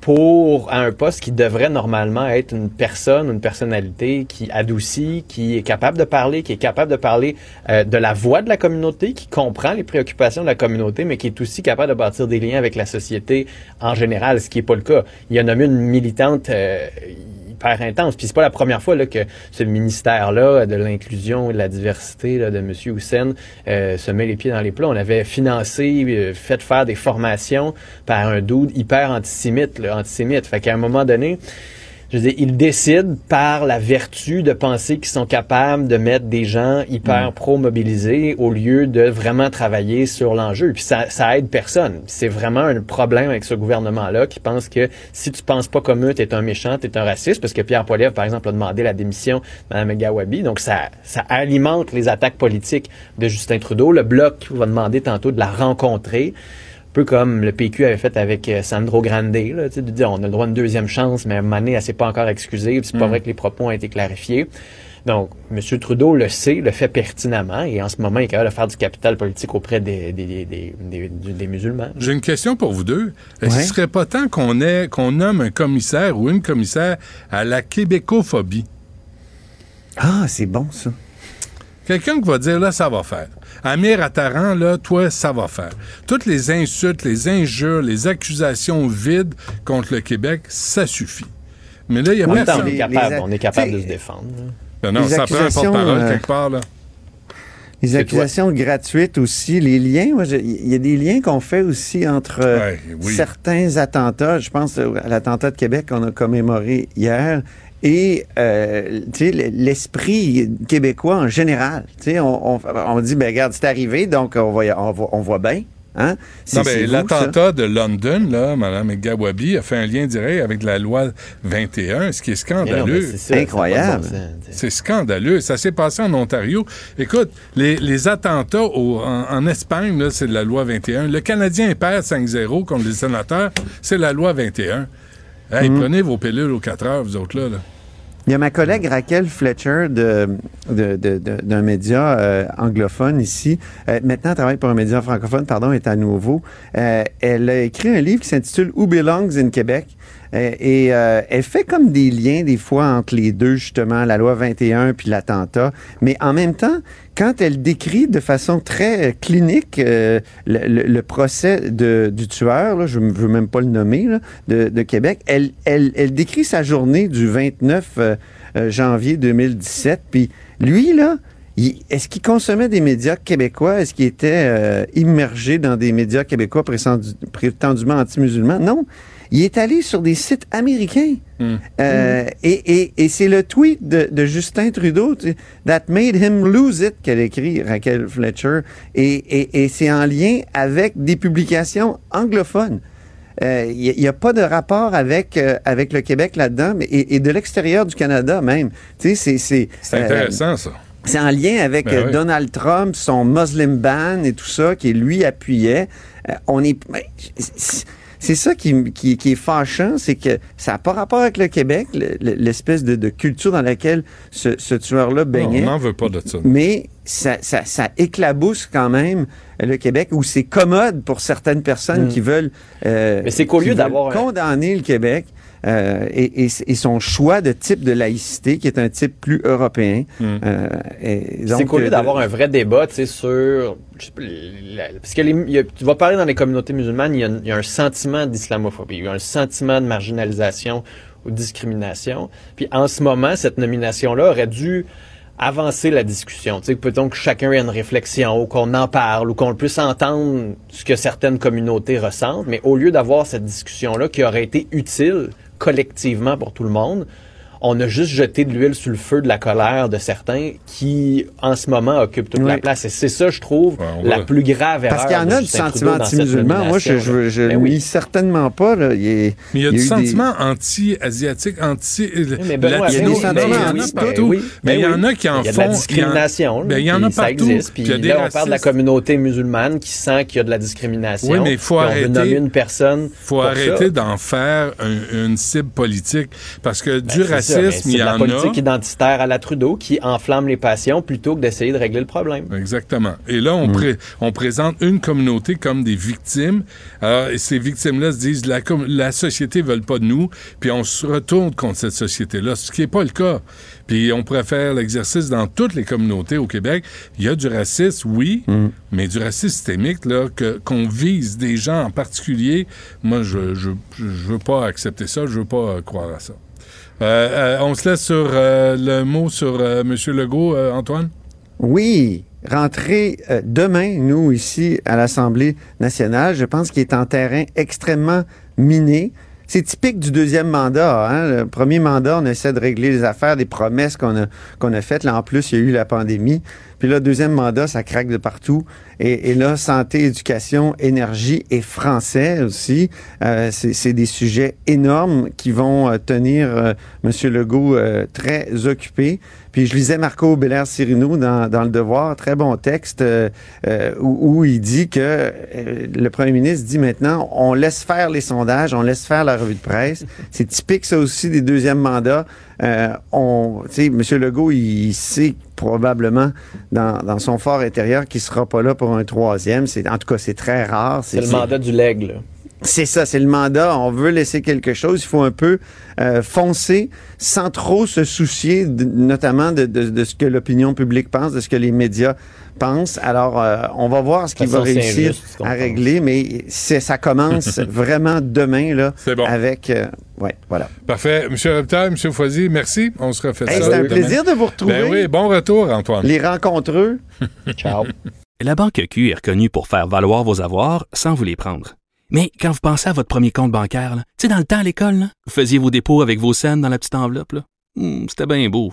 [SPEAKER 13] pour à un poste qui devrait normalement être une personne, une personnalité qui adoucit, qui est capable de parler, qui est capable de parler euh, de la voix de la communauté, qui comprend les préoccupations de la communauté, mais qui est aussi capable de bâtir des liens avec la société en général, ce qui est pas le cas. Il a nommé une militante euh, hyper intense. Puis c'est pas la première fois là, que ce ministère-là de l'inclusion et de la diversité là, de M. Hussein euh, se met les pieds dans les plats. On avait financé, euh, fait faire des formations par un dude hyper antisémite, là, antisémite. Fait qu'à un moment donné, je veux dire, ils décident par la vertu de penser qu'ils sont capables de mettre des gens hyper pro-mobilisés au lieu de vraiment travailler sur l'enjeu. Puis ça, ça aide personne. C'est vraiment un problème avec ce gouvernement-là qui pense que si tu penses pas comme eux, t'es un méchant, t'es un raciste, parce que Pierre Poilievre, par exemple, a demandé la démission de Mme Gawabi. Donc ça, ça alimente les attaques politiques de Justin Trudeau. Le Bloc va demander tantôt de la rencontrer peu comme le PQ avait fait avec euh, Sandro Grande, là, de dire on a le droit à une deuxième chance, mais donné, elle s'est pas encore excusée, c'est pas
[SPEAKER 3] Mm.
[SPEAKER 13] vrai que les propos ont été clarifiés. Donc, M. Trudeau le sait, le fait pertinemment, et en ce moment, il est capable de faire du capital politique auprès des, des, des, des, musulmans.
[SPEAKER 3] J'ai une question pour vous deux. Est-ce
[SPEAKER 13] Ouais.
[SPEAKER 3] qu'il serait pas temps qu'on ait qu'on nomme un commissaire ou une commissaire à la québécophobie?
[SPEAKER 14] Ah, c'est bon, ça.
[SPEAKER 3] Quelqu'un qui va dire, là, ça va faire. Amir Attaran, là, toi, ça va faire. Toutes les insultes, les injures, les accusations vides contre le Québec, ça suffit. Mais là, il y a personne.
[SPEAKER 13] on est capable,
[SPEAKER 14] les-
[SPEAKER 13] on est capable de se défendre.
[SPEAKER 3] Ben non,
[SPEAKER 14] les
[SPEAKER 3] ça prend un
[SPEAKER 14] accusations,
[SPEAKER 3] porte-parole
[SPEAKER 14] euh,
[SPEAKER 3] quelque part, là.
[SPEAKER 14] Les accusations gratuites aussi, les liens, il y a des liens qu'on fait aussi entre euh,
[SPEAKER 3] Ouais, oui.
[SPEAKER 14] certains attentats. Je pense à l'attentat de Québec qu'on a commémoré hier et euh, tu sais, l'esprit québécois en général. Tu sais, on, on, on dit, ben regarde, c'est arrivé, donc on, va, on, voit, on voit bien. Hein?
[SPEAKER 3] Ben, l'attentat de London, là, Mme Gawabi a fait un lien direct avec la loi 21, ce qui est scandaleux.
[SPEAKER 13] c'est
[SPEAKER 14] Incroyable.
[SPEAKER 3] C'est scandaleux. Ça s'est passé en Ontario. Écoute, les, les attentats au- en, en Espagne, là, c'est de la loi 21. Le Canadien perd 5-0 contre les sénateurs, c'est la loi 21. Hey,
[SPEAKER 14] Mhm.
[SPEAKER 3] Prenez vos pilules aux 4 heures, vous autres là. là.
[SPEAKER 14] Il y a ma collègue Raquel Fletcher de, de, de- de- d'un média euh, anglophone ici. Euh, maintenant, elle travaille pour un média francophone, pardon, est à nouveau. Euh, elle a écrit un livre qui s'intitule Who Belongs in Québec? Euh, et euh, elle fait comme des liens des fois entre les deux, justement, la loi 21 puis l'attentat. Mais en même temps, quand elle décrit de façon très euh, clinique le, procès du tueur, je ne veux même pas le nommer, de, Québec, elle, décrit sa journée du 29 euh, euh, janvier 2017. Puis lui, là, est-ce qu'il consommait des médias québécois? Est-ce qu'il était immergé dans des médias québécois prétendu- prétendument anti-musulmans? Non. Il est allé sur des sites américains. Euh, Et, et- et c'est le tweet de, de Justin Trudeau, That made him lose it, qu'elle écrit, Raquel Fletcher. Et, et- c'est en lien avec des publications anglophones. Euh, Il n'y a, pas de rapport avec, euh, avec le Québec là-dedans, mais et, de l'extérieur du Canada même. Tu sais, c'est... C'est euh,
[SPEAKER 3] intéressant, ça.
[SPEAKER 14] c'est en lien avec
[SPEAKER 3] Ben
[SPEAKER 14] euh,
[SPEAKER 3] oui.
[SPEAKER 14] Donald Trump, son Muslim ban et tout ça, qui lui appuyait. Euh, on est. ben, C'est ça qui, m- qui, qui est fâchant, c'est que ça n'a pas rapport avec le Québec, le- le- l'espèce de, de culture dans laquelle ce, ce tueur-là
[SPEAKER 3] Non,
[SPEAKER 14] baignait.
[SPEAKER 3] on n'en veut pas de ça.
[SPEAKER 14] Mais ça, ça, ça éclabousse quand même le Québec, où c'est commode pour certaines personnes
[SPEAKER 13] Mm.
[SPEAKER 14] qui veulent, euh,
[SPEAKER 13] Mais c'est qu'au lieu d'avoir un-
[SPEAKER 14] condamner le Québec euh, et, et- et son choix de type de laïcité, qui est un type plus européen. euh, et
[SPEAKER 13] C'est lieu
[SPEAKER 14] euh,
[SPEAKER 13] d'avoir un vrai débat, tu sais, sur... je sais pas, la- Parce que les- il y a- tu vas parler dans les communautés musulmanes, il y a, il y a un sentiment d'islamophobie, il y a un sentiment de marginalisation ou de discrimination. Puis en ce moment, cette nomination-là aurait dû avancer la discussion. Tu sais, peut-on que chacun ait une réflexion ou qu'on en parle ou qu'on puisse entendre ce que certaines communautés ressentent, mais au lieu d'avoir cette discussion-là qui aurait été utile collectivement pour tout le monde, on a juste jeté de l'huile sur le feu de la colère de certains qui, en ce moment, occupent toute la place. Et c'est ça, je trouve, la plus grave erreur.
[SPEAKER 14] Parce qu'il y en a du sentiment anti-musulman. Moi, je, je, je
[SPEAKER 13] Ben oui.
[SPEAKER 14] nie certainement pas. Là. Il, est-
[SPEAKER 3] Mais il y a
[SPEAKER 14] il
[SPEAKER 3] du
[SPEAKER 14] eu des-
[SPEAKER 3] sentiment anti-asiatique, anti
[SPEAKER 13] mais Benoît,
[SPEAKER 3] latino.
[SPEAKER 14] il y a des
[SPEAKER 3] Non,
[SPEAKER 14] sentiments
[SPEAKER 3] il y en a
[SPEAKER 14] anti-
[SPEAKER 3] partout. mais
[SPEAKER 13] ben
[SPEAKER 3] il y en a qui en font.
[SPEAKER 13] Il y a de la discrimination.
[SPEAKER 3] Ben, il y en a partout.
[SPEAKER 13] Puis
[SPEAKER 3] Puis il y a des
[SPEAKER 13] là, on parle de la communauté musulmane qui sent qu'il y a de la discrimination.
[SPEAKER 3] Oui, mais il faut arrêter-
[SPEAKER 13] une personne.
[SPEAKER 3] faut arrêter d'en faire un- une cible politique parce que du
[SPEAKER 13] Ben, mais
[SPEAKER 3] racisme,
[SPEAKER 13] c'est
[SPEAKER 3] il y
[SPEAKER 13] de la
[SPEAKER 3] en
[SPEAKER 13] politique
[SPEAKER 3] a.
[SPEAKER 13] identitaire à la Trudeau qui enflamme les passions plutôt que d'essayer de régler le problème.
[SPEAKER 3] Exactement. Et là, on, pré- on présente une communauté comme des victimes. Alors, et ces victimes-là se disent la, la société ne veut pas de nous, puis on se retourne contre cette société-là, ce qui n'est pas le cas. Puis on pourrait faire l'exercice dans toutes les communautés au Québec. Il y a du racisme, oui, mais du racisme systémique, là, qu'on vise des gens en particulier, moi, je je, je veux pas accepter ça, je veux pas euh, croire à ça. Euh, euh, on se laisse sur euh, le mot sur M. Legault, Antoine?
[SPEAKER 14] Oui, rentrer demain, nous, ici, à l'Assemblée nationale, je pense qu'il est en terrain extrêmement miné. C'est typique du deuxième mandat. Hein? Le premier mandat, on essaie de régler les affaires, des promesses qu'on a, qu'on a faites. Là, en plus, il y a eu la pandémie. Puis là, deuxième mandat, ça craque de partout. Et, là, santé, éducation, énergie et français aussi, euh, c'est des sujets énormes qui vont euh, tenir euh, M. Legault euh, très occupé. Puis je lisais Marco Belair Cirino dans, dans Le Devoir, très bon texte, euh, où, où il dit que le premier ministre dit maintenant, on laisse faire les sondages, on laisse faire la revue de presse. C'est typique ça aussi des deuxièmes mandats. On, M. Legault, il sait probablement dans, dans son fort intérieur qu'il sera pas là pour un troisième. C'est, en tout cas, c'est très rare.
[SPEAKER 13] C'est le mandat du leg, là.
[SPEAKER 14] C'est ça, c'est le mandat. On veut laisser quelque chose. Il faut un peu euh, foncer sans trop se soucier, de- notamment de, de- de ce que l'opinion publique pense, de ce que les médias pensent. Alors, euh, on va voir ce qu'il va
[SPEAKER 13] c'est
[SPEAKER 14] réussir
[SPEAKER 13] injuste,
[SPEAKER 14] à
[SPEAKER 13] pense.
[SPEAKER 14] régler, mais c'est, ça commence *laughs* vraiment demain là,
[SPEAKER 3] bon.
[SPEAKER 14] avec. euh, ouais, voilà.
[SPEAKER 3] Parfait. Monsieur Reptal, Monsieur Foisy, merci. On se refait
[SPEAKER 14] Hey,
[SPEAKER 3] ça.
[SPEAKER 14] c'était un
[SPEAKER 3] demain.
[SPEAKER 14] plaisir de vous retrouver.
[SPEAKER 3] Ben oui, bon retour, Antoine.
[SPEAKER 14] Les rencontreux. *laughs*
[SPEAKER 13] Ciao.
[SPEAKER 6] La Banque Q est reconnue pour faire valoir vos avoirs sans vous les prendre. Mais quand vous pensez à votre premier compte bancaire, là, tu sais, dans le temps à l'école, là, vous faisiez vos dépôts avec vos scènes dans la petite enveloppe. là. Hmm, C'était bien beau.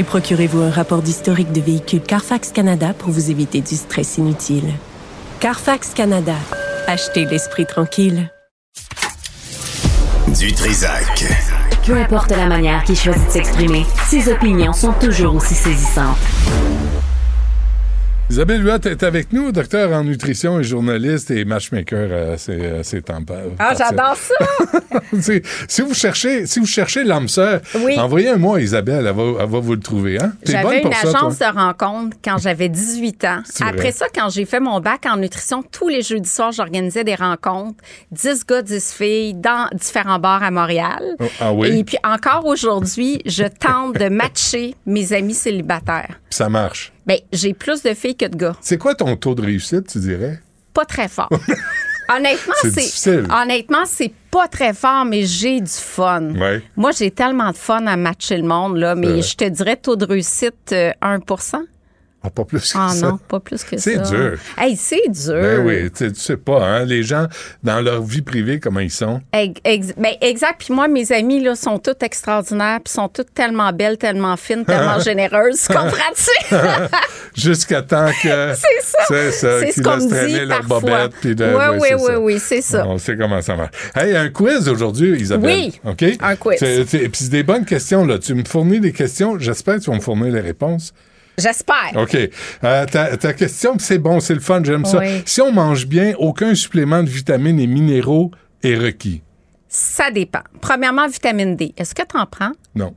[SPEAKER 7] Et procurez-vous un rapport d'historique de véhicule Carfax Canada pour vous éviter du stress inutile. Carfax Canada. Achetez l'esprit tranquille.
[SPEAKER 1] Du Trisac.
[SPEAKER 2] Peu importe la manière qu'il choisit de s'exprimer, ses opinions sont toujours aussi saisissantes.
[SPEAKER 3] Isabelle Huot est avec nous, docteur en nutrition et journaliste et matchmaker à ces, temps.
[SPEAKER 17] Ah, j'adore ça! *laughs*
[SPEAKER 3] si, vous cherchez, si vous cherchez l'âme sœur,
[SPEAKER 17] Oui.
[SPEAKER 3] envoyez un mot à Isabelle, elle va, elle va vous le trouver. Hein?
[SPEAKER 17] J'avais une
[SPEAKER 3] ça,
[SPEAKER 17] agence de rencontre quand j'avais 18 ans. Après
[SPEAKER 3] vrai.
[SPEAKER 17] ça, quand j'ai fait mon bac en nutrition, tous les jeudis soirs, j'organisais des rencontres. 10 gars, 10 filles dans différents bars à Montréal.
[SPEAKER 3] Oh, ah oui?
[SPEAKER 17] Et puis encore aujourd'hui, je tente de matcher mes amis célibataires.
[SPEAKER 3] Ça marche.
[SPEAKER 17] Ben, j'ai plus de filles que de gars.
[SPEAKER 3] C'est quoi ton taux de réussite, tu dirais?
[SPEAKER 17] Pas très fort. *laughs* Honnêtement,
[SPEAKER 3] C'est
[SPEAKER 17] honnêtement, c'est pas très fort, mais j'ai du fun.
[SPEAKER 3] Ouais.
[SPEAKER 17] Moi, j'ai tellement de fun à matcher le monde, là, mais je te dirais taux de réussite euh, 1
[SPEAKER 3] Ah, pas plus que
[SPEAKER 17] Ah
[SPEAKER 3] ça.
[SPEAKER 17] non, pas plus que ça.
[SPEAKER 3] C'est dur.
[SPEAKER 17] Hey, c'est dur.
[SPEAKER 3] Ben oui, tu tu sais pas, hein, les gens, dans leur vie privée, comment ils sont?
[SPEAKER 17] Ex- ben, exact. Puis moi, mes amies là, sont toutes extraordinaires, puis sont toutes tellement belles, tellement fines, tellement *laughs* généreuses. Comprends-tu? *laughs*
[SPEAKER 3] Jusqu'à temps que. *laughs*
[SPEAKER 17] C'est ça.
[SPEAKER 3] C'est ça,
[SPEAKER 17] C'est ce qu'on dit
[SPEAKER 3] leur
[SPEAKER 17] parfois.
[SPEAKER 3] bobette. puis de-
[SPEAKER 17] Oui, oui, oui,
[SPEAKER 3] ça.
[SPEAKER 17] oui, c'est ça.
[SPEAKER 3] On sait comment ça marche. Hey, un quiz aujourd'hui, Isabelle.
[SPEAKER 17] Oui,
[SPEAKER 3] OK?
[SPEAKER 17] un quiz.
[SPEAKER 3] Puis c'est des bonnes questions, là. Tu me fournis des questions. J'espère que tu vas me fournir les réponses.
[SPEAKER 17] J'espère.
[SPEAKER 3] OK. Euh, ta, ta question, c'est bon, c'est le fun, j'aime ça. Si on mange bien, aucun supplément de vitamines et minéraux est requis?
[SPEAKER 17] Ça dépend. Premièrement, vitamine D. Est-ce que tu en prends?
[SPEAKER 3] Non.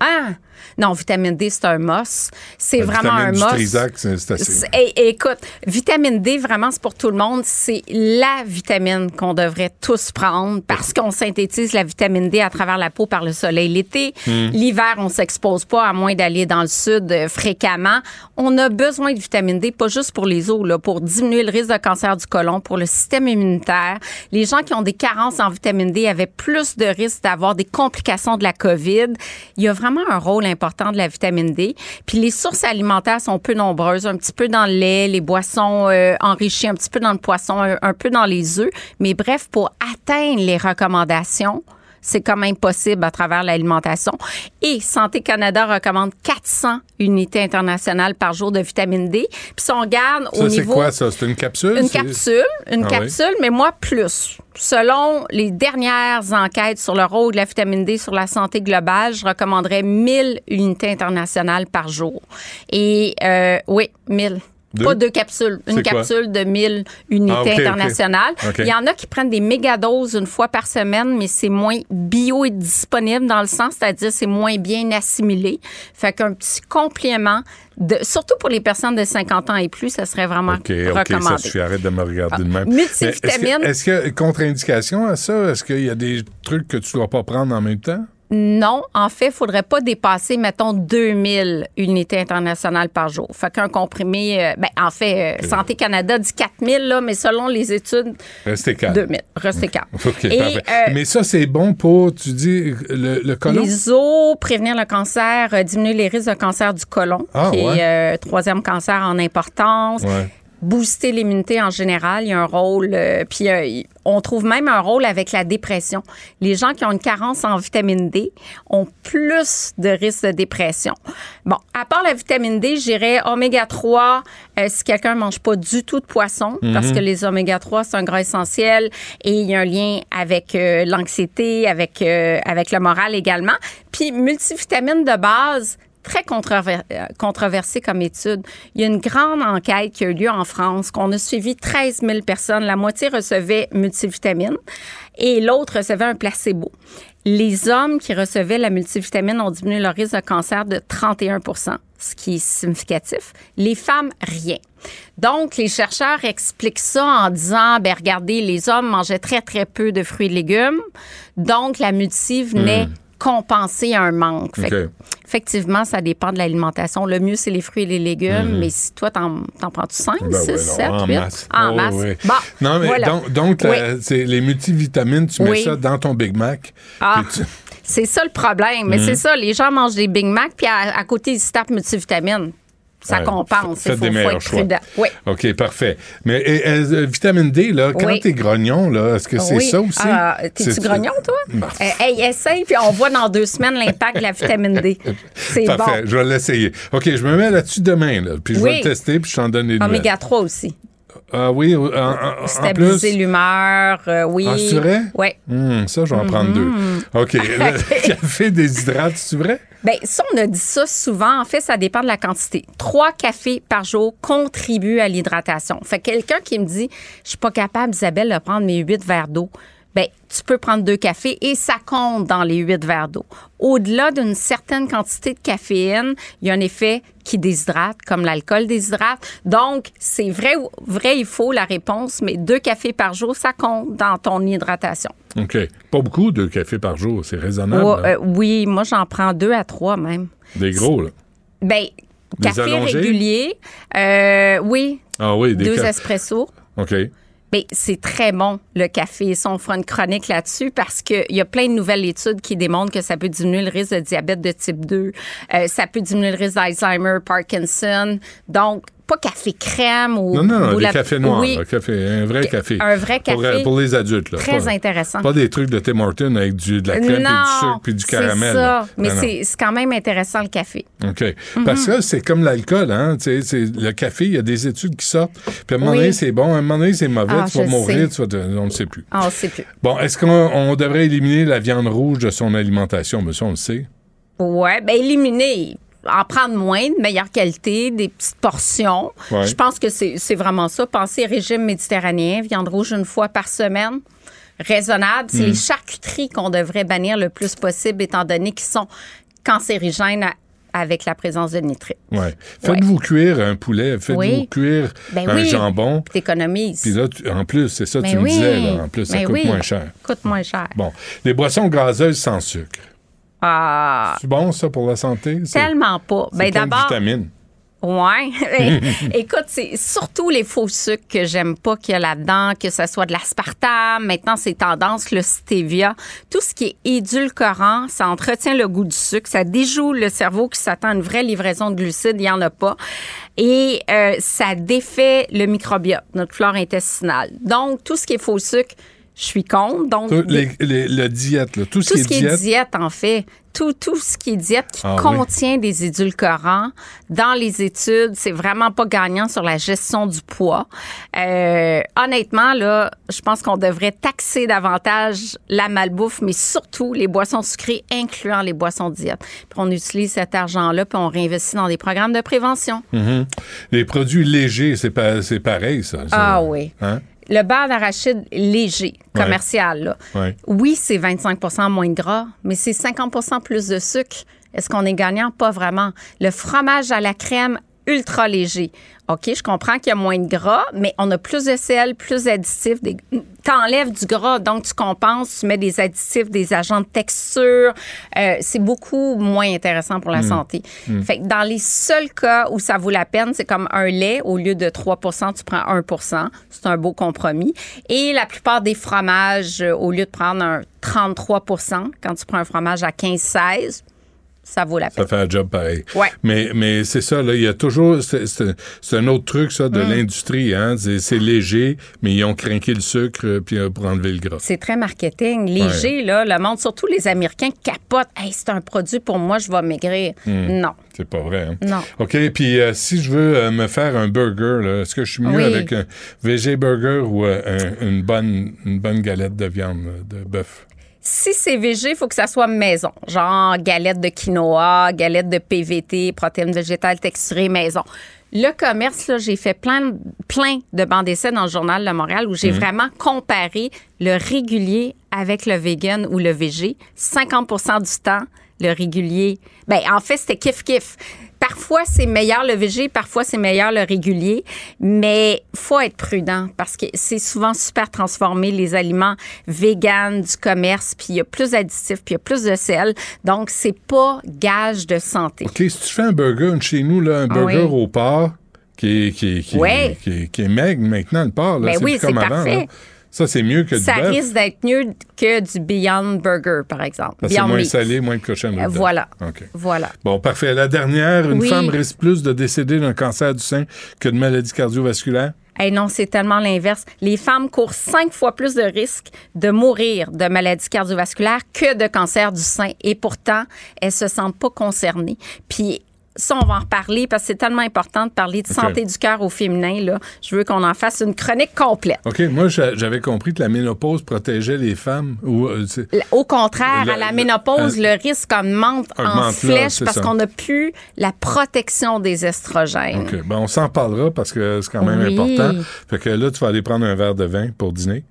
[SPEAKER 17] Ah! Non, vitamine D, c'est un must. C'est vraiment un must.
[SPEAKER 3] Trisac, c'est assez.
[SPEAKER 17] Écoute, vitamine D, vraiment, c'est pour tout le monde. C'est la vitamine qu'on devrait tous prendre parce qu'on synthétise la vitamine D à travers la peau par le soleil l'été.
[SPEAKER 18] Hmm.
[SPEAKER 17] L'hiver, on s'expose pas à moins d'aller dans le sud euh, fréquemment. On a besoin de vitamine D, pas juste pour les os, là, pour diminuer le risque de cancer du côlon, pour le système immunitaire. Les gens qui ont des carences en vitamine D avaient plus de risques d'avoir des complications de la COVID. Il y a vraiment un rôle important de la vitamine D. Puis les sources alimentaires sont peu nombreuses, un petit peu dans le lait, les boissons euh, enrichies, un petit peu dans le poisson, un peu dans les œufs. Mais bref, pour atteindre les recommandations, c'est quand même possible à travers l'alimentation. Et Santé Canada recommande 400 unités internationales par jour de vitamine D. Puis si on regarde
[SPEAKER 3] Ça,
[SPEAKER 17] au
[SPEAKER 3] c'est
[SPEAKER 17] niveau...
[SPEAKER 3] quoi, ça? C'est une capsule?
[SPEAKER 17] Une
[SPEAKER 3] C'est-
[SPEAKER 17] capsule, une
[SPEAKER 3] Ah oui?
[SPEAKER 17] capsule, mais moi plus. Selon les dernières enquêtes sur le rôle de la vitamine D sur la santé globale, je recommanderais 1000 unités internationales par jour. Et euh, oui, 1000.
[SPEAKER 18] Deux?
[SPEAKER 17] Pas deux capsules, une capsule de 1000 unités
[SPEAKER 18] Ah,
[SPEAKER 17] internationales. Il y en a qui prennent des mégadoses une fois par semaine, mais c'est moins bio-disponible dans le sens, c'est-à-dire c'est moins bien assimilé. Fait qu'un petit complément, de, surtout pour les personnes de 50 ans et plus, ça serait vraiment
[SPEAKER 3] OK, OK, ça
[SPEAKER 17] recommandé.
[SPEAKER 3] suffit. Arrête de me regarder de même.
[SPEAKER 17] multivitamine.
[SPEAKER 3] Mais Est-ce qu'il y a contre-indication à ça? Est-ce qu'il y a des trucs que tu dois pas prendre en même temps?
[SPEAKER 17] Non, en fait, il faudrait pas dépasser, mettons, 2000 unités internationales par jour. Fait qu'un comprimé, euh, ben, en fait, euh, Santé Canada dit 4000, là, mais selon les études,
[SPEAKER 3] Restez calme.
[SPEAKER 17] 2000. Restez calme. *laughs*
[SPEAKER 3] OK,
[SPEAKER 17] Et,
[SPEAKER 3] parfait.
[SPEAKER 17] euh,
[SPEAKER 3] Mais ça, c'est bon pour, tu dis, le, le colon?
[SPEAKER 17] Les os, prévenir le cancer, euh, diminuer les risques de cancer du côlon,
[SPEAKER 3] Ah,
[SPEAKER 17] qui
[SPEAKER 3] ouais.
[SPEAKER 17] est euh, troisième cancer en importance.
[SPEAKER 3] Ouais.
[SPEAKER 17] Booster l'immunité en général, il y a un rôle. euh, puis euh, on trouve même un rôle avec la dépression. Les gens qui ont une carence en vitamine D ont plus de risques de dépression. Bon, à part la vitamine D, j'irais oméga 3 euh, si quelqu'un ne mange pas du tout de poisson,
[SPEAKER 18] Mhm.
[SPEAKER 17] parce que les oméga 3, c'est un gras essentiel et il y a un lien avec l'anxiété, avec, avec le moral également. Puis multivitamine de base, très controver- euh, controversé comme étude. Il y a une grande enquête qui a eu lieu en France, qu'on a suivi 13 000 personnes. La moitié recevait multivitamine et l'autre recevait un placebo. Les hommes qui recevaient la multivitamine ont diminué leur risque de cancer de 31% ce qui est significatif. Les femmes, rien. Donc, les chercheurs expliquent ça en disant, ben regardez, les hommes mangeaient très, très peu de fruits et légumes. Donc, la multi venait
[SPEAKER 18] Hmm.
[SPEAKER 17] compenser un manque. Fait. Effectivement, ça dépend de l'alimentation. Le mieux, c'est les fruits et les légumes,
[SPEAKER 3] Mhm.
[SPEAKER 17] mais si toi, t'en, prends-tu 5,
[SPEAKER 3] Ben
[SPEAKER 17] 6,
[SPEAKER 3] ouais, non,
[SPEAKER 17] 7,
[SPEAKER 3] en
[SPEAKER 17] 8?
[SPEAKER 3] masse.
[SPEAKER 17] En
[SPEAKER 3] Oh,
[SPEAKER 17] masse.
[SPEAKER 3] oui.
[SPEAKER 17] Bon,
[SPEAKER 3] Non, mais
[SPEAKER 17] voilà.
[SPEAKER 3] donc, donc
[SPEAKER 17] Oui.
[SPEAKER 3] la- c'est les multivitamines, tu mets
[SPEAKER 17] Oui.
[SPEAKER 3] ça dans ton Big Mac.
[SPEAKER 17] Ah,
[SPEAKER 3] tu-
[SPEAKER 17] c'est ça le problème. Mais
[SPEAKER 3] Mhm.
[SPEAKER 17] c'est ça, les gens mangent des Big Mac, puis à, à côté, ils se tapent multivitamines. Ça
[SPEAKER 3] Ouais.
[SPEAKER 17] compense.
[SPEAKER 3] Faites
[SPEAKER 17] faut,
[SPEAKER 3] des
[SPEAKER 17] faut
[SPEAKER 3] meilleurs
[SPEAKER 17] être
[SPEAKER 3] choix.
[SPEAKER 17] Oui.
[SPEAKER 3] OK, parfait. Mais et, euh, vitamine D, là, quand
[SPEAKER 17] Oui.
[SPEAKER 3] t'es grognon, là, est-ce que c'est
[SPEAKER 17] Oui.
[SPEAKER 3] ça aussi?
[SPEAKER 17] Ah, T'es-tu grognon, toi?
[SPEAKER 3] Bah.
[SPEAKER 17] Euh, hey, essaye, puis on voit dans deux semaines l'impact de la vitamine D. *laughs* C'est
[SPEAKER 3] Parfait,
[SPEAKER 17] bon.
[SPEAKER 3] je vais l'essayer. OK, je me mets là-dessus demain, là, puis je vais le tester, puis je t'en donne nouvelles.
[SPEAKER 17] Oméga 3 aussi.
[SPEAKER 3] Ah oui, en, en- en.
[SPEAKER 17] Stabiliser l'humeur, euh, oui.
[SPEAKER 3] Ah, c'est vrai?
[SPEAKER 17] Oui.
[SPEAKER 3] Hum, ça, je vais en prendre deux. OK, *laughs* le café déshydrate, c'est vrai?
[SPEAKER 17] Bien, ça, on a dit ça souvent. En fait, ça dépend de la quantité. Trois cafés par jour contribuent à l'hydratation. Fait que quelqu'un qui me dit, je suis pas capable, Isabelle, de prendre mes huit verres d'eau. Ben, tu peux prendre deux cafés et ça compte dans les huit verres d'eau. Au-delà d'une certaine quantité de caféine, il y a un effet qui déshydrate, comme l'alcool déshydrate. Donc, c'est vrai, ou- vrai, il faut la réponse, mais deux cafés par jour, ça compte dans ton hydratation.
[SPEAKER 3] OK. Pas beaucoup de café par jour, c'est raisonnable. Hein?
[SPEAKER 17] euh, oui, moi, j'en prends deux à trois même.
[SPEAKER 3] Des gros, là?
[SPEAKER 17] Ben,
[SPEAKER 3] Des
[SPEAKER 17] café
[SPEAKER 3] allongés?
[SPEAKER 17] régulier, euh, oui.
[SPEAKER 3] Ah oui, des
[SPEAKER 17] Deux
[SPEAKER 3] ca-
[SPEAKER 17] espressos.
[SPEAKER 3] OK.
[SPEAKER 17] Ben, c'est très bon, le café. Ça, on fera une chronique là-dessus parce qu'il y a plein de nouvelles études qui démontrent que ça peut diminuer le risque de diabète de type 2. Euh, ça peut diminuer le risque d'Alzheimer, Parkinson. Donc, pas café crème ou...
[SPEAKER 3] Non, non, non,
[SPEAKER 17] ou
[SPEAKER 3] des
[SPEAKER 17] la-
[SPEAKER 3] cafés noirs.
[SPEAKER 17] Oui,
[SPEAKER 3] café, un vrai café.
[SPEAKER 17] un vrai
[SPEAKER 3] Pour,
[SPEAKER 17] café.
[SPEAKER 3] euh, Pour, les adultes. Là.
[SPEAKER 17] Très
[SPEAKER 3] Pas-
[SPEAKER 17] intéressant.
[SPEAKER 3] Pas des trucs de Tim Hortons avec du, de la crème, puis
[SPEAKER 17] non,
[SPEAKER 3] du sucre, puis du caramel.
[SPEAKER 17] C'est ça, mais
[SPEAKER 3] Non, non.
[SPEAKER 17] c'est c'est quand même intéressant le café.
[SPEAKER 3] OK. Parce
[SPEAKER 17] Mhm.
[SPEAKER 3] que c'est comme l'alcool, hein. Le café, il y a des études qui sortent. Puis à un moment
[SPEAKER 17] Oui.
[SPEAKER 3] donné, c'est bon. À un moment donné, c'est mauvais.
[SPEAKER 17] Ah,
[SPEAKER 3] tu vas mourir.
[SPEAKER 17] sais.
[SPEAKER 3] Tu vas te- on ne sait plus.
[SPEAKER 17] Ah, on sait plus.
[SPEAKER 3] Bon, est-ce qu'on on devrait éliminer la viande rouge de son alimentation? Ça, on le sait.
[SPEAKER 17] Ouais, ben éliminer, en prendre moins, de meilleure qualité, des petites portions.
[SPEAKER 3] Ouais.
[SPEAKER 17] Je pense que c'est vraiment ça. Pensez régime méditerranéen, viande rouge une fois par semaine. Raisonnable. C'est
[SPEAKER 3] Mm.
[SPEAKER 17] les charcuteries qu'on devrait bannir le plus possible, étant donné qu'ils sont cancérigènes à- avec la présence de nitrite.
[SPEAKER 3] Ouais. Faites-vous cuire un poulet. Faites-vous
[SPEAKER 17] Oui.
[SPEAKER 3] cuire
[SPEAKER 17] Ben
[SPEAKER 3] un
[SPEAKER 17] oui.
[SPEAKER 3] jambon.
[SPEAKER 17] T'économises.
[SPEAKER 3] Puis là, tu- en plus, c'est ça,
[SPEAKER 17] Ben
[SPEAKER 3] tu me disais. Là, en plus, ça
[SPEAKER 17] Ben
[SPEAKER 3] coûte moins cher.
[SPEAKER 17] Coûte moins cher.
[SPEAKER 3] Bon. Les boissons gazeuses sans sucre.
[SPEAKER 17] Ah,
[SPEAKER 3] C'est bon, ça, pour la santé?
[SPEAKER 17] Tellement pas. Ben d'abord,
[SPEAKER 3] vitamines.
[SPEAKER 17] Ouais. *laughs* Écoute, c'est surtout les faux sucres que j'aime pas qu'il y a là-dedans, que ce soit de l'aspartame. Maintenant, c'est tendance, le stevia. Tout ce qui est édulcorant, ça entretient le goût du sucre. Ça déjoue le cerveau qui s'attend à une vraie livraison de glucides. Il n'y en a pas. Et euh, ça défait le microbiote, notre flore intestinale. Donc, tout ce qui est faux sucre, je suis contre. Donc,
[SPEAKER 3] Tout-
[SPEAKER 17] des-
[SPEAKER 3] les, les- le diète, là, tout ce
[SPEAKER 17] tout
[SPEAKER 3] qui
[SPEAKER 17] ce
[SPEAKER 3] est
[SPEAKER 17] qui
[SPEAKER 3] diète.
[SPEAKER 17] est diète, en fait, tout, tout ce qui est diète qui
[SPEAKER 3] Ah oui.
[SPEAKER 17] contient des édulcorants, dans les études, c'est vraiment pas gagnant sur la gestion du poids. Euh, honnêtement, là, je pense qu'on devrait taxer davantage la malbouffe, mais surtout les boissons sucrées, incluant les boissons diète. Puis on utilise cet argent-là, puis on réinvestit dans des programmes de prévention.
[SPEAKER 3] Mhm. Les produits légers, c'est pas, c'est pareil, ça. ça.
[SPEAKER 17] Ah oui.
[SPEAKER 3] Hein?
[SPEAKER 17] Le beurre d'arachide léger, commercial, là.
[SPEAKER 3] Ouais.
[SPEAKER 17] Oui, c'est 25% moins de gras, mais c'est 50% plus de sucre. Est-ce qu'on est gagnant? Pas vraiment. Le fromage à la crème ultra léger. OK, je comprends qu'il y a moins de gras, mais on a plus de sel, plus d'additifs. Des... T'enlèves du gras, donc tu compenses, tu mets des additifs, des agents de texture. Euh, c'est beaucoup moins intéressant pour la
[SPEAKER 18] Mm.
[SPEAKER 17] santé.
[SPEAKER 18] Mm.
[SPEAKER 17] Fait que dans les seuls cas où ça vaut la peine, c'est comme un lait, au lieu de 3% tu prends 1 C'est un beau compromis. Et la plupart des fromages, euh, au lieu de prendre un 33 quand tu prends un fromage à 15-16, ça vaut la peine.
[SPEAKER 3] Ça fait un job pareil.
[SPEAKER 17] Ouais.
[SPEAKER 3] Mais, mais c'est ça, là, il y a toujours. C'est, un autre truc, ça, de
[SPEAKER 17] Mm.
[SPEAKER 3] l'industrie. Hein? C'est, léger, mais ils ont craqué le sucre puis, euh, pour enlever le gras.
[SPEAKER 17] C'est très marketing. Léger, là, le monde, surtout les Américains, capotent. Hey, c'est un produit pour moi, je vais maigrir.
[SPEAKER 3] Hmm.
[SPEAKER 17] Non.
[SPEAKER 3] C'est pas vrai. Hein?
[SPEAKER 17] Non.
[SPEAKER 3] OK, puis euh, si je veux euh, me faire un burger, est-ce que je suis mieux
[SPEAKER 17] Oui.
[SPEAKER 3] avec un VG burger ou un- une, bonne, une bonne galette de viande de bœuf?
[SPEAKER 17] Si c'est végé, il faut que ça soit maison. Genre galette de quinoa, galette de PVT, protéines végétales texturées maison. Le commerce, là, j'ai fait plein, plein de bancs d'essais dans le journal de Montréal où j'ai
[SPEAKER 18] Mhm.
[SPEAKER 17] vraiment comparé le régulier avec le vegan ou le végé. 50% du temps, le régulier. Ben, en fait, c'était kiff-kiff. Parfois, c'est meilleur le végé, parfois, c'est meilleur le régulier, mais faut être prudent parce que c'est souvent super transformé, les aliments véganes du commerce, puis il y a plus d'additifs, puis il y a plus de sel. Donc, c'est pas gage de santé.
[SPEAKER 3] OK, si tu fais un burger chez nous, là, un
[SPEAKER 17] Ah
[SPEAKER 3] burger
[SPEAKER 17] oui.
[SPEAKER 3] au porc, qui est, qui, est- qui,
[SPEAKER 17] Ouais.
[SPEAKER 3] qui est- qui est maigre maintenant, le porc, là,
[SPEAKER 17] Ben
[SPEAKER 3] c'est
[SPEAKER 17] oui,
[SPEAKER 3] plus comme avant.
[SPEAKER 17] parfait.
[SPEAKER 3] là. Ça, c'est mieux que du
[SPEAKER 17] Ça
[SPEAKER 3] bœuf.
[SPEAKER 17] risque d'être mieux que du Beyond Burger, par exemple.
[SPEAKER 3] Parce
[SPEAKER 17] Beyond
[SPEAKER 3] moins
[SPEAKER 17] Meat.
[SPEAKER 3] salé, moins de dedans.
[SPEAKER 17] Voilà.
[SPEAKER 3] OK.
[SPEAKER 17] Voilà.
[SPEAKER 3] Bon, parfait. La dernière, une
[SPEAKER 17] Oui.
[SPEAKER 3] femme risque plus de décéder d'un cancer du sein que de maladie cardiovasculaire.
[SPEAKER 17] Eh non, c'est tellement l'inverse. Les femmes courent cinq fois plus de risques de mourir de maladies cardiovasculaires que de cancer du sein. Et pourtant, elles se sentent pas concernées. Puis ça, on va en reparler parce que c'est tellement important de parler de santé du cœur au féminin. Là. Je veux qu'on en fasse une chronique complète.
[SPEAKER 3] OK, moi, j'a- j'avais compris que la ménopause protégeait les femmes. Ou, euh,
[SPEAKER 17] Au contraire, à la ménopause, le risque augmente, en
[SPEAKER 3] Augmente
[SPEAKER 17] flèche parce qu'on n'a plus la protection des estrogènes.
[SPEAKER 3] OK, ben, on s'en parlera parce que c'est quand même
[SPEAKER 17] Oui.
[SPEAKER 3] important. Fait que là, tu vas aller prendre un verre de vin pour dîner.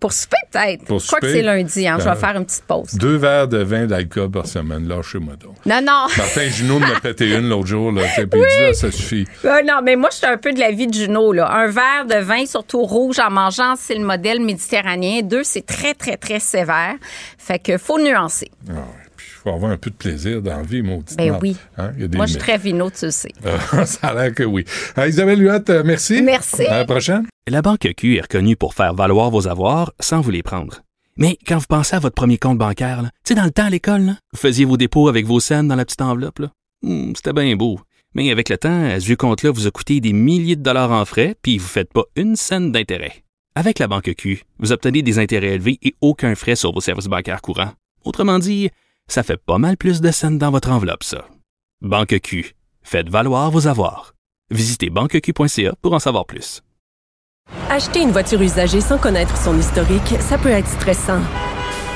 [SPEAKER 17] Pour souper, peut-être.
[SPEAKER 3] Pour
[SPEAKER 17] Je crois que c'est lundi. Hein, je
[SPEAKER 3] ben,
[SPEAKER 17] vais faire une petite pause.
[SPEAKER 3] Deux verres de vin d'alcool par semaine. Lâchez-moi donc.
[SPEAKER 17] Non, non. *laughs*
[SPEAKER 3] Martin Junot m'a pété une l'autre jour. Là, puis il dit, là, ça suffit.
[SPEAKER 17] Euh, non, mais moi, je suis un peu de la vie de Juno. Là. Un verre de vin, surtout rouge, en mangeant, c'est le modèle méditerranéen. Deux, c'est très, très, très sévère. Fait que faut nuancer.
[SPEAKER 3] Ah faut avoir un peu de plaisir dans la vie, maudite
[SPEAKER 17] Ben oui.
[SPEAKER 3] Hein, il y a des
[SPEAKER 17] Moi, je suis très vino, tu le sais.
[SPEAKER 3] Ah, *laughs* ça a l'air que oui. Ah, Isabelle Huot, euh, merci.
[SPEAKER 17] Merci.
[SPEAKER 3] À la prochaine.
[SPEAKER 6] La Banque Q est reconnue pour faire valoir vos avoirs sans vous les prendre. Mais quand vous pensez à votre premier compte bancaire, tu sais, dans le temps à l'école, là, vous faisiez vos dépôts avec vos scènes dans la petite enveloppe. Hmm, C'était bien beau. Mais avec le temps, à ce vieux compte-là vous a coûté des milliers de dollars en frais, puis vous ne faites pas une scène d'intérêt. Avec la Banque Q, vous obtenez des intérêts élevés et aucun frais sur vos services bancaires courants. Autrement dit, ça fait pas mal plus de scènes dans votre enveloppe, ça. Banque Q. Faites valoir vos avoirs. Visitez banqueq.ca pour en savoir plus.
[SPEAKER 7] Acheter une voiture usagée sans connaître son historique, ça peut être stressant.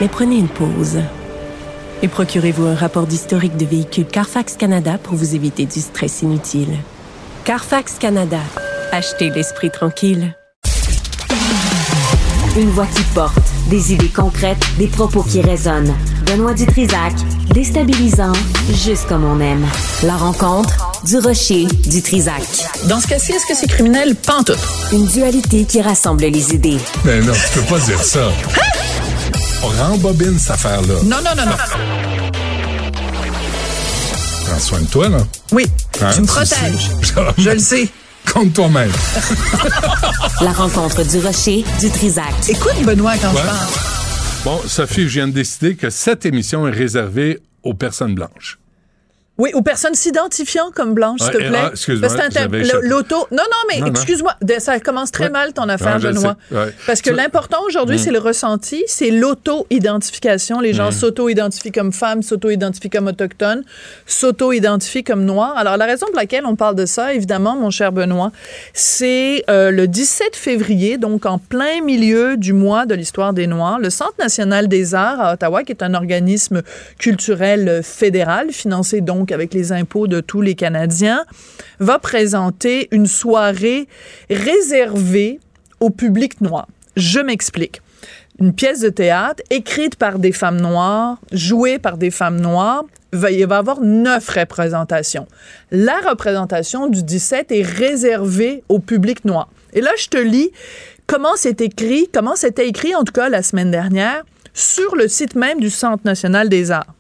[SPEAKER 7] Mais prenez une pause. Et procurez-vous un rapport d'historique de véhicule Carfax Canada pour vous éviter du stress inutile. Carfax Canada. Achetez l'esprit tranquille.
[SPEAKER 2] Une voix qui porte, des idées concrètes, des propos qui résonnent. Benoît Dutrisac, déstabilisant, juste comme on aime. La rencontre du rocher du Trisac.
[SPEAKER 18] Dans ce cas-ci, est-ce que c'est criminel? Pantoute.
[SPEAKER 2] Une dualité qui rassemble les idées.
[SPEAKER 3] Mais non, tu peux pas dire ça. On rembobine cette affaire-là.
[SPEAKER 18] Non, non, non, non.
[SPEAKER 3] Prends soin de toi, là.
[SPEAKER 18] Oui,
[SPEAKER 3] Hein,
[SPEAKER 18] tu me protèges. *laughs* Je le sais.
[SPEAKER 3] Compte toi-même.
[SPEAKER 2] La rencontre du rocher du Trisac.
[SPEAKER 18] Écoute, Benoît, quand
[SPEAKER 3] Ouais.
[SPEAKER 18] je parle.
[SPEAKER 3] Bon, Sophie, je viens de décider que cette émission est réservée aux personnes blanches.
[SPEAKER 18] Oui, aux personnes s'identifiant comme blanches, s'il te plaît.
[SPEAKER 3] ah, excuse-moi.
[SPEAKER 18] L'auto. Non, non, mais excuse-moi, ça commence très
[SPEAKER 3] Ouais.
[SPEAKER 18] mal ton affaire, Benoît.
[SPEAKER 3] ouais.
[SPEAKER 18] Parce que l'important aujourd'hui,
[SPEAKER 3] Mm.
[SPEAKER 18] c'est le ressenti, c'est l'auto-identification. Les gens
[SPEAKER 3] Mm.
[SPEAKER 18] s'auto-identifient comme femmes, s'auto-identifient comme autochtones, s'auto-identifient comme noirs. Alors, la raison pour laquelle on parle de ça, évidemment, mon cher Benoît, c'est euh, le 17 février, donc en plein milieu du mois de l'histoire des Noirs, le Centre national des arts à Ottawa, qui est un organisme culturel euh, fédéral, financé donc avec les impôts de tous les Canadiens, va présenter une soirée réservée au public noir. Je m'explique. Une pièce de théâtre écrite par des femmes noires, jouée par des femmes noires. Il va y avoir neuf représentations. La représentation du 17 est réservée au public noir. Et là, je te lis comment c'est écrit, comment c'était écrit en tout cas la semaine dernière sur le site même du Centre national des arts.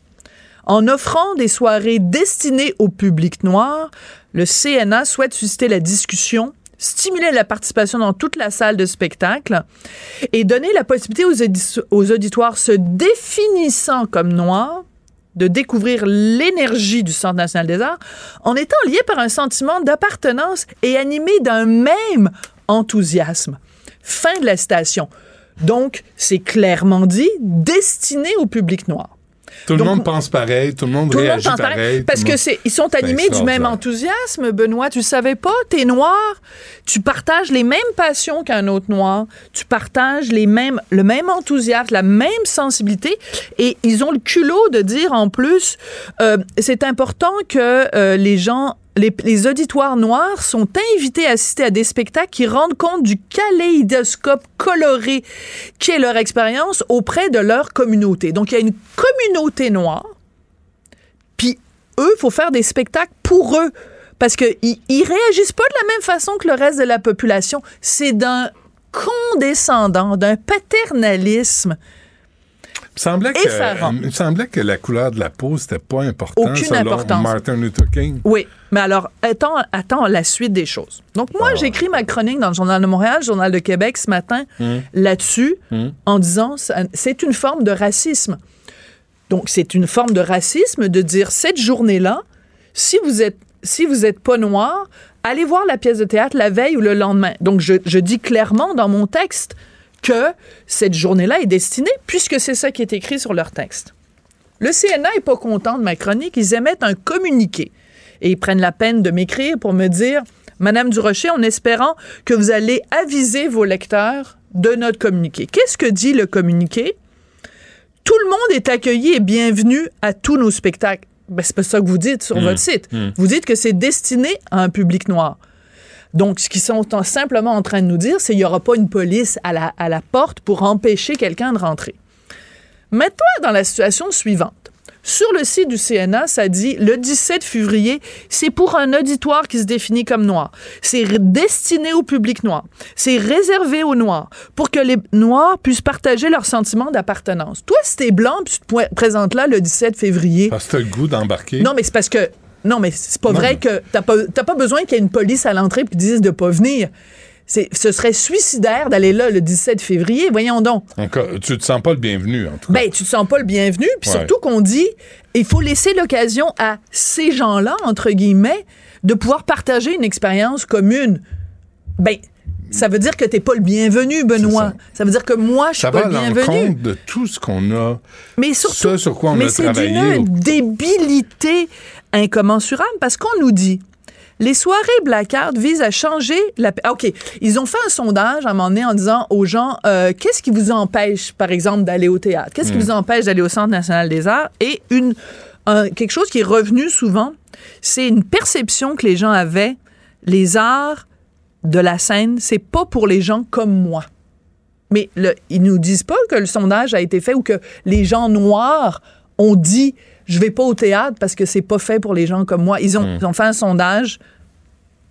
[SPEAKER 18] En offrant des soirées destinées au public noir, le CNA souhaite susciter la discussion, stimuler la participation dans toute la salle de spectacle et donner la possibilité aux, audi- aux auditoires se définissant comme noirs de découvrir l'énergie du Centre national des arts en étant liés par un sentiment d'appartenance et animés d'un même enthousiasme. Fin de la citation. Donc, c'est clairement dit, destiné au public noir.
[SPEAKER 3] Tout le monde pense pareil, tout le monde
[SPEAKER 18] tout le monde
[SPEAKER 3] réagit
[SPEAKER 18] pareil, parce que c'est ils sont animés du même enthousiasme, Benoît. Tu savais pas, t'es noir, tu partages les mêmes passions qu'un autre noir, tu partages les mêmes le même enthousiasme, la même sensibilité, et ils ont le culot de dire en plus, euh, c'est important que euh, les gens les, auditoires noirs sont invités à assister à des spectacles qui rendent compte du kaléidoscope coloré qui est leur expérience auprès de leur communauté. Donc, il y a une communauté noire, puis eux, il faut faire des spectacles pour eux. Parce qu'ils ils réagissent pas de la même façon que le reste de la population. C'est d'un condescendant, d'un paternalisme.
[SPEAKER 3] Il semblait
[SPEAKER 18] Et
[SPEAKER 3] que,
[SPEAKER 18] ça rend.
[SPEAKER 3] il me semblait que la couleur de la peau, c'était pas important
[SPEAKER 18] Aucune
[SPEAKER 3] selon
[SPEAKER 18] importance.
[SPEAKER 3] Martin Luther King.
[SPEAKER 18] Oui, mais alors, attends, attends la suite des choses. Donc, moi,
[SPEAKER 3] Ah.
[SPEAKER 18] j'ai écrit ma chronique dans le Journal de Montréal, le Journal de Québec ce matin,
[SPEAKER 3] Hum.
[SPEAKER 18] là-dessus,
[SPEAKER 3] Hum.
[SPEAKER 18] en disant c'est une forme de racisme. Donc, c'est une forme de racisme de dire cette journée-là, si vous êtes si vous êtes pas noir, allez voir la pièce de théâtre la veille ou le lendemain. Donc, je, je dis clairement dans mon texte que cette journée-là est destinée, puisque c'est ça qui est écrit sur leur texte. Le CNA est pas content de ma chronique. Ils émettent un communiqué et ils prennent la peine de m'écrire pour me dire Madame Durocher, en espérant que vous allez aviser vos lecteurs de notre communiqué. Qu'est-ce que dit le communiqué? Tout le monde est accueilli et bienvenu à tous nos spectacles. Ben, c'est pas ça que vous dites sur
[SPEAKER 19] Mm.
[SPEAKER 18] votre site.
[SPEAKER 19] Mm.
[SPEAKER 18] Vous dites que c'est destiné à un public noir. Donc, ce qu'ils sont en- simplement en train de nous dire, c'est qu'il n'y aura pas une police à la, à la porte pour empêcher quelqu'un de rentrer. Mets-toi dans la situation suivante. Sur le site du CNA, ça dit le 17 février, c'est pour un auditoire qui se définit comme noir. C'est destiné au public noir. C'est réservé aux noirs pour que les noirs puissent partager leur sentiment d'appartenance. Toi, si t'es blanc, puis tu te présentes là le 17 février.
[SPEAKER 3] Parce que t'as le goût d'embarquer.
[SPEAKER 18] Non, mais c'est parce que. Non, mais c'est pas
[SPEAKER 3] Non,
[SPEAKER 18] vrai que t'as pas, t'as pas besoin qu'il y ait une police à l'entrée qui dise de pas venir. Ce serait suicidaire d'aller là le 17 février. Voyons donc.
[SPEAKER 3] Encore, tu te sens pas le bienvenu, en tout cas.
[SPEAKER 18] Ben, tu te sens pas le bienvenu. Puis
[SPEAKER 3] Ouais.
[SPEAKER 18] surtout qu'on dit, il faut laisser l'occasion à ces gens-là, entre guillemets, de pouvoir partager une expérience commune. Ben, ça veut dire que t'es pas le bienvenu, Benoît. Ça. veut dire que moi, je suis
[SPEAKER 3] Ça
[SPEAKER 18] pas
[SPEAKER 3] va à
[SPEAKER 18] le bienvenu.
[SPEAKER 3] l'encontre de tout ce qu'on a.
[SPEAKER 18] Mais surtout,
[SPEAKER 3] Ce sur quoi on
[SPEAKER 18] mais c'est d'une débilité incommensurable parce qu'on nous dit les soirées blackout visent à changer la. OK. Ils ont fait un sondage à un moment donné en disant aux gens euh, qu'est-ce qui vous empêche, par exemple, d'aller au théâtre? Qu'est-ce qui
[SPEAKER 19] Mm.
[SPEAKER 18] vous empêche d'aller au Centre national des arts? Et une, un- quelque chose qui est revenu souvent, c'est une perception que les gens avaient les arts de la scène, c'est pas pour les gens comme moi. Mais le, ils nous disent pas que le sondage a été fait ou que les gens noirs ont dit je vais pas au théâtre parce que c'est pas fait pour les gens comme moi. Ils ont,
[SPEAKER 19] Mm.
[SPEAKER 18] ils ont fait un sondage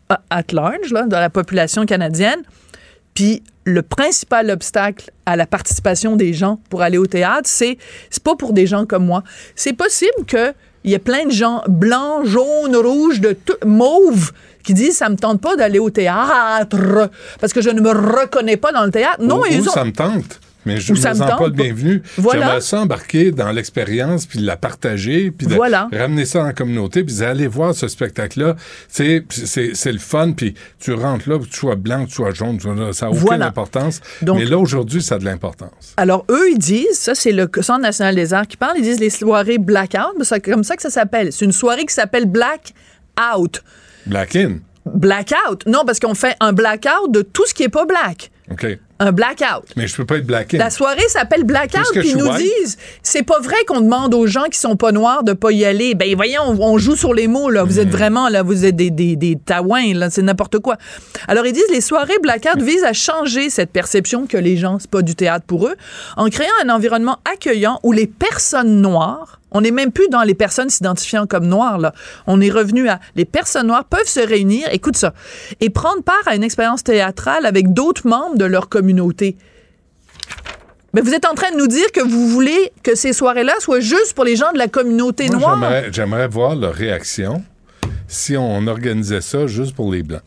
[SPEAKER 18] à- at large là, dans la population canadienne. Puis le principal obstacle à la participation des gens pour aller au théâtre, c'est c'est pas pour des gens comme moi. C'est possible que il y ait plein de gens blancs, jaunes, rouges, de tout, mauves qui disent ça me tente pas d'aller au théâtre parce que je ne me reconnais pas dans le théâtre. Non, ils ont
[SPEAKER 3] ça me tente. Mais je ne me sens pas le bienvenu.
[SPEAKER 18] Voilà.
[SPEAKER 3] J'aimerais ça embarquer dans l'expérience, puis la partager, puis de
[SPEAKER 18] Voilà.
[SPEAKER 3] ramener ça la communauté, puis d'aller voir ce spectacle-là. C'est, le fun, puis tu rentres là, que tu sois blanc, que tu sois jaune, ça n'a aucune
[SPEAKER 18] Voilà.
[SPEAKER 3] importance.
[SPEAKER 18] Donc-
[SPEAKER 3] Mais là, aujourd'hui, ça a de l'importance.
[SPEAKER 18] Alors, eux, ils disent, ça, c'est le Centre national des arts qui parle, ils disent les soirées blackout, mais c'est comme ça que ça s'appelle. C'est une soirée qui s'appelle Black Out.
[SPEAKER 3] Black in.
[SPEAKER 18] Blackout. Non, parce qu'on fait un blackout de tout ce qui est pas black.
[SPEAKER 3] OK.
[SPEAKER 18] Un blackout.
[SPEAKER 3] Mais je peux pas être black in.
[SPEAKER 18] La soirée s'appelle Blackout, puis ils nous
[SPEAKER 3] white.
[SPEAKER 18] disent c'est pas vrai qu'on demande aux gens qui sont pas noirs de pas y aller. Ben voyons, on, on joue sur les mots là. Vous êtes vraiment là, vous êtes des des, des taouins là, c'est n'importe quoi. Alors ils disent les soirées Blackout visent à changer cette perception que les gens c'est pas du théâtre pour eux, en créant un environnement accueillant où les personnes noires on n'est même plus dans les personnes s'identifiant comme noires, là. On est revenu à les personnes noires peuvent se réunir, écoute ça, et prendre part à une expérience théâtrale avec d'autres membres de leur communauté. Mais vous êtes en train de nous dire que vous voulez que ces soirées-là soient juste pour les gens de la communauté
[SPEAKER 3] Moi,
[SPEAKER 18] noire?
[SPEAKER 3] j'aimerais, j'aimerais voir leur réaction si on organisait ça juste pour les Blancs.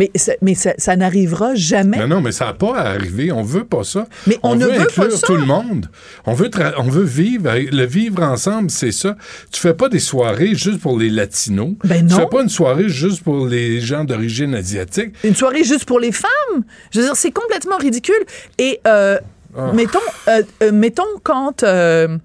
[SPEAKER 18] Mais, ça, mais ça, ça n'arrivera jamais.
[SPEAKER 3] Non, non, mais ça n'a pas à arriver. On veut pas ça.
[SPEAKER 18] Mais on ne
[SPEAKER 3] veut
[SPEAKER 18] veut pas
[SPEAKER 3] inclure
[SPEAKER 18] ça.
[SPEAKER 3] tout le monde. On veut, tra- on veut vivre. Le vivre ensemble, c'est ça. Tu fais pas des soirées juste pour les Latinos.
[SPEAKER 18] Ben
[SPEAKER 3] Tu
[SPEAKER 18] non.
[SPEAKER 3] fais pas une soirée juste pour les gens d'origine asiatique.
[SPEAKER 18] Une soirée juste pour les femmes. Je veux dire, c'est complètement ridicule. Et euh,
[SPEAKER 3] Ah.
[SPEAKER 18] mettons, euh, euh, mettons quand. euh,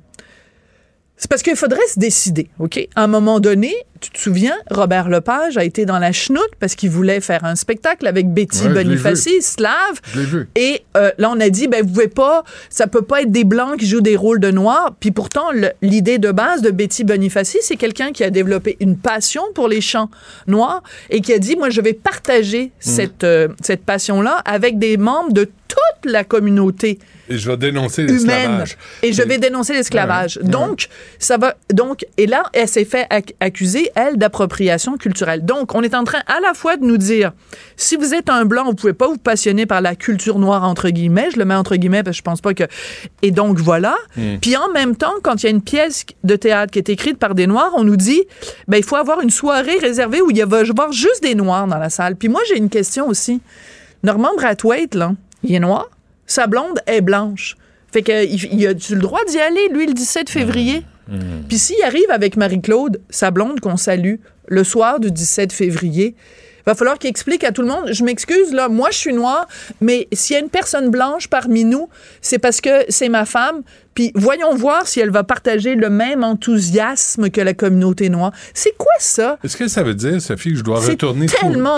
[SPEAKER 18] c'est parce qu'il faudrait se décider, OK? À un moment donné, tu te souviens, Robert Lepage a été dans la chenoute parce qu'il voulait faire un spectacle avec Betty
[SPEAKER 3] Ouais,
[SPEAKER 18] Bonifaci, slave.
[SPEAKER 3] Je l'ai vu.
[SPEAKER 18] Et euh, là, on a dit, ben, vous pouvez pas, ça peut pas être des blancs qui jouent des rôles de noirs. Puis pourtant, l'idée de base de Betty Bonifaci, c'est quelqu'un qui a développé une passion pour les chants noirs et qui a dit, moi, je vais partager cette, euh, cette passion-là avec des membres de toute la communauté
[SPEAKER 3] Et je vais dénoncer l'esclavage.
[SPEAKER 18] et je vais dénoncer l'esclavage.
[SPEAKER 3] Ouais.
[SPEAKER 18] Donc ça va donc et là elle s'est fait ac- accuser elle d'appropriation culturelle. Donc on est en train à la fois de nous dire si vous êtes un blanc, vous pouvez pas vous passionner par la culture noire entre guillemets, je le mets entre guillemets parce que je pense pas que et donc voilà.
[SPEAKER 19] Mm.
[SPEAKER 18] Puis en même temps quand il y a une pièce de théâtre qui est écrite par des noirs, on nous dit ben il faut avoir une soirée réservée où il va y avoir juste des noirs dans la salle. Puis moi j'ai une question aussi. Norman Brathwaite là, il est noir, sa blonde est blanche. Fait que il, il a-tu le droit d'y aller, lui, le 17 février? Puis s'il arrive avec Marie-Claude, sa blonde qu'on salue, le soir du 17 février, va falloir qu'il explique à tout le monde, je m'excuse, là, moi je suis noire, mais s'il y a une personne blanche parmi nous, c'est parce que c'est ma femme, puis voyons voir si elle va partager le même enthousiasme que la communauté noire. C'est quoi ça?
[SPEAKER 3] Est-ce que ça veut dire, Sophie, que je dois retourner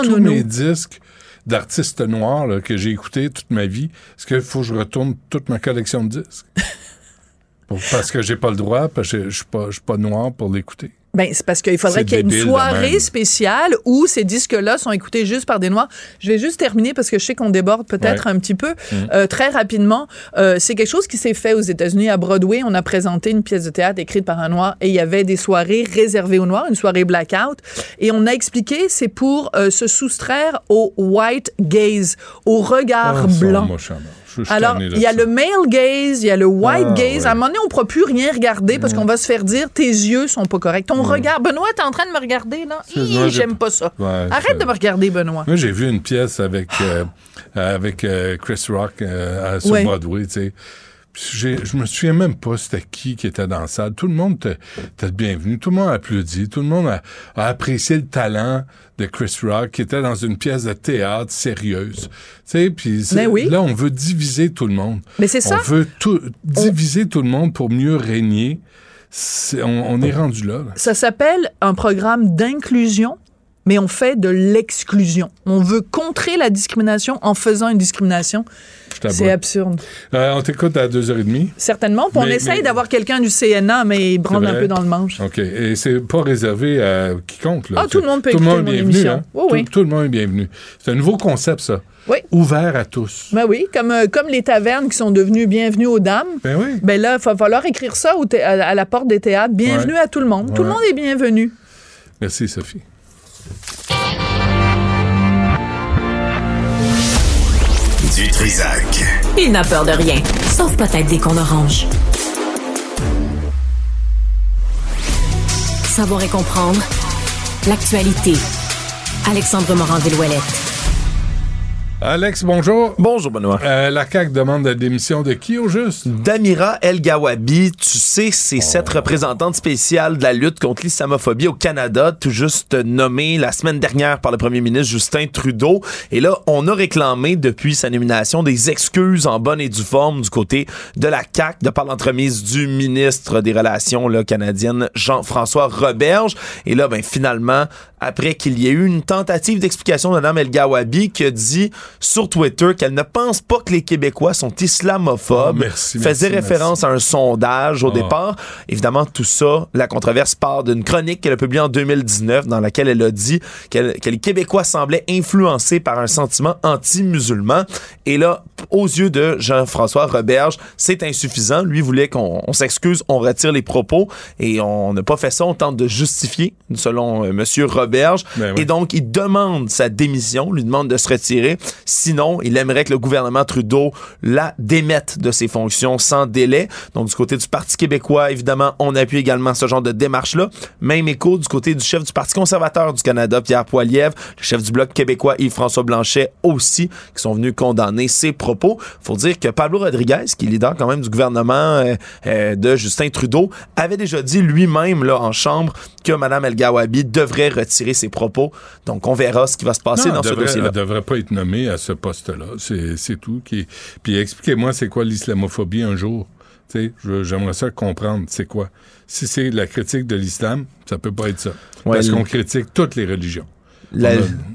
[SPEAKER 3] tous- mes disques d'artistes noirs là, que j'ai écoutés toute ma vie? Est-ce qu'il faut que je retourne toute ma collection de disques? *laughs* Pour- parce que j'ai pas le droit, parce que je je suis pas, je suis pas noir pour l'écouter.
[SPEAKER 18] Ben, c'est parce qu'il faudrait qu'il y ait une soirée spéciale où ces disques-là sont écoutés juste par des Noirs. Je vais juste terminer parce que je sais qu'on déborde peut-être
[SPEAKER 19] Ouais.
[SPEAKER 18] un petit peu.
[SPEAKER 19] Mm.
[SPEAKER 18] Euh, très rapidement, euh, c'est quelque chose qui s'est fait aux États-Unis à Broadway. On a présenté une pièce de théâtre écrite par un Noir et il y avait des soirées réservées aux Noirs, une soirée blackout. Et on a expliqué, c'est pour euh, se soustraire au white gaze, au regard
[SPEAKER 3] Ah,
[SPEAKER 18] blanc.
[SPEAKER 3] Je je
[SPEAKER 18] Alors, il y a le male gaze, il y a le white
[SPEAKER 3] Ah,
[SPEAKER 18] gaze.
[SPEAKER 3] ouais.
[SPEAKER 18] À un moment donné, on ne pourra plus rien regarder parce qu'on va se faire dire tes yeux sont pas corrects. Ton regard. Benoît, t'es en train de me regarder, là? J'aime
[SPEAKER 3] pas-
[SPEAKER 18] ça.
[SPEAKER 3] Ouais,
[SPEAKER 18] Arrête de me regarder, Benoît.
[SPEAKER 3] Moi, j'ai vu une pièce avec, euh, avec euh, Chris Rock euh, à- sur
[SPEAKER 18] Ouais.
[SPEAKER 3] Broadway, tu sais. Je me souviens même pas c'était qui qui était dans la salle. Tout le monde était bienvenu. Tout le monde a applaudi. Tout le monde a, a apprécié le talent de Chris Rock qui était dans une pièce de théâtre sérieuse. Puis
[SPEAKER 18] Mais oui.
[SPEAKER 3] là, on veut diviser tout le monde.
[SPEAKER 18] Mais c'est ça.
[SPEAKER 3] On veut tout, diviser tout le monde pour mieux régner. On, on est rendu là.
[SPEAKER 18] Ça s'appelle un programme d'inclusion, mais on fait de l'exclusion. On veut contrer la discrimination en faisant une discrimination. C'est absurde.
[SPEAKER 3] Euh, on t'écoute à 2h30.
[SPEAKER 18] Certainement. Puis on
[SPEAKER 3] Mais-
[SPEAKER 18] essaye
[SPEAKER 3] mais-
[SPEAKER 18] d'avoir quelqu'un du CNA, mais il branle un peu dans le manche.
[SPEAKER 3] OK. Et c'est pas réservé à quiconque. Là.
[SPEAKER 18] Ah, tout le monde peut
[SPEAKER 3] Tout le monde
[SPEAKER 18] mon
[SPEAKER 3] est bienvenu. Hein?
[SPEAKER 18] Oui,
[SPEAKER 3] tout, le monde est bienvenu. C'est un nouveau concept, ça.
[SPEAKER 18] Oui.
[SPEAKER 3] Ouvert à tous.
[SPEAKER 18] Ben oui, comme, euh, comme les tavernes qui sont devenues bienvenues aux dames.
[SPEAKER 3] Ben oui.
[SPEAKER 18] Ben là, il va falloir écrire ça à, la porte des théâtres. Bienvenue
[SPEAKER 3] Ouais.
[SPEAKER 18] à tout le monde. Tout le monde est bienvenu.
[SPEAKER 3] Merci, Sophie.
[SPEAKER 1] Du Trisac.
[SPEAKER 2] Il n'a peur de rien, sauf peut-être des qu'on orange. Savoir et comprendre l'actualité. Alexandre Morand-Villouellette.
[SPEAKER 3] Alex, bonjour.
[SPEAKER 19] Bonjour, Benoît.
[SPEAKER 3] Euh, la CAQ demande la démission de qui au juste?
[SPEAKER 19] Damira El Gawabi, tu sais, c'est cette représentante spéciale de la lutte contre l'islamophobie au Canada, tout juste nommée la semaine dernière par le premier ministre Justin Trudeau. Et là, on a réclamé depuis sa nomination des excuses en bonne et due forme du côté de la CAQ, de par l'entremise du ministre des Relations là, canadiennes, Jean-François Roberge. Et là, ben finalement, après qu'il y ait eu une tentative d'explication de Mme El Gawabi qui a dit sur Twitter qu'elle ne pense pas que les Québécois sont islamophobes,
[SPEAKER 3] Oh, merci,
[SPEAKER 19] faisait
[SPEAKER 3] merci,
[SPEAKER 19] référence à un sondage au
[SPEAKER 3] Oh.
[SPEAKER 19] départ. Évidemment, tout ça, la controverse part d'une chronique qu'elle a publiée en 2019 dans laquelle elle a dit que les Québécois semblaient influencés par un sentiment anti-musulman. Et là, aux yeux de Jean-François Roberge, c'est insuffisant. Lui voulait qu'on on s'excuse, on retire les propos et on n'a pas fait ça. On tente de justifier, selon euh, Monsieur Roberge.
[SPEAKER 3] Ben oui.
[SPEAKER 19] Et donc, il demande sa démission, lui demande de se retirer. Sinon, il aimerait que le gouvernement Trudeau la démette de ses fonctions sans délai. Donc, du côté du Parti québécois, évidemment, on appuie également ce genre de démarche-là. Même écho du côté du chef du Parti conservateur du Canada, Pierre Poilievre, le chef du Bloc québécois, Yves-François Blanchet aussi, qui sont venus condamner ses propos. Faut dire que Pablo Rodriguez, qui est leader quand même du gouvernement euh, euh, de Justin Trudeau, avait déjà dit lui-même là en chambre que Mme El Gawabi devrait retirer ses propos. Donc, on verra ce qui va se passer
[SPEAKER 3] Non,
[SPEAKER 19] dans ce dossier-là.
[SPEAKER 3] Elle devrait pas être nommée à ce poste-là. C'est tout. Qui... Puis expliquez-moi, c'est quoi l'islamophobie un jour? J'aimerais ça comprendre. C'est quoi? Si c'est la critique de l'islam, ça peut pas être ça.
[SPEAKER 19] Ouais,
[SPEAKER 3] Parce qu'on critique toutes les religions.
[SPEAKER 19] La,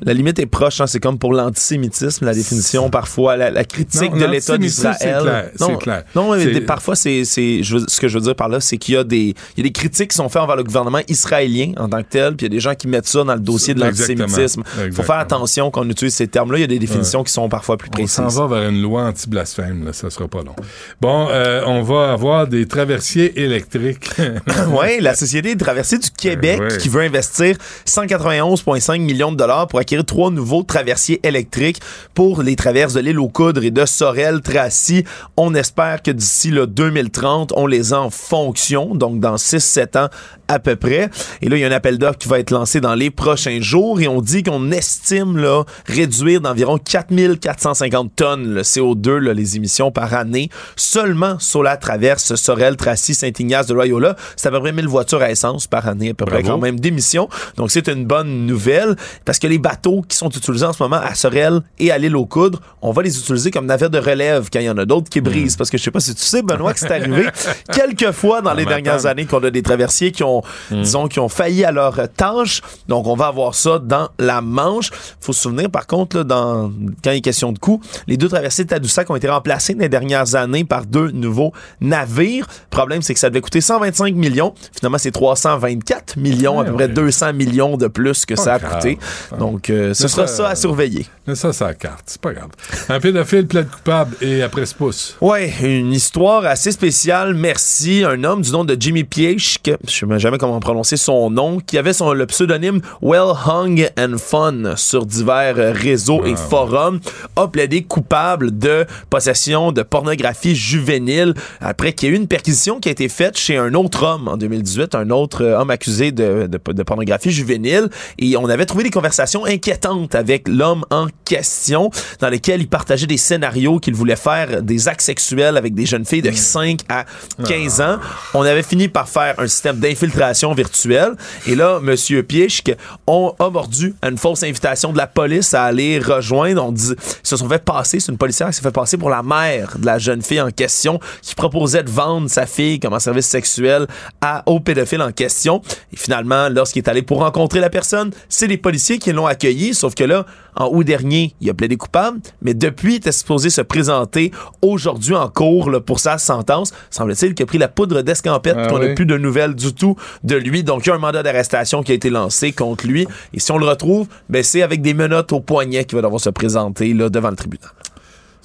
[SPEAKER 3] On
[SPEAKER 19] limite est proche, hein, c'est comme pour l'antisémitisme, la définition, parfois, la, la critique
[SPEAKER 3] Non,
[SPEAKER 19] de l'État d'Israël.
[SPEAKER 3] c'est clair,
[SPEAKER 19] non, mais parfois, c'est, ce que je veux dire par là, c'est qu'il y a des, il y a des critiques qui sont faites envers le gouvernement israélien en tant que tel, puis il y a des gens qui mettent ça dans le dossier de l'antisémitisme. Il faut faire attention quand on utilise ces termes-là. Il y a des définitions
[SPEAKER 3] Ouais.
[SPEAKER 19] qui sont parfois plus
[SPEAKER 3] On s'en
[SPEAKER 19] précises.
[SPEAKER 3] va vers une loi anti-blasphème, ça sera pas long. Bon, euh, on va avoir des traversiers électriques. *laughs*
[SPEAKER 19] oui, la Société des traversiers du Québec
[SPEAKER 3] Ouais.
[SPEAKER 19] qui veut investir 191,5 millions de dollars pour acquérir trois nouveaux traversiers électriques pour les traverses de l'île aux Coudres et de Sorel-Tracy. On espère que d'ici le 2030, on les a en fonction, donc dans 6-7 ans à peu près. Et là, il y a un appel d'offres qui va être lancé dans les prochains jours et on dit qu'on estime là, réduire d'environ 4450 tonnes le CO2, là, les émissions par année, seulement sur la traverse Sorel-Tracy, Saint-Ignace de Loyola. C'est à peu près 1000 voitures à essence par année, à peu près quand même d'émissions. Donc, c'est une bonne nouvelle parce que les bateaux qui sont utilisés en ce moment à Sorel et à l'île aux Coudres, on va les utiliser comme navires de relève quand il y en a d'autres qui brisent.
[SPEAKER 3] Hmm.
[SPEAKER 19] Parce que je sais pas si tu sais, Benoît, que c'est arrivé *laughs* quelques fois dans les dernières années qu'on a des traversiers qui ont,
[SPEAKER 3] Hmm.
[SPEAKER 19] disons, qui ont failli à leur tâche. Donc, on va avoir ça dans la Manche. Faut se souvenir, par contre, là, dans, quand il est question de coût, les deux traversiers de Tadoussac ont été remplacés dans les dernières années par deux nouveaux navires. Le problème, c'est que ça devait coûter 125 millions. Finalement, c'est 324 millions, à peu près
[SPEAKER 3] ouais.
[SPEAKER 19] 200 millions de plus que ça a coûté. Donc, euh, ce sera
[SPEAKER 3] ça-
[SPEAKER 19] ça à surveiller.
[SPEAKER 3] Mais ça, c'est la carte, c'est pas grave. Un pédophile plaide coupable et après ce pouce.
[SPEAKER 19] Ouais, une histoire assez spéciale, merci. Un homme du nom de Jimmy Piech, que je sais jamais comment prononcer son nom, qui avait son, le pseudonyme Well Hung and Fun sur divers réseaux et forums, a plaidé coupable de possession de pornographie juvénile après qu'il y ait eu une perquisition qui a été faite chez un autre homme en 2018, un autre euh, homme accusé de, de- de pornographie juvénile. Et on avait trouvé des conversations inquiétantes avec l'homme en question, dans lesquelles il partageait des scénarios qu'il voulait faire des actes sexuels avec des jeunes filles de 5 à 15 ans. On avait fini par faire un système d'infiltration virtuelle. Et là, Monsieur Piechk on a mordu à une fausse invitation de la police à aller rejoindre. On dit, ils se sont fait passer, c'est une policière qui s'est fait passer pour la mère de la jeune fille en question qui proposait de vendre sa fille comme un service sexuel à, au pédophile en question. Et finalement, lorsqu'il est allé pour rencontrer la personne, c'est les policiers qui l'ont accueilli. Sauf que là, en août dernier, il a plaidé coupable, mais depuis, il était supposé se présenter aujourd'hui en cours là, pour sa sentence. Semble-t-il qu'il a pris la poudre d'escampette,
[SPEAKER 3] Ah
[SPEAKER 19] qu'on n'a
[SPEAKER 3] oui.
[SPEAKER 19] plus de nouvelles du tout de lui. Donc, il y a un mandat d'arrestation qui a été lancé contre lui. Et si on le retrouve, ben, c'est avec des menottes au poignet qu'il va devoir se présenter là, devant le tribunal.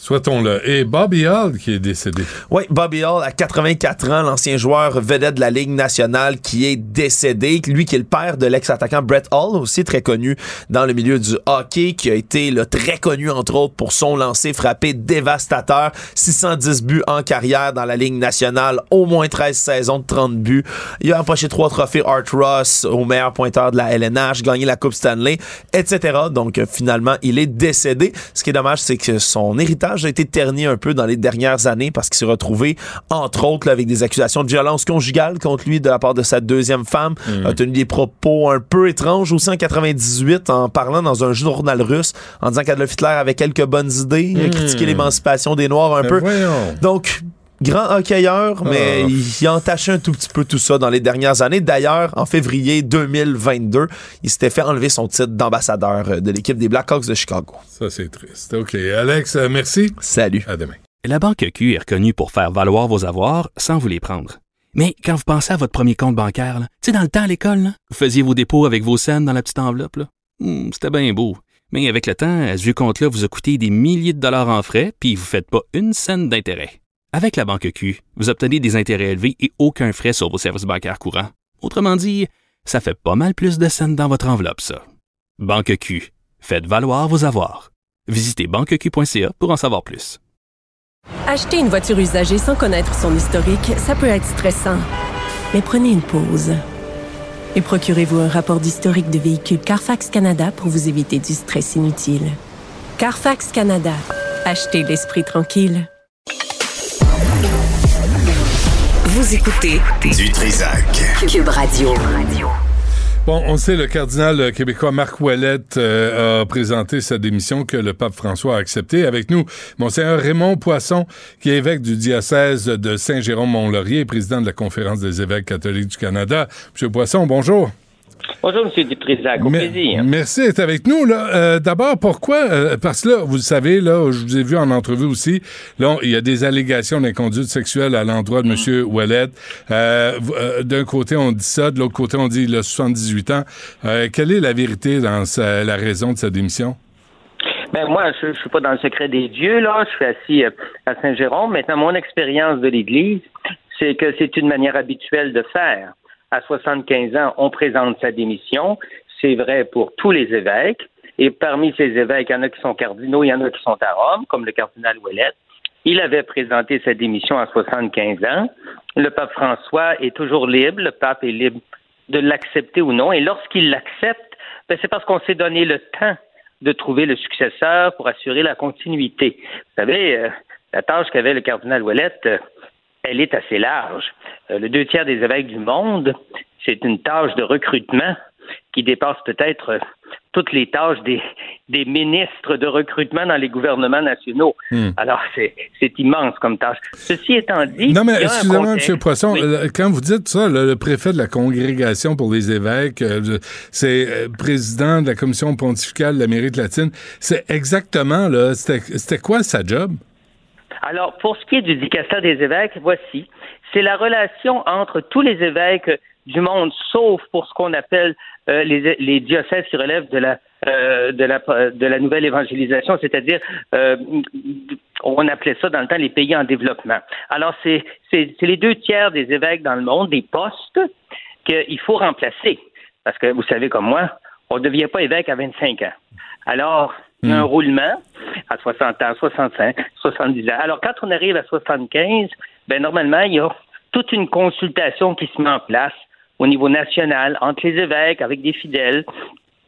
[SPEAKER 3] Souhaitons-le. Et Bobby Hall qui est décédé.
[SPEAKER 19] Oui, Bobby Hall, à 84 ans, l'ancien joueur vedette de la Ligue nationale qui est décédé. Lui qui est le père de l'ex-attaquant Brett Hall, aussi très connu dans le milieu du hockey, qui a été là, très connu, entre autres, pour son lancer frappé dévastateur. 610 buts en carrière dans la Ligue nationale, au moins 13 saisons de 30 buts. Il a empoché trois trophées Art Ross au meilleur pointeur de la LNH, gagné la Coupe Stanley, etc. Donc, euh, finalement, il est décédé. Ce qui est dommage, c'est que son héritage a été terni un peu dans les dernières années parce qu'il s'est retrouvé, entre autres, là, avec des accusations de violence conjugale contre lui de la part de sa deuxième femme.
[SPEAKER 3] Mhm.
[SPEAKER 19] A tenu des propos un peu étranges aussi en 98 en parlant dans un journal russe en disant qu'Adolf Hitler avait quelques bonnes idées, critiqué l'émancipation des Noirs un
[SPEAKER 3] Ben
[SPEAKER 19] peu.
[SPEAKER 3] voyons.
[SPEAKER 19] Donc, grand hockeyeur, mais
[SPEAKER 3] Ah.
[SPEAKER 19] il, il a entaché un tout petit peu tout ça dans les dernières années. D'ailleurs, en février 2022, il s'était fait enlever son titre d'ambassadeur euh, de l'équipe des Blackhawks de Chicago.
[SPEAKER 3] Ça, c'est triste. OK. Alex, euh, merci.
[SPEAKER 19] Salut.
[SPEAKER 3] À demain.
[SPEAKER 6] La Banque Q est reconnue pour faire valoir vos avoirs sans vous les prendre. Mais quand vous pensez à votre premier compte bancaire, tu sais, dans le temps à l'école, vous faisiez vos dépôts avec vos scènes dans la petite enveloppe. là. Hmm, C'était bien beau. Mais avec le temps, ce vieux compte-là vous a coûté des milliers de dollars en frais, puis vous ne faites pas une scène d'intérêt. Avec la Banque Q, vous obtenez des intérêts élevés et aucun frais sur vos services bancaires courants. Autrement dit, ça fait pas mal plus de scènes dans votre enveloppe, ça. Banque Q. Faites valoir vos avoirs. Visitez banqueq.ca pour en savoir plus.
[SPEAKER 7] Acheter une voiture usagée sans connaître son historique, ça peut être stressant. Mais prenez une pause. Et procurez-vous un rapport d'historique de véhicule Carfax Canada pour vous éviter du stress inutile. Carfax Canada. Achetez l'esprit tranquille.
[SPEAKER 2] Vous écoutez
[SPEAKER 1] Du Trisac.
[SPEAKER 2] Cube Radio.
[SPEAKER 3] Bon, on sait, le cardinal québécois Marc Ouellette euh, a présenté sa démission que le pape François a acceptée. Avec nous, Monseigneur Raymond Poisson, qui est évêque du diocèse de Saint-Jérôme-Mont-Laurier et président de la Conférence des évêques catholiques du Canada. Monsieur Poisson, bonjour.
[SPEAKER 20] Bonjour, M. Dutrisac. Au plaisir.
[SPEAKER 3] Merci d'être avec nous. Là. Euh, D'abord, pourquoi? Euh, parce que là, vous le savez, là, je vous ai vu en entrevue aussi, là, il y a des allégations d'inconduite sexuelle à l'endroit de M.
[SPEAKER 20] Mm.
[SPEAKER 3] Ouellet. Euh, euh, D'un côté, on dit ça, de l'autre côté, on dit il a 78 ans. Euh, quelle est la vérité dans sa- la raison de sa démission?
[SPEAKER 20] Ben moi, je, je suis pas dans le secret des dieux là. Je suis assis à Saint-Jérôme. Maintenant, mon expérience de l'Église, c'est que c'est une manière habituelle de faire. À 75 ans, on présente sa démission. C'est vrai pour tous les évêques. Et parmi ces évêques, il y en a qui sont cardinaux, il y en a qui sont à Rome, comme le cardinal Ouellet. Il avait présenté sa démission à 75 ans. Le pape François est toujours libre. Le pape est libre de l'accepter ou non. Et lorsqu'il l'accepte, ben, c'est parce qu'on s'est donné le temps de trouver le successeur pour assurer la continuité. Vous savez, euh, la tâche qu'avait le cardinal Ouellet, euh, elle est assez large. Euh, le deux tiers des évêques du monde, c'est une tâche de recrutement qui dépasse peut-être euh, toutes les tâches des, des ministres de recrutement dans les gouvernements nationaux.
[SPEAKER 3] Hmm.
[SPEAKER 20] Alors, c'est immense comme tâche. Ceci étant dit...
[SPEAKER 3] Non, mais excusez-moi. M. Poisson,
[SPEAKER 20] Oui.
[SPEAKER 3] euh, quand vous dites ça, le, le préfet de la congrégation pour les évêques, euh, c'est euh, président de la commission pontificale de l'Amérique latine, c'est exactement, là, c'était quoi sa job?
[SPEAKER 20] Alors, pour ce qui est du dicaster des évêques, voici. C'est la relation entre tous les évêques du monde, sauf pour ce qu'on appelle euh, les, les diocèses qui relèvent de la, euh, de la, de la nouvelle évangélisation, c'est-à-dire, euh, on appelait ça dans le temps les pays en développement. Alors, c'est les deux tiers des évêques dans le monde, des postes, qu'il faut remplacer. Parce que vous savez comme moi, on ne devient pas évêque à 25 ans. Alors, il y a un roulement à 60 ans, 65, 70 ans. Alors, quand on arrive à 75, ben normalement, il y a toute une consultation qui se met en place au niveau national entre les évêques, avec des fidèles,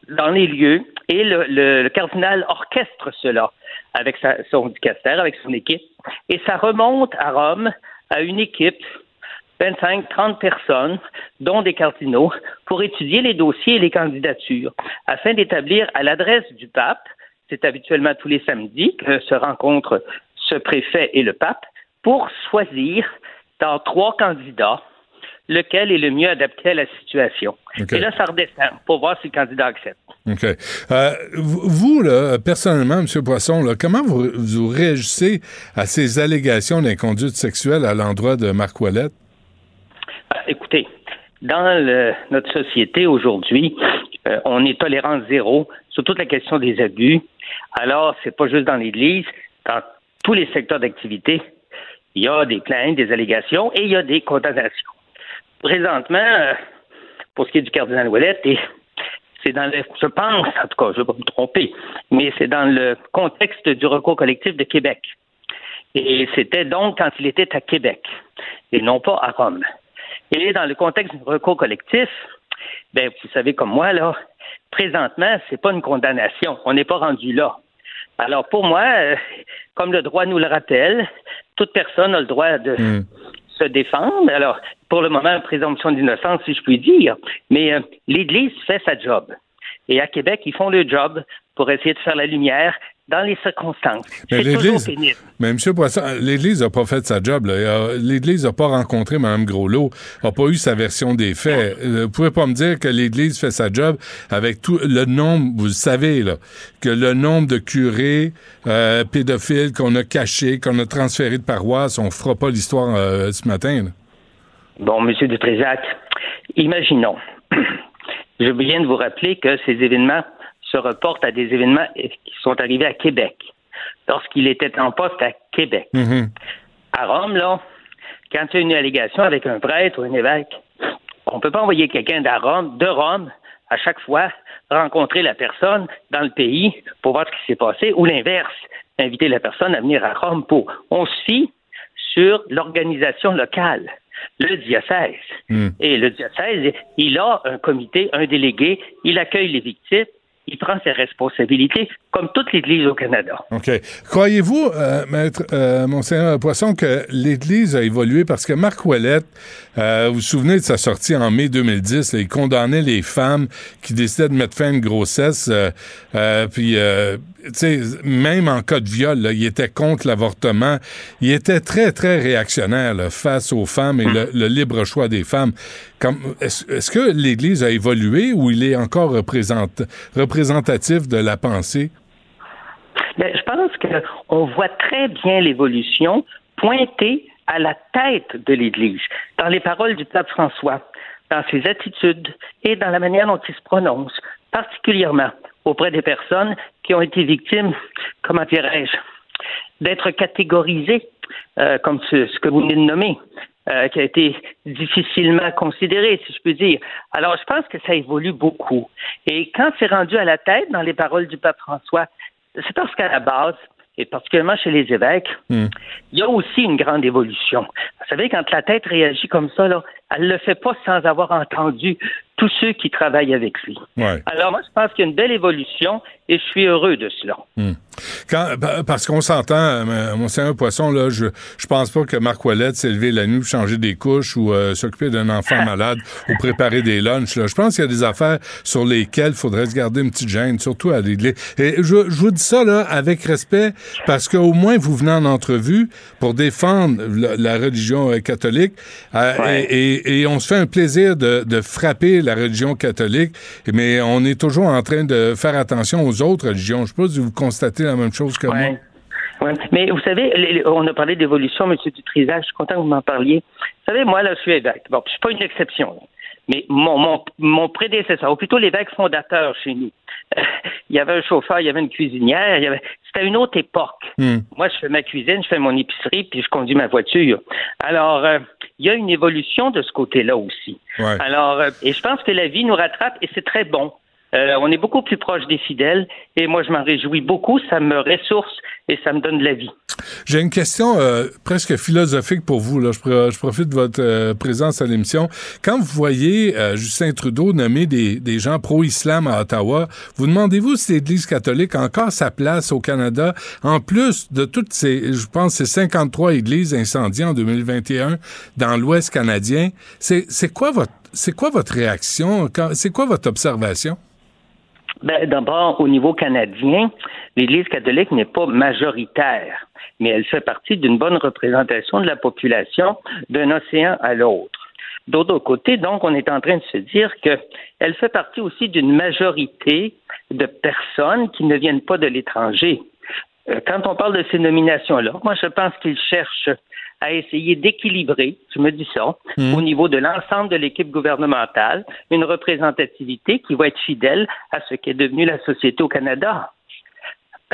[SPEAKER 20] dans les lieux, et le, cardinal orchestre cela avec sa- son dicaster, avec son équipe. Et ça remonte à Rome à une équipe 25, 30 personnes, dont des cardinaux, pour étudier les dossiers et les candidatures, afin d'établir à l'adresse du pape, c'est habituellement tous les samedis que se rencontrent ce préfet et le pape, pour choisir dans trois candidats lequel est le mieux adapté à la situation.
[SPEAKER 3] OK.
[SPEAKER 20] Et là, ça redescend pour voir si le candidat accepte.
[SPEAKER 3] OK. Euh, vous, là, personnellement, M. Poisson, là, comment vous, vous réagissez à ces allégations d'inconduite sexuelle à l'endroit de Marc Ouellet?
[SPEAKER 20] Euh, Écoutez, dans le- notre société aujourd'hui, euh, on est tolérance zéro sur toute la question des abus. Alors, c'est pas juste dans l'Église, dans tous les secteurs d'activité, il y a des plaintes, des allégations et il y a des condamnations. Présentement, euh, pour ce qui est du cardinal Ouellet, et c'est dans le, je pense, en tout cas, je ne vais pas me tromper, mais c'est dans le contexte du recours collectif de Québec. Et c'était donc quand il était à Québec et non pas à Rome. Et dans le contexte du recours collectif, ben, vous savez comme moi, là, présentement, c'est pas une condamnation. On n'est pas rendu là. Alors, pour moi, euh, comme le droit nous le rappelle, toute personne a le droit de se défendre. Alors, pour le moment, présomption d'innocence, si je puis dire. Mais euh, l'Église fait sa job. Et à Québec, ils font le job pour essayer de faire la lumière dans les circonstances.
[SPEAKER 3] Mais
[SPEAKER 20] C'est toujours
[SPEAKER 3] l'Église,
[SPEAKER 20] pénible.
[SPEAKER 3] mais M. Poisson, l'Église n'a pas fait sa job. là. Euh, L'Église n'a pas rencontré Mme Groslot, n'a pas eu sa version des faits. Euh, Vous pouvez pas me dire que l'Église fait sa job avec tout le nombre, vous le savez, là, que le nombre de curés euh, pédophiles qu'on a cachés, qu'on a transférés de paroisse, on fera pas l'histoire euh, ce matin. là.
[SPEAKER 20] Bon, Monsieur de Trézac, imaginons. *clears throat* Je viens de vous rappeler que ces événements se reportent à des événements qui sont arrivés à Québec, lorsqu'il était en poste à Québec. À Rome, là, quand il y a une allégation avec un prêtre ou un évêque, on ne peut pas envoyer quelqu'un d'à Rome, de Rome, à chaque fois, rencontrer la personne dans le pays pour voir ce qui s'est passé, ou l'inverse, inviter la personne à venir à Rome pour. On se fie sur l'organisation locale, le diocèse. Et le diocèse, il a un comité, un délégué, il accueille les victimes il prend ses responsabilités, comme toute l'Église au Canada.
[SPEAKER 3] OK. Croyez-vous, euh, Maître euh, Monseigneur Poisson, que l'Église a évolué? Parce que Marc Ouellette, euh, vous vous souvenez de sa sortie en mai 2010, là, il condamnait les femmes qui décidaient de mettre fin à une grossesse, euh, euh, puis, euh, tu sais, même en cas de viol, là, il était contre l'avortement. Il était très, très réactionnaire là, face aux femmes et le, le libre choix des femmes. Est-ce que l'Église a évolué ou il est encore représent- de la pensée?
[SPEAKER 20] Ben, je pense qu'on voit très bien l'évolution pointée à la tête de l'Église, dans les paroles du pape François, dans ses attitudes et dans la manière dont il se prononce, particulièrement auprès des personnes qui ont été victimes, comment dirais-je, d'être catégorisées, euh, comme ce que vous venez de nommer, euh, qui a été difficilement considéré, si je peux dire. Alors, je pense que ça évolue beaucoup. Et quand c'est rendu à la tête, dans les paroles du pape François, c'est parce qu'à la base, et particulièrement chez les évêques, il y a aussi une grande évolution. Vous savez, quand la tête réagit comme ça, là, elle ne le fait pas sans avoir entendu tous ceux qui travaillent avec lui.
[SPEAKER 3] Ouais.
[SPEAKER 20] Alors moi, je pense qu'il y a une belle évolution et je suis heureux de cela.
[SPEAKER 3] Hmm. Quand, parce qu'on s'entend, euh, Monseigneur Poisson, là, je, je pense pas que Marc Ouellette s'est levé la nuit pour changer des couches ou euh, s'occuper d'un enfant *laughs* malade ou préparer des lunchs. Là. Je pense qu'il y a des affaires sur lesquelles il faudrait se garder une petite gêne, surtout à l'Église. Et je, je vous dis ça là avec respect parce qu'au moins vous venez en entrevue pour défendre la, la religion euh, catholique euh, et, et- et on se fait un plaisir de, de frapper la religion catholique, mais on est toujours en train de faire attention aux autres religions. Je sais pas si vous constatez la même chose que moi.
[SPEAKER 20] Ouais. Mais vous savez, on a parlé d'évolution, M. Dutrisac, je suis content que vous m'en parliez. Vous savez, moi, là, je suis évêque. Bon, je suis pas une exception. Mais mon, mon, mon prédécesseur, ou plutôt l'évêque fondateur chez nous, *laughs* il y avait un chauffeur, il y avait une cuisinière, il y avait... c'était une autre époque. Moi, je fais ma cuisine, je fais mon épicerie, puis je conduis ma voiture. Alors, euh, il y a une évolution de ce côté-là aussi.
[SPEAKER 3] Ouais.
[SPEAKER 20] Alors, euh, et je pense que la vie nous rattrape et c'est très bon. Euh, on est beaucoup plus proche des fidèles et moi, je m'en réjouis beaucoup. Ça me ressource et ça me donne de la vie.
[SPEAKER 3] J'ai une question euh, presque philosophique pour vous. Là. Je, pro- je profite de votre euh, présence à l'émission. Quand vous voyez euh, Justin Trudeau nommer des, des gens pro-islam à Ottawa, vous demandez-vous si l'Église catholique a encore sa place au Canada, en plus de toutes ces, je pense, ces 53 églises incendiées en 2021 dans l'Ouest canadien. C'est quoi votre c'est quoi votre réaction? C'est quoi votre observation?
[SPEAKER 20] Ben, D'abord, au niveau canadien, l'Église catholique n'est pas majoritaire, mais elle fait partie d'une bonne représentation de la population d'un océan à l'autre. D'autre côté, donc, on est en train de se dire qu'elle fait partie aussi d'une majorité de personnes qui ne viennent pas de l'étranger. Euh, Quand on parle de ces nominations-là, moi, je pense qu'ils cherchent à essayer d'équilibrer, je me dis ça, au niveau de l'ensemble de l'équipe gouvernementale, une représentativité qui va être fidèle à ce qu'est devenu la société au Canada.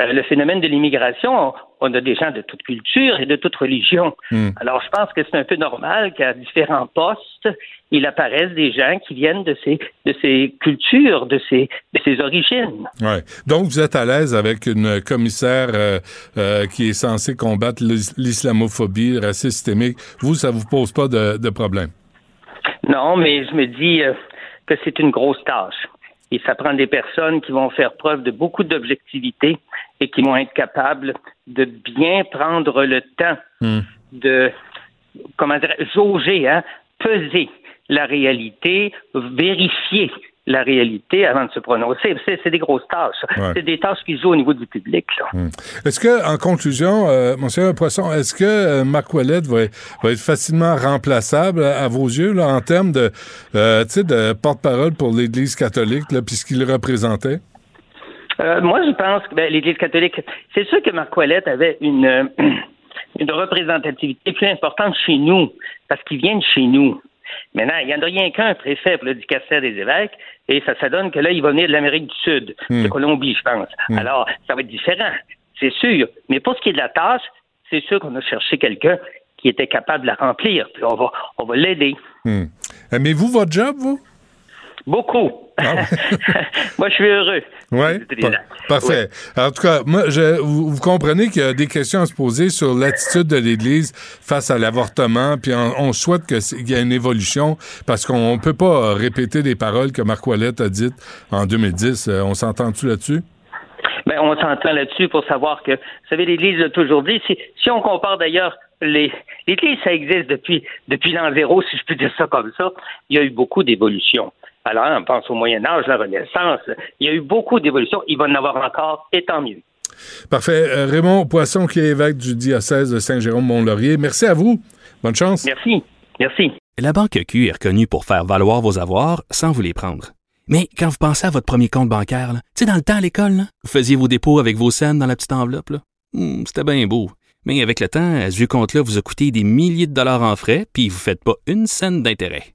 [SPEAKER 20] Euh, le phénomène de l'immigration, on a des gens de toute culture et de toute religion. Alors, je pense que c'est un peu normal qu'à différents postes, il apparaisse des gens qui viennent de ces, de ces cultures, de ces, de ces origines.
[SPEAKER 3] Ouais. Donc, vous êtes à l'aise avec une commissaire euh, euh, qui est censée combattre l'is- l'islamophobie, le racisme systémique? Vous, ça vous pose pas de, de problème?
[SPEAKER 20] Non, mais je me dis euh, que c'est une grosse tâche. Et ça prend des personnes qui vont faire preuve de beaucoup d'objectivité et qui vont être capables de bien prendre le temps de, comment dire, jauger, hein, peser la réalité, vérifier la réalité avant de se prononcer. C'est des grosses tâches.
[SPEAKER 3] Ouais.
[SPEAKER 20] C'est des tâches qui jouent au niveau du public. Là.
[SPEAKER 3] Est-ce que, en conclusion, euh, Monsieur Poisson, est-ce que euh, Marc Ouellet va, va être facilement remplaçable à, à vos yeux là, en termes de, euh, de porte-parole pour l'Église catholique, puis ce qu'il représentait?
[SPEAKER 20] Euh, moi, je pense que ben, l'Église catholique, c'est sûr que Marc Ouellette avait une, euh, *clears throat* une représentativité plus importante chez nous, parce qu'il vient de chez nous. Maintenant, il n'y en a rien qu'un préfet pour le dicastère des évêques, et ça, ça donne que là, il va venir de l'Amérique du Sud,
[SPEAKER 3] Hmm.
[SPEAKER 20] de Colombie, je pense. Alors, ça va être différent, c'est sûr. Mais pour ce qui est de la tâche, c'est sûr qu'on a cherché quelqu'un qui était capable de la remplir, puis on va, on va l'aider.
[SPEAKER 3] Hmm. Aimez-vous votre job, vous?
[SPEAKER 20] Beaucoup. *laughs* moi, je suis heureux.
[SPEAKER 3] Oui, parfait. En tout cas, moi, je, vous, vous, comprenez qu'il y a des questions à se poser sur l'attitude de l'Église face à l'avortement, puis on, on souhaite qu'il y ait une évolution, parce qu'on ne peut pas répéter des paroles que Marc Ouellette a dites en 2010. Euh, on s'entend-tu là-dessus?
[SPEAKER 20] Ben, on s'entend là-dessus pour savoir que, vous savez, l'Église l'a toujours dit. Si, si on compare d'ailleurs les, l'Église, ça existe depuis, depuis l'an zéro, si je peux dire ça comme ça. Il y a eu beaucoup d'évolutions. Alors, on pense au Moyen Âge, la Renaissance. Il y a eu beaucoup d'évolutions. Il va en avoir encore, et tant mieux.
[SPEAKER 3] Parfait. Euh, Raymond Poisson, qui est évêque du diocèse de Saint-Jérôme-Mont-Laurier. Merci à vous. Bonne chance.
[SPEAKER 20] Merci. Merci.
[SPEAKER 6] La Banque Q est reconnue pour faire valoir vos avoirs sans vous les prendre. Mais quand vous pensez à votre premier compte bancaire, tu sais, dans le temps à l'école, vous faisiez vos dépôts avec vos scènes dans la petite enveloppe. Hmm, C'était bien beau. Mais avec le temps, ce compte-là vous a coûté des milliers de dollars en frais, puis vous ne faites pas une scène d'intérêt.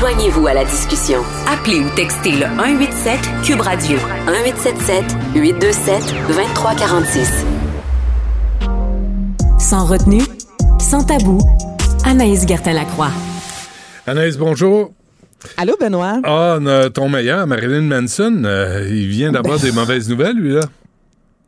[SPEAKER 2] Joignez-vous à la discussion. Appelez ou textez le 187 Cube Radio 1877 827 2346. Sans retenue, sans tabou, Anaïs Gertin-Lacroix.
[SPEAKER 3] Anaïs, bonjour.
[SPEAKER 21] Allô, Benoît?
[SPEAKER 3] Ah, ton meilleur, Marilyn Manson, euh, il vient d'avoir *laughs* des mauvaises nouvelles, lui, là.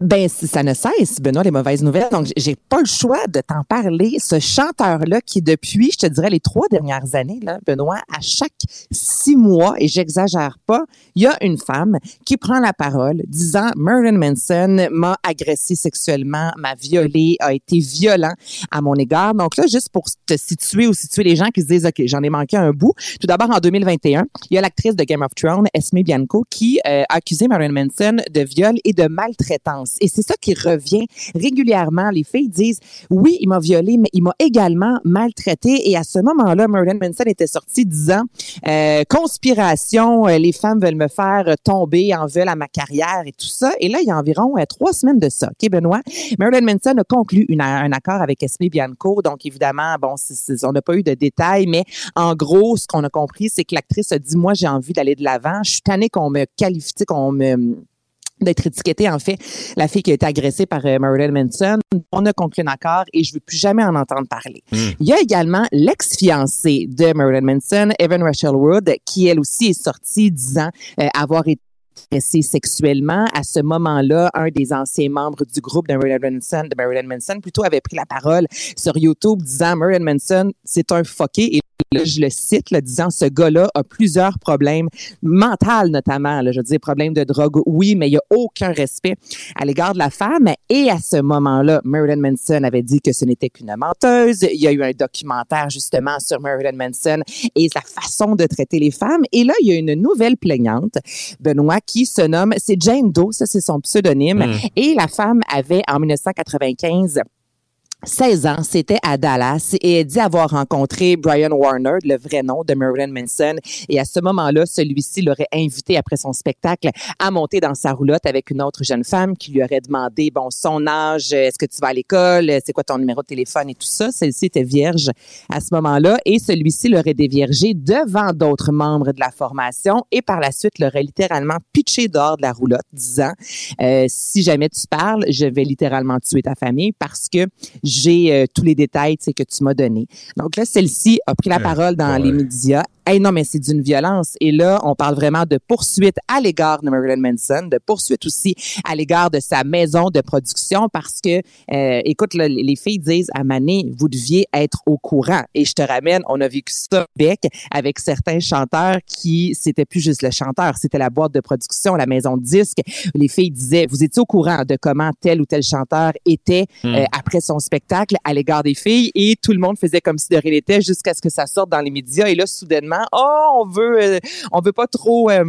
[SPEAKER 21] Ben, ça ne cesse, Benoît, les mauvaises nouvelles. Donc, j'ai pas le choix de t'en parler. Ce chanteur-là, qui depuis, je te dirais, les trois dernières années, Benoît, à chaque six mois, et j'exagère pas, il y a une femme qui prend la parole disant Marilyn Manson m'a agressé sexuellement, m'a violé, a été violent à mon égard. Donc là, juste pour te situer ou situer les gens qui se disent, OK, j'en ai manqué un bout. Tout d'abord, en 2021, il y a l'actrice de Game of Thrones, Esme Bianco, qui euh, a accusé Marilyn Manson de viol et de maltraitance. Et c'est ça qui revient régulièrement. Les filles disent, oui, il m'a violé, mais il m'a également maltraité. Et à ce moment-là, Marilyn Manson était sorti disant, euh, conspiration, euh, les femmes veulent me faire tomber en veulent à ma carrière et tout ça. Et là, il y a environ euh, trois semaines de ça. OK, Benoît? Marilyn Manson a conclu un accord avec Esme Bianco. Donc, évidemment, bon, on n'a pas eu de détails, mais en gros, ce qu'on a compris, c'est que l'actrice a dit, moi, j'ai envie d'aller de l'avant. Je suis tannée qu'on me qualifie, qu'on me d'être étiquetée, en fait, la fille qui a été agressée par euh, Marilyn Manson. On a conclu un accord et je veux plus jamais en entendre parler.
[SPEAKER 3] Hmm.
[SPEAKER 21] Il y a également l'ex-fiancée de Marilyn Manson, Evan Rachel Wood, qui elle aussi est sortie disant euh, avoir été agressée sexuellement. À ce moment-là, un des anciens membres du groupe de Marilyn Manson, de Marilyn Manson, plutôt avait pris la parole sur YouTube disant Marilyn Manson, c'est un fucké. Et là, je le cite, là, disant ce gars-là a plusieurs problèmes mentaux notamment. Là, je veux dire, problèmes de drogue, oui, mais il n'y a aucun respect à l'égard de la femme. Et à ce moment-là, Marilyn Manson avait dit que ce n'était qu'une menteuse. Il y a eu un documentaire justement sur Marilyn Manson et sa façon de traiter les femmes. Et là, il y a une nouvelle plaignante, Benoît, qui se nomme, c'est Jane Doe, ça c'est son pseudonyme.
[SPEAKER 22] Mm.
[SPEAKER 21] Et la femme avait en 1995 16 ans, c'était à Dallas et elle dit avoir rencontré Brian Warner, le vrai nom de Marilyn Manson. Et à ce moment-là, celui-ci l'aurait invité après son spectacle à monter dans sa roulotte avec une autre jeune femme qui lui aurait demandé, bon, son âge, est-ce que tu vas à l'école, c'est quoi ton numéro de téléphone et tout ça. Celle-ci était vierge à ce moment-là et celui-ci l'aurait déviergé devant d'autres membres de la formation et par la suite l'aurait littéralement pitché dehors de la roulotte disant, euh, si jamais tu parles, je vais littéralement tuer ta famille parce que j'ai euh, tous les détails que tu m'as donnés. Donc là, celle-ci a pris la parole dans les médias. Hey, non, mais c'est d'une violence. Et là, on parle vraiment de poursuite à l'égard de Marilyn Manson, de poursuite aussi à l'égard de sa maison de production parce que, euh, écoute, là, les filles disent à Mané, vous deviez être au courant. Et je te ramène, on a vécu ça bec avec certains chanteurs qui, c'était plus juste le chanteur, c'était la boîte de production, la maison de disques. Les filles disaient, vous étiez au courant de comment tel ou tel chanteur était
[SPEAKER 22] Hmm.
[SPEAKER 21] euh, après son spectacle à l'égard des filles et tout le monde faisait comme si de rien n'était jusqu'à ce que ça sorte dans les médias. Et là, soudainement, on veut, euh, on veut pas trop. euh,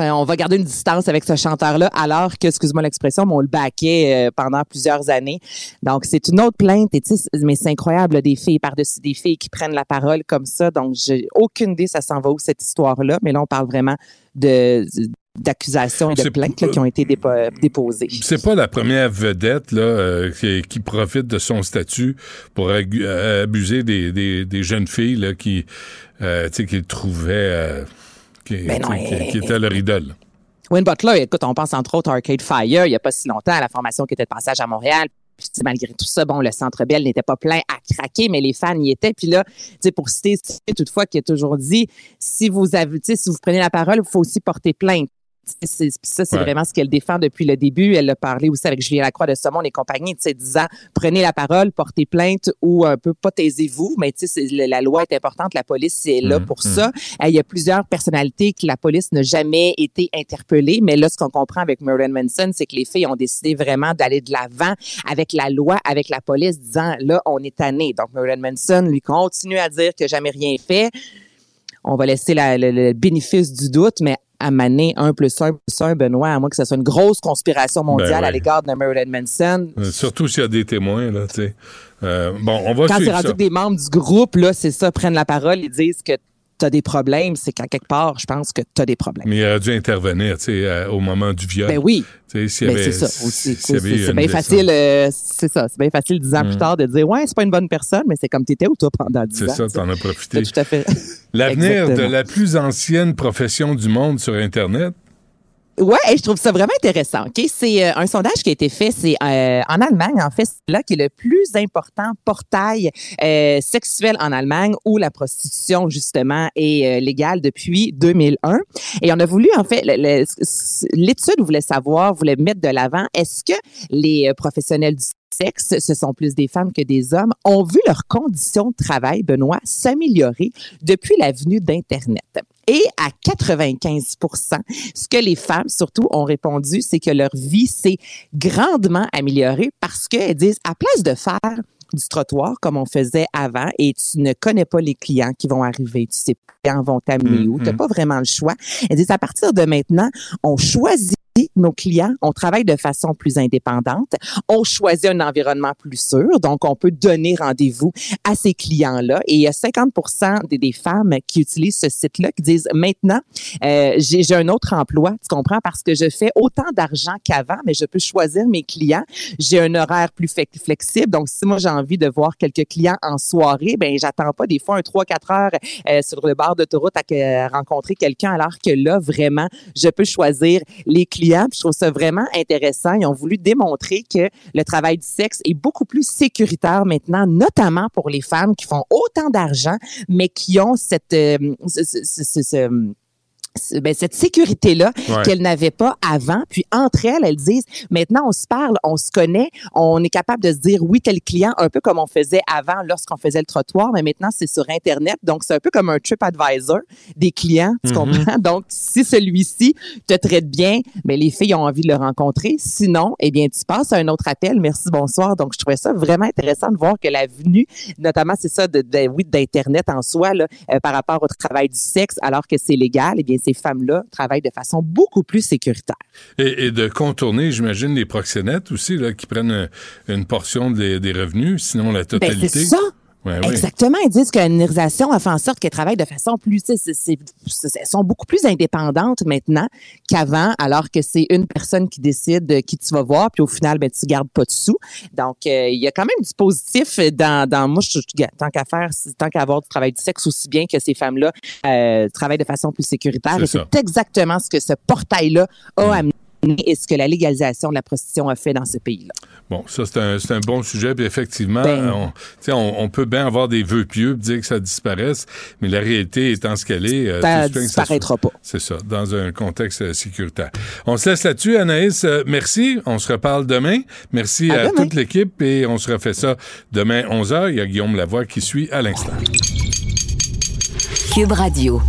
[SPEAKER 21] euh, on va garder une distance avec ce chanteur-là, alors que, excuse-moi l'expression, mais on le baquait pendant plusieurs années. Donc, c'est une autre plainte. Et, mais c'est incroyable, des filles par-dessus des filles qui prennent la parole comme ça. Donc, j'ai aucune idée ça s'en va où, cette histoire-là. Mais là, on parle vraiment de d'accusations et de plaintes là, qui ont été dépo déposées.
[SPEAKER 3] C'est pas la première vedette là, euh, qui, qui, profite de son statut pour abuser des, des, des, jeunes filles là, qui, euh, qu'il trouvait qui, ben qui, était leur idole.
[SPEAKER 21] Wayne Butler, écoute, on pense entre autres à Arcade Fire, il n'y a pas si longtemps, à la formation qui était de passage à Montréal. Puis, malgré tout ça, bon, le Centre Bell n'était pas plein à craquer, mais les fans y étaient. Puis là, pour citer toutefois qui a toujours dit, si vous avez, si vous prenez la parole, il faut aussi porter plainte ça, c'est vraiment ce qu'elle défend depuis le début. Elle a parlé aussi avec Julien Lacroix de Saumon et compagnie, disant prenez la parole, portez plainte ou un peu pas taisez-vous, mais la loi est importante, la police est là mmh, pour mmh. ça. Il y a plusieurs personnalités que la police n'a jamais été interpellée, mais là, ce qu'on comprend avec Marilyn Manson, c'est que les filles ont décidé vraiment d'aller de l'avant avec la loi, avec la police, disant là, on est tanné. Donc, Marilyn Manson lui continue à dire que jamais rien fait on va laisser le, bénéfice du doute, mais à maner un plus un plus un, Benoît, à moins que ce soit une grosse conspiration ben mondiale à l'égard de Marilyn Manson.
[SPEAKER 3] Euh, surtout s'il y a des témoins, là, tu sais. Euh, bon, on va
[SPEAKER 21] Quand
[SPEAKER 3] c'est
[SPEAKER 21] rendu que des membres du groupe, là, c'est ça, prennent la parole et disent que tu as des problèmes, c'est qu'à quelque part, je pense que tu as des problèmes.
[SPEAKER 3] Mais il aurait dû intervenir, tu sais, euh, au moment du viol.
[SPEAKER 21] Ben oui.
[SPEAKER 3] Ben, c'est
[SPEAKER 21] ça aussi. c'est bien facile, c'est ça, c'est bien facile dix ans plus mm. tard de dire, ouais, c'est pas une bonne personne, mais c'est comme tu étais ou toi pendant dix ans.
[SPEAKER 3] C'est ça, t'en as profité.
[SPEAKER 21] Tout à fait.
[SPEAKER 3] L'avenir de la plus ancienne profession du monde sur Internet,
[SPEAKER 21] Ouais, je trouve ça vraiment intéressant. Ok, c'est euh, un sondage qui a été fait, c'est euh, en Allemagne en fait, c'est là qui est le plus important portail euh, sexuel en Allemagne où la prostitution justement est légale depuis 2001. Et on a voulu en fait l'étude voulait savoir, voulait mettre de l'avant, est-ce que les professionnels du sexe, ce sont plus des femmes que des hommes, ont vu leurs conditions de travail, Benoît, s'améliorer depuis la venue d'Internet. Et à 95% ce que les femmes surtout ont répondu, c'est que leur vie s'est grandement améliorée parce qu'elles disent, à place de faire du trottoir comme on faisait avant et tu ne connais pas les clients qui vont arriver, tu sais pas quand vont t'amener où, tu n'as mm-hmm. pas vraiment le choix. Elles disent à partir de maintenant, on choisit nos clients, on travaille de façon plus indépendante, on choisit un environnement plus sûr, donc on peut donner rendez-vous à ces clients-là. Et il y a 50 des, des femmes qui utilisent ce site-là qui disent maintenant, euh, j'ai un autre emploi, tu comprends, parce que je fais autant d'argent qu'avant, mais je peux choisir mes clients. J'ai un horaire plus flexible, donc si moi j'ai envie de voir quelques clients en soirée, ben j'attends pas des fois un 3-4 heures euh, sur le bord d'autoroute à rencontrer quelqu'un, alors que là vraiment, je peux choisir les clients je trouve ça vraiment intéressant. Ils ont voulu démontrer que le travail du sexe est beaucoup plus sécuritaire maintenant, notamment pour les femmes qui font autant d'argent, mais qui ont cette, euh, ben, cette sécurité-là qu'elle n'avait pas avant. Puis entre elles, elles disent, maintenant on se parle, on se connaît, on est capable de se dire oui, tel client, un peu comme on faisait avant lorsqu'on faisait le trottoir, mais maintenant c'est sur Internet. Donc c'est un peu comme un trip advisor des clients, tu mm-hmm. comprends? *laughs* Donc si celui-ci te traite bien, mais ben, les filles ont envie de le rencontrer. Sinon, eh bien, tu passes à un autre appel. Merci, bonsoir. Donc je trouvais ça vraiment intéressant de voir que la venue, notamment c'est ça, de, oui, d'Internet en soi, là, euh, par rapport au travail du sexe, alors que c'est légal, eh bien, ces femmes-là travaillent de façon beaucoup plus sécuritaire.
[SPEAKER 3] Et, de contourner, j'imagine, les proxénètes aussi, là, qui prennent une portion des, revenus, sinon la ben, totalité.
[SPEAKER 21] c'est ça. Exactement. Ils disent que la numérisation a fait en sorte qu'elles travaillent de façon plus, elles sont beaucoup plus indépendantes maintenant qu'avant, alors que c'est une personne qui décide qui tu vas voir, puis au final, ben, tu gardes pas de sous. Donc, euh, il y a quand même du positif dans, dans moi, je, tant qu'à faire, tant qu'à avoir du travail du sexe aussi bien que ces femmes-là euh, travaillent de façon plus sécuritaire. C'est exactement ce que ce portail-là a mm. amené et ce que la légalisation de la prostitution a fait dans ce pays-là?
[SPEAKER 3] Bon, ça, c'est un, un, bon sujet. Puis effectivement, ben, on, on, on, peut bien avoir des vœux pieux dire que ça disparaisse, mais la réalité étant ce qu'elle est,
[SPEAKER 21] euh, ça ne disparaîtra pas.
[SPEAKER 3] C'est ça, dans un contexte euh, sécuritaire. On se laisse là-dessus, Anaïs. Euh, merci. On se reparle demain. Merci à, toute l'équipe et on se refait ça demain 11h. Il y a Guillaume Lavoie qui suit à l'instant.
[SPEAKER 2] Cube Radio.